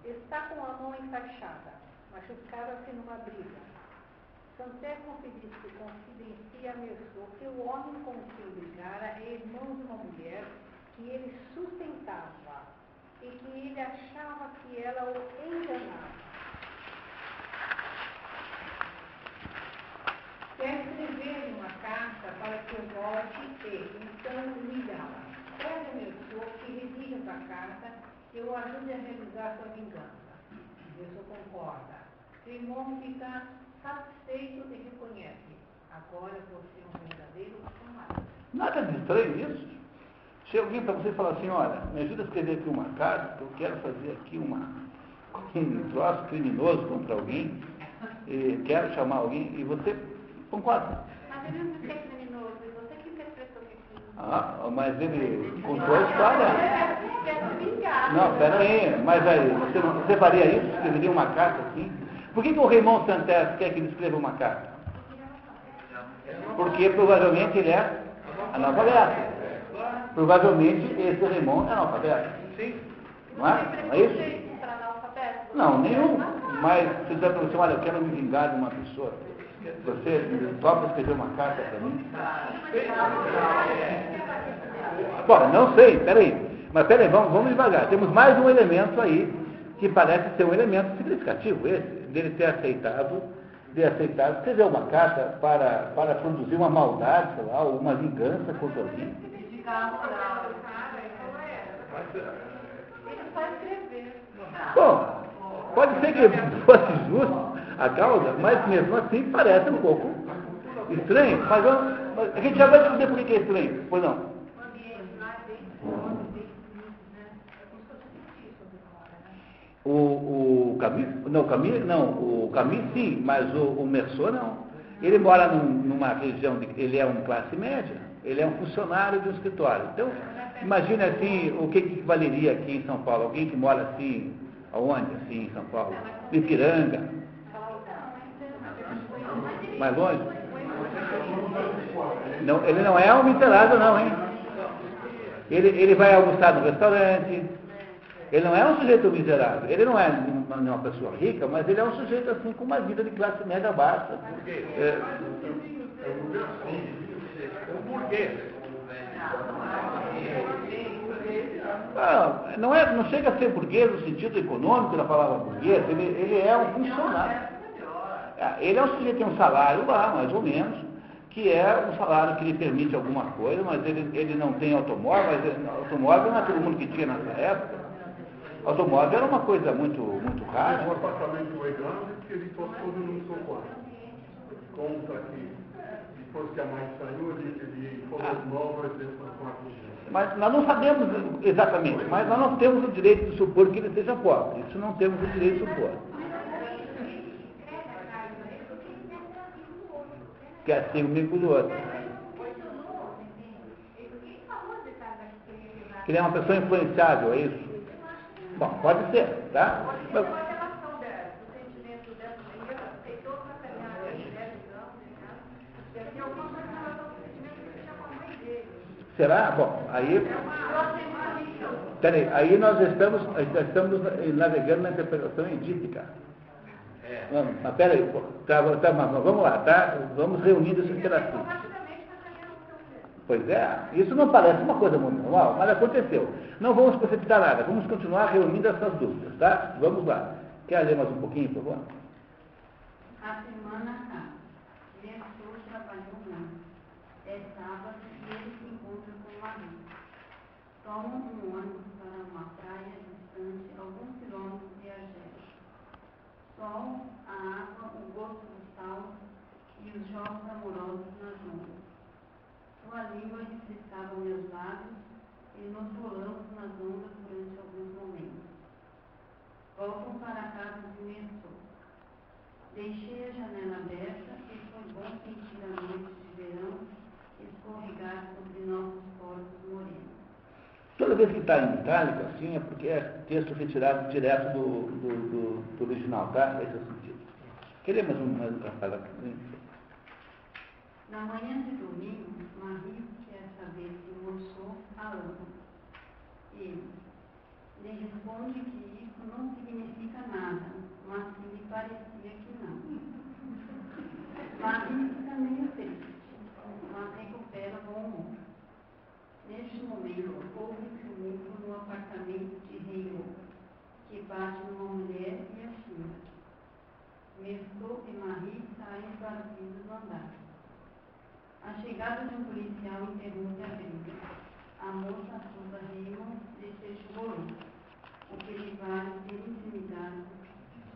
está com a mão enfaixada, machucada-se numa briga. Santé confidencia a Merceau que o homem com quem brigara é irmão de uma mulher que ele sustentava e que ele achava que ela o enganava. Quer escrever uma carta para que eu volte e, então, ligá-la. Pede a Merceau que redija essa carta e eu ajude a realizar sua vingança. Merceau concorda. Simon fica satisfeito e reconhece. Agora você é um verdadeiro amado. Nada de estranho isso. Chega alguém para você e fala assim, olha, me ajuda a escrever aqui uma carta, eu quero fazer aqui uma, um troço criminoso contra alguém, quero chamar alguém, e você concorda. Mas ele não e você que interpretou que Ah, mas ele contou a história. Quer se vingar. Não, peraí, mas aí, você, não, você faria isso? Escreveria uma carta assim? Por que, que o Raymond Santés quer que ele escreva uma carta? Porque provavelmente ele é analfabeto. Provavelmente esse Raymond é analfabeto. Sim. Não é? Não é isso? Não, nenhum. Mas se disser para você, olha, eu quero me vingar de uma pessoa, você topa escrever uma carta para mim? Bom, não sei, peraí. Mas peraí, vamos, vamos devagar. Temos mais um elemento aí que parece ser um elemento significativo, esse, dele ter aceitado, de aceitar escrever uma carta para, para produzir uma maldade, sei lá, uma vingança contra alguém. Bom, pode ser que fosse justo a causa, mas mesmo assim parece um pouco estranho. Mas, mas a gente já vai entender por que é estranho, pois não? O, o não, Camus, não, o Camus sim, mas o, o não. Ele mora num, numa região, de, ele é um classe média, ele é um funcionário de um escritório. Então, imagine assim, o que, que valeria aqui em São Paulo? Alguém que mora assim, aonde assim em São Paulo? Ipiranga. Mais longe? Não, ele não é um miserável não, hein? Ele, ele vai almoçar no restaurante, ele não é um sujeito miserável, ele não é uma, uma pessoa rica, mas ele é um sujeito assim com uma vida de classe média baixa. É, ah, não, é, não chega a ser burguês no sentido econômico da palavra burguês, ele, ele é um funcionário. Ah, Ele é um sujeito que tem um salário lá, mais ou menos, que é um salário que lhe permite alguma coisa, mas ele, ele não tem automóvel, mas ele- automóvel não é todo mundo que tinha nessa época. Automóvel era uma coisa muito, muito rara. apartamento é grande que ele postou num sofá. Conta que depois que a mãe saiu, ele, ele colocou móveis dentro do quarto dele. Mas nós não sabemos exatamente, mas nós não temos o direito de supor que ele seja pobre. Isso não temos o direito de supor. Que assim comigo do outro. Que ele é uma pessoa influenciável, é isso? Bom, pode ser, tá? Mas- com será? Bom, aí, peraí, aí nós estamos, estamos navegando na interpretação edípica. Vamos, mas peraí, pô, tá, tá, mas vamos lá, tá? Vamos reunindo esses pedacinhos. Pois é, isso não parece uma coisa muito normal, mas aconteceu. Não vamos precipitar nada, vamos continuar reunindo essas dúvidas, tá? Vamos lá. Quer ler mais um pouquinho, por favor? A semana H. Merceau trabalhou muito. É sábado e ele se encontra com o marido. Tomam um ônibus sol, a água, o gosto do sal e os jogos amorosos nas ondas. Sua língua estritava meus lábios e nos rolamos nas ondas durante alguns momentos. Voltam para a casa de Nestor. Deixei a janela aberta e foi bom sentir a noite de verão escorregar sobre nossos Toda vez que está em itálico, assim, é porque é texto retirado direto do, do, do, do original, tá? Esse é o sentido. Queremos um mais um café Na manhã de domingo, Marie quer saber se almoçou a ama. Ele lhe responde que isso não significa nada, mas que me parecia que não. Marie fica meio triste, mas recupera bom humor. Neste momento, houve tumulto no apartamento de Rio, que bate numa mulher e a filha. Mestou e Marie saem para o piso do andar. A chegada de um policial interrompe a briga. A moça acusa Raymond de ser chiboludo, o que lhe vale ter intimidado,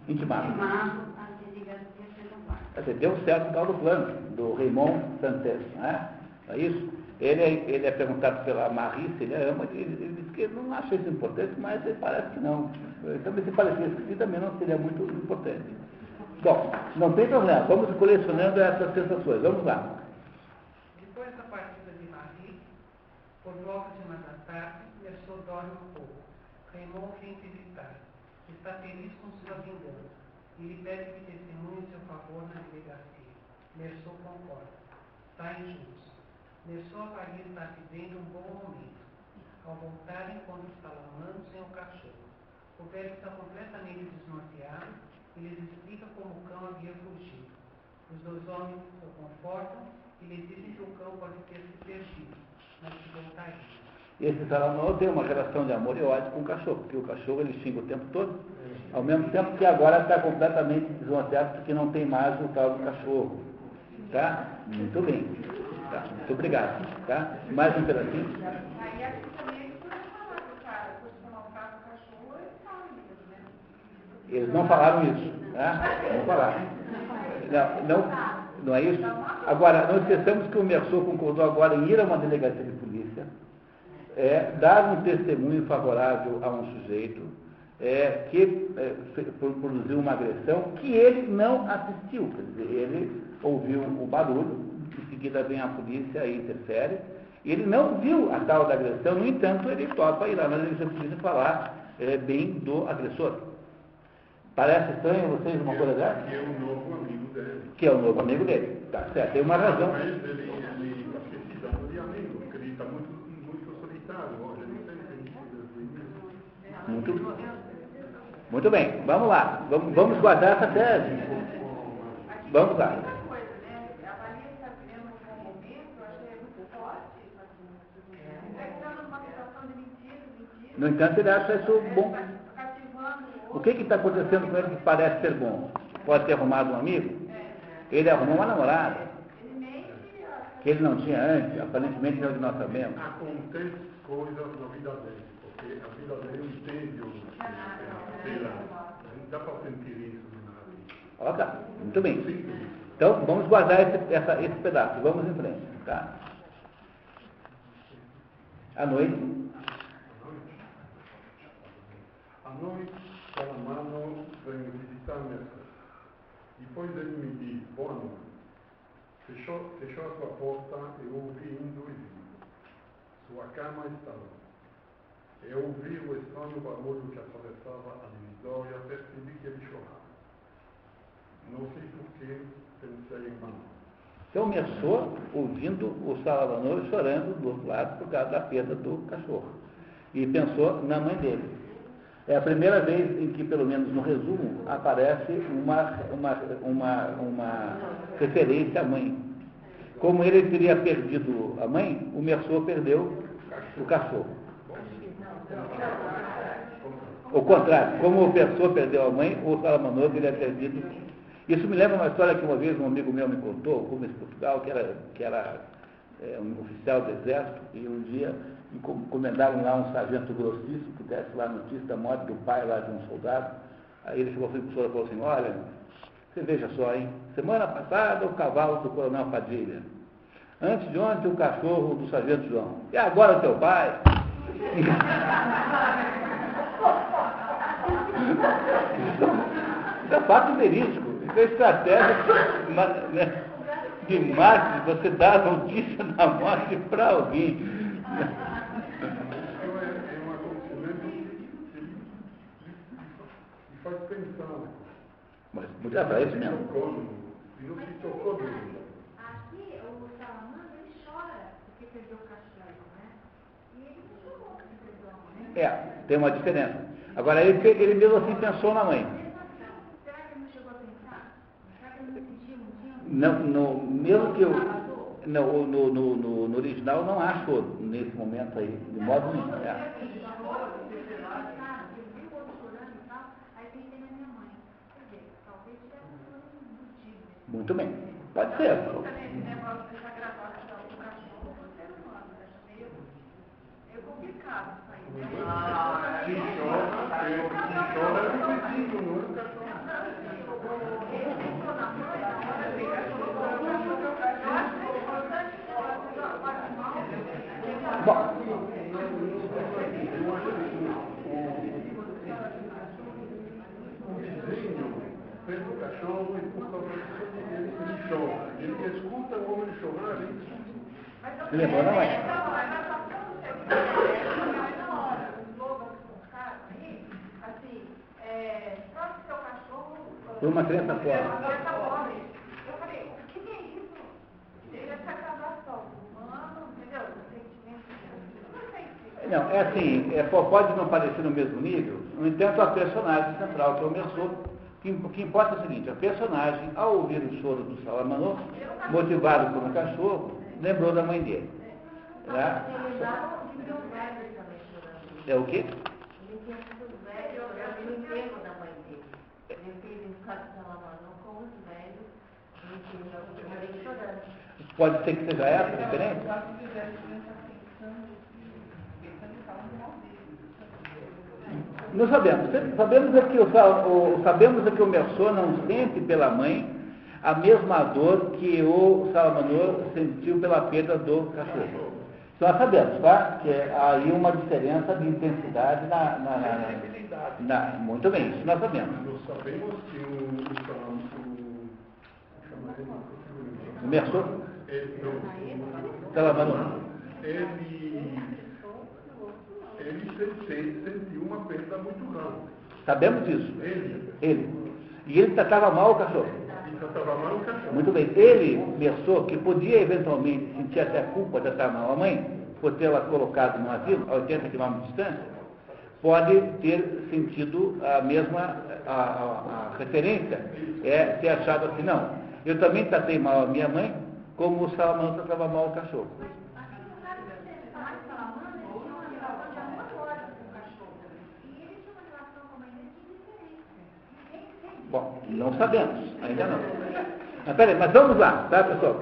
Intimado. intimado a delegacia pelo bar. Quer dizer, deu certo o tal do plano, do Raymond Santos, não é? Não é isso? Ele é, ele é perguntado pela Marie se ele ama, ele, ele diz que ele não acha isso importante, mas ele parece que não. Então, se parecesse que também não seria muito importante. Bom, não tem problema, vamos colecionando essas sensações. Vamos lá. Depois da partida de Marie, por volta de uma da tarde, Merceau dorme um pouco. Raymond vem visitar. Está feliz com sua vingança e lhe pede que testemunhe seu favor na delegacia. Merceau concorda. Saem juntos. Merceau avalia estar vivendo um bom momento. Ao voltar, encontra os salamandros sem o cachorro. O velho está completamente desnorteado e lhes explica como o cão havia fugido. Os dois homens o confortam e lhe dizem que o cão pode ter se perdido, mas que voltaria. Esse Salomão tem uma relação de amor e ódio com o cachorro, porque o cachorro ele xinga o tempo todo, ao mesmo tempo que agora está completamente desnorteado porque não tem mais o tal do cachorro. Tá? Muito bem. Tá? Muito obrigado. Tá? Mais um pedacinho. Aí aqui também eles né? Não falaram isso. Tá? Não falaram. Não, não, não é isso? Agora, não esqueçamos que o Merceau concordou agora em ir a uma delegacia de polícia, é, dar um testemunho favorável a um sujeito é, que é, produziu uma agressão que ele não assistiu. Quer dizer, ele ouviu o barulho, em seguida vem a polícia e interfere, ele não viu a tal da agressão, no entanto, ele topa ir lá na polícia falar é, bem do agressor. Parece estranho a vocês uma coisa dessa? Que é o novo amigo dele. Que é o novo amigo dele. Tá certo, tem uma razão. Mas ele, ele está precisando de amigo, porque ele está muito, muito solitário hoje. Ele não tem sentido Muito, muito bem, vamos lá. Vamos, vamos guardar essa tese. Vamos lá. No entanto, ele acha isso bom. O que está acontecendo com ele que parece ser bom? Pode ter arrumado um amigo? Ele arrumou uma namorada, que ele não tinha antes, aparentemente é o que nós sabemos. Acontece coisas na vida dele, a vida dele é um tédio. Sei lá, não dá para sentir isso tá, muito bem. Então, vamos guardar esse, essa- esse pedaço, vamos em frente, tá? À noite, A noite, Salamano vem visitar Mercedes. Depois ele me diz, boa noite. Fechou, fechou a sua porta e eu ouvi indo e vindo. Sua cama está lá. Eu ouvi o estranho barulho que atravessava a divisória, percebi que ele chorava. Não sei porquê, pensei em Manuel. então começou ouvindo o Salvador chorando do outro lado por causa da perda do cachorro. E pensou na mãe dele. É a primeira vez em que, pelo menos no resumo, aparece uma, uma, uma, uma referência à mãe. Como ele teria perdido a mãe, o Merceau perdeu o cachorro. O contrário, como o Merceau perdeu a mãe, o Salamanor teria perdido. Isso me lembra uma história que uma vez um amigo meu me contou, como em Portugal, que era, que era é, um oficial do exército, e um dia encom- encomendaram lá um sargento grossíssimo que desse lá a notícia da morte do pai lá de um soldado. Aí ele chegou para o senhor e falou assim, olha, você veja só, hein? Semana passada o cavalo do coronel Padilha. Antes de ontem, o cachorro do sargento João. E agora teu pai? Isso é fato verídico. Isso é estratégia né, de marketing, você dá a notícia da morte para alguém. Que faz pensar. Mas é para isso mesmo. E não se tocou mesmo. Aqui, o salamandra, ele chora porque perdeu o cachorro, né? E ele não chorou porque perdeu a mãe. É, tem uma diferença. Agora, ele, ele mesmo assim pensou na mãe. Será que ele não chegou a pensar? Será que ele não sentiu dia? Não, no, mesmo que eu. No, no, no, no, original não acho nesse momento aí, de modo nenhum. É. Muito bem. Pode ser. É o o. Bom, O pega o cachorro e causa disso ele, ele chora. Ele escuta o homem chorar, ele da mãe. Foi uma criança pobre. Eu falei, o que é isso? Ele é sacabação humano, entendeu? Sentimento de Não é assim, é, po- pode não parecer no mesmo nível, no entanto, a personagem central, que é o Merceau, que, o que importa é o seguinte, a personagem, ao ouvir o choro do Salamanor, motivado por um cachorro, lembrou da mãe dele. Chorando. É o quê? Ele tinha sido velho, eu no enterro da mãe dele. Ele fez um caso de Salamanão com os velhos, no enterro, eu morei chorando. Pode ser que seja essa a diferença? Não sabemos. Sabemos é que o, o- sabemos é que o não sente pela mãe a mesma dor que o Salamanor sentiu pela perda do cachorro. Nós sabemos, tá? Que é aí uma diferença de intensidade na, na, na- na- Muito bem, isso nós sabemos. Nós sabemos que o, o, chama ele, O Merceau, ele, ele, ele se- se- sentiu uma perda muito grande. Sabemos disso. Ele, Ele. E ele tratava mal o cachorro. e tratava mal o cachorro. Muito bem. Ele pensou que podia eventualmente sentir até a culpa de tratar mal a mãe, por tê-la colocado no asilo, a 80 km de distância, pode ter sentido a mesma a, a- a referência, é ter achado assim, não, eu também tratei mal a minha mãe, como o Salamão tratava mal o cachorro. Bom, não sabemos, ainda não. Mas peraí, mas vamos lá, tá pessoal?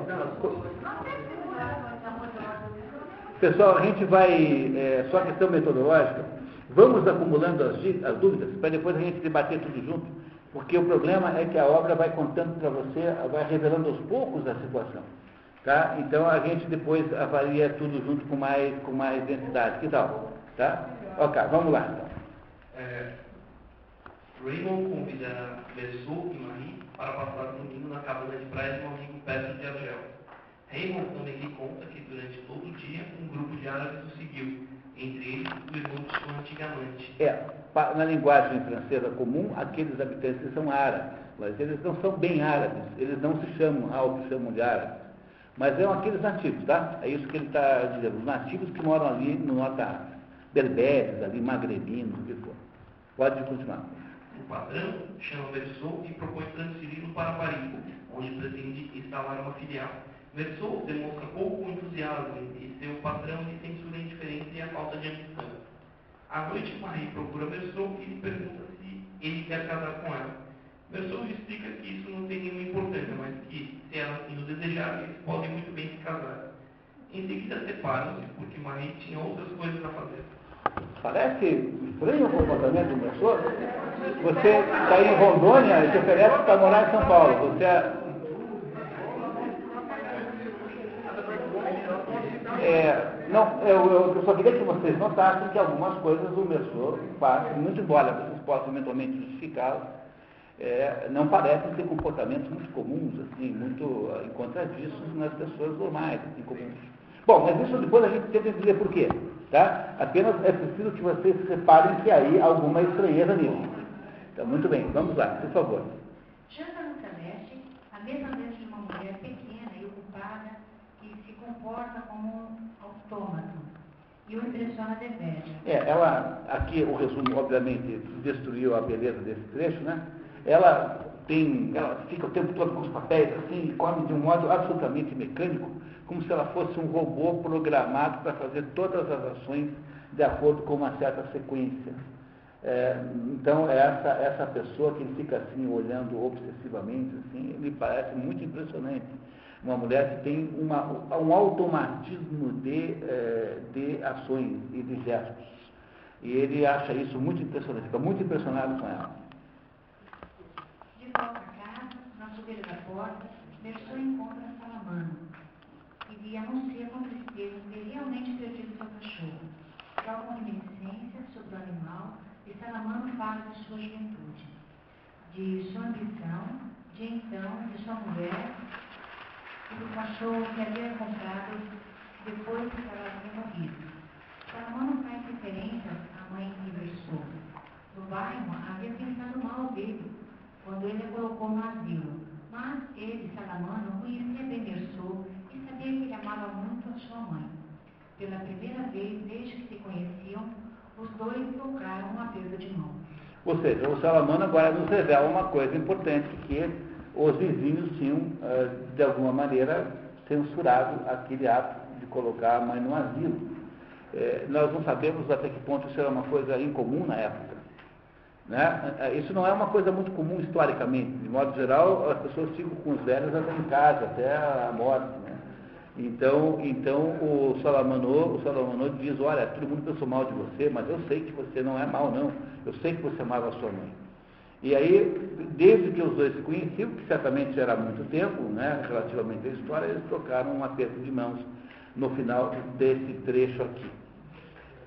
Pessoal, a gente vai, é, só questão metodológica, vamos acumulando as, as dúvidas para depois a gente debater tudo junto, porque o problema é que a obra vai contando para você, vai revelando aos poucos a situação. Tá? Então a gente depois avalia tudo junto com mais, com mais densidade. Que tal? Tá? Ok, vamos lá então. É, Raymond convida Merceau e Marie para passar o domingo na cabana de praia de um amigo perto de Argel. Raymond também lhe conta que durante todo o dia um grupo de árabes o seguiu, entre eles o irmão de sua antiga amante. É, na linguagem francesa comum, aqueles habitantes são árabes, mas eles não são bem árabes, eles não se chamam, auto chamam de árabes, mas são aqueles nativos, tá? É isso que ele está dizendo, os nativos que moram ali no norte África, berberes, ali, magrebinos, o que for. Pode continuar. O patrão chama Merceau e propõe transferi-lo para Paris, onde pretende instalar uma filial. Merceau demonstra pouco entusiasmo e seu patrão lhe censura e a falta de ambição. À noite, Marie procura Merceau e lhe pergunta se ele quer casar com ela. Lhe explica que isso não tem nenhuma importância, mas que, se ela assim o desejar, eles podem muito bem se casar. Em seguida, separam-se, porque Marie tinha outras coisas a fazer. Parece estranho o comportamento do professor. Você está em Rondônia e se oferece para morar em São Paulo. Você é... é, não, eu, eu, só queria que vocês notassem que algumas coisas o Messor faz, muito embora vocês possam eventualmente justificá-las, é, não parecem ser comportamentos muito comuns, assim, muito uh, encontradiços nas pessoas normais, assim, comuns. Bom, mas isso depois a gente tenta dizer por quê, tá? Apenas é preciso que vocês reparem que aí há alguma estranheza nisso. Então, muito bem, vamos lá, por favor. Janta no celeste, a mesma vez de uma mulher pequena e ocupada que se comporta como autômato e o impressiona deveras. É, ela, aqui o resumo, obviamente, destruiu a beleza desse trecho, né? Ela tem, ela fica o tempo todo com os papéis assim, e come de um modo absolutamente mecânico, como se ela fosse um robô programado para fazer todas as ações de acordo com uma certa sequência. É, então, essa, essa pessoa que fica assim, olhando obsessivamente, assim, me parece muito impressionante. Uma mulher que tem uma, um automatismo de, é, de ações e de gestos. E ele acha isso muito impressionante, fica muito impressionado com ela. De volta a casa, na subida da porta, Merceau encontra Salamano, lhe anuncia com tristeza ter realmente perdido seu cachorro. Troca reminiscência sobre o animal e Salamano fala de sua juventude, de sua ambição, de então, de sua mulher e do cachorro que havia comprado depois que ela havia morrido. Salamano faz referência à mãe que versou. No bairro havia pensado mal dele quando ele a colocou no asilo, mas ele, Salamano, conhecia bem Versou e sabia que ele amava muito a sua mãe. Pela primeira vez desde que se conheciam, os dois trocaram uma perda de mão. Ou seja, o Salamano agora nos revela uma coisa importante, que os vizinhos tinham, eh, de alguma maneira, censurado aquele ato de colocar a mãe no asilo. É, nós não sabemos até que ponto isso era uma coisa incomum na época. Né? Eh, isso não é uma coisa muito comum historicamente. De modo geral, as pessoas ficam com os velhos até em casa, até a morte. Né? Então, então o Salamanô, o Salamanô diz, olha, todo mundo pensou mal de você, mas eu sei que você não é mal, não. Eu sei que você amava a sua mãe. E aí, desde que os dois se conheciam, que certamente já era muito tempo, né, relativamente à história, eles trocaram um aperto de mãos no final desse trecho aqui.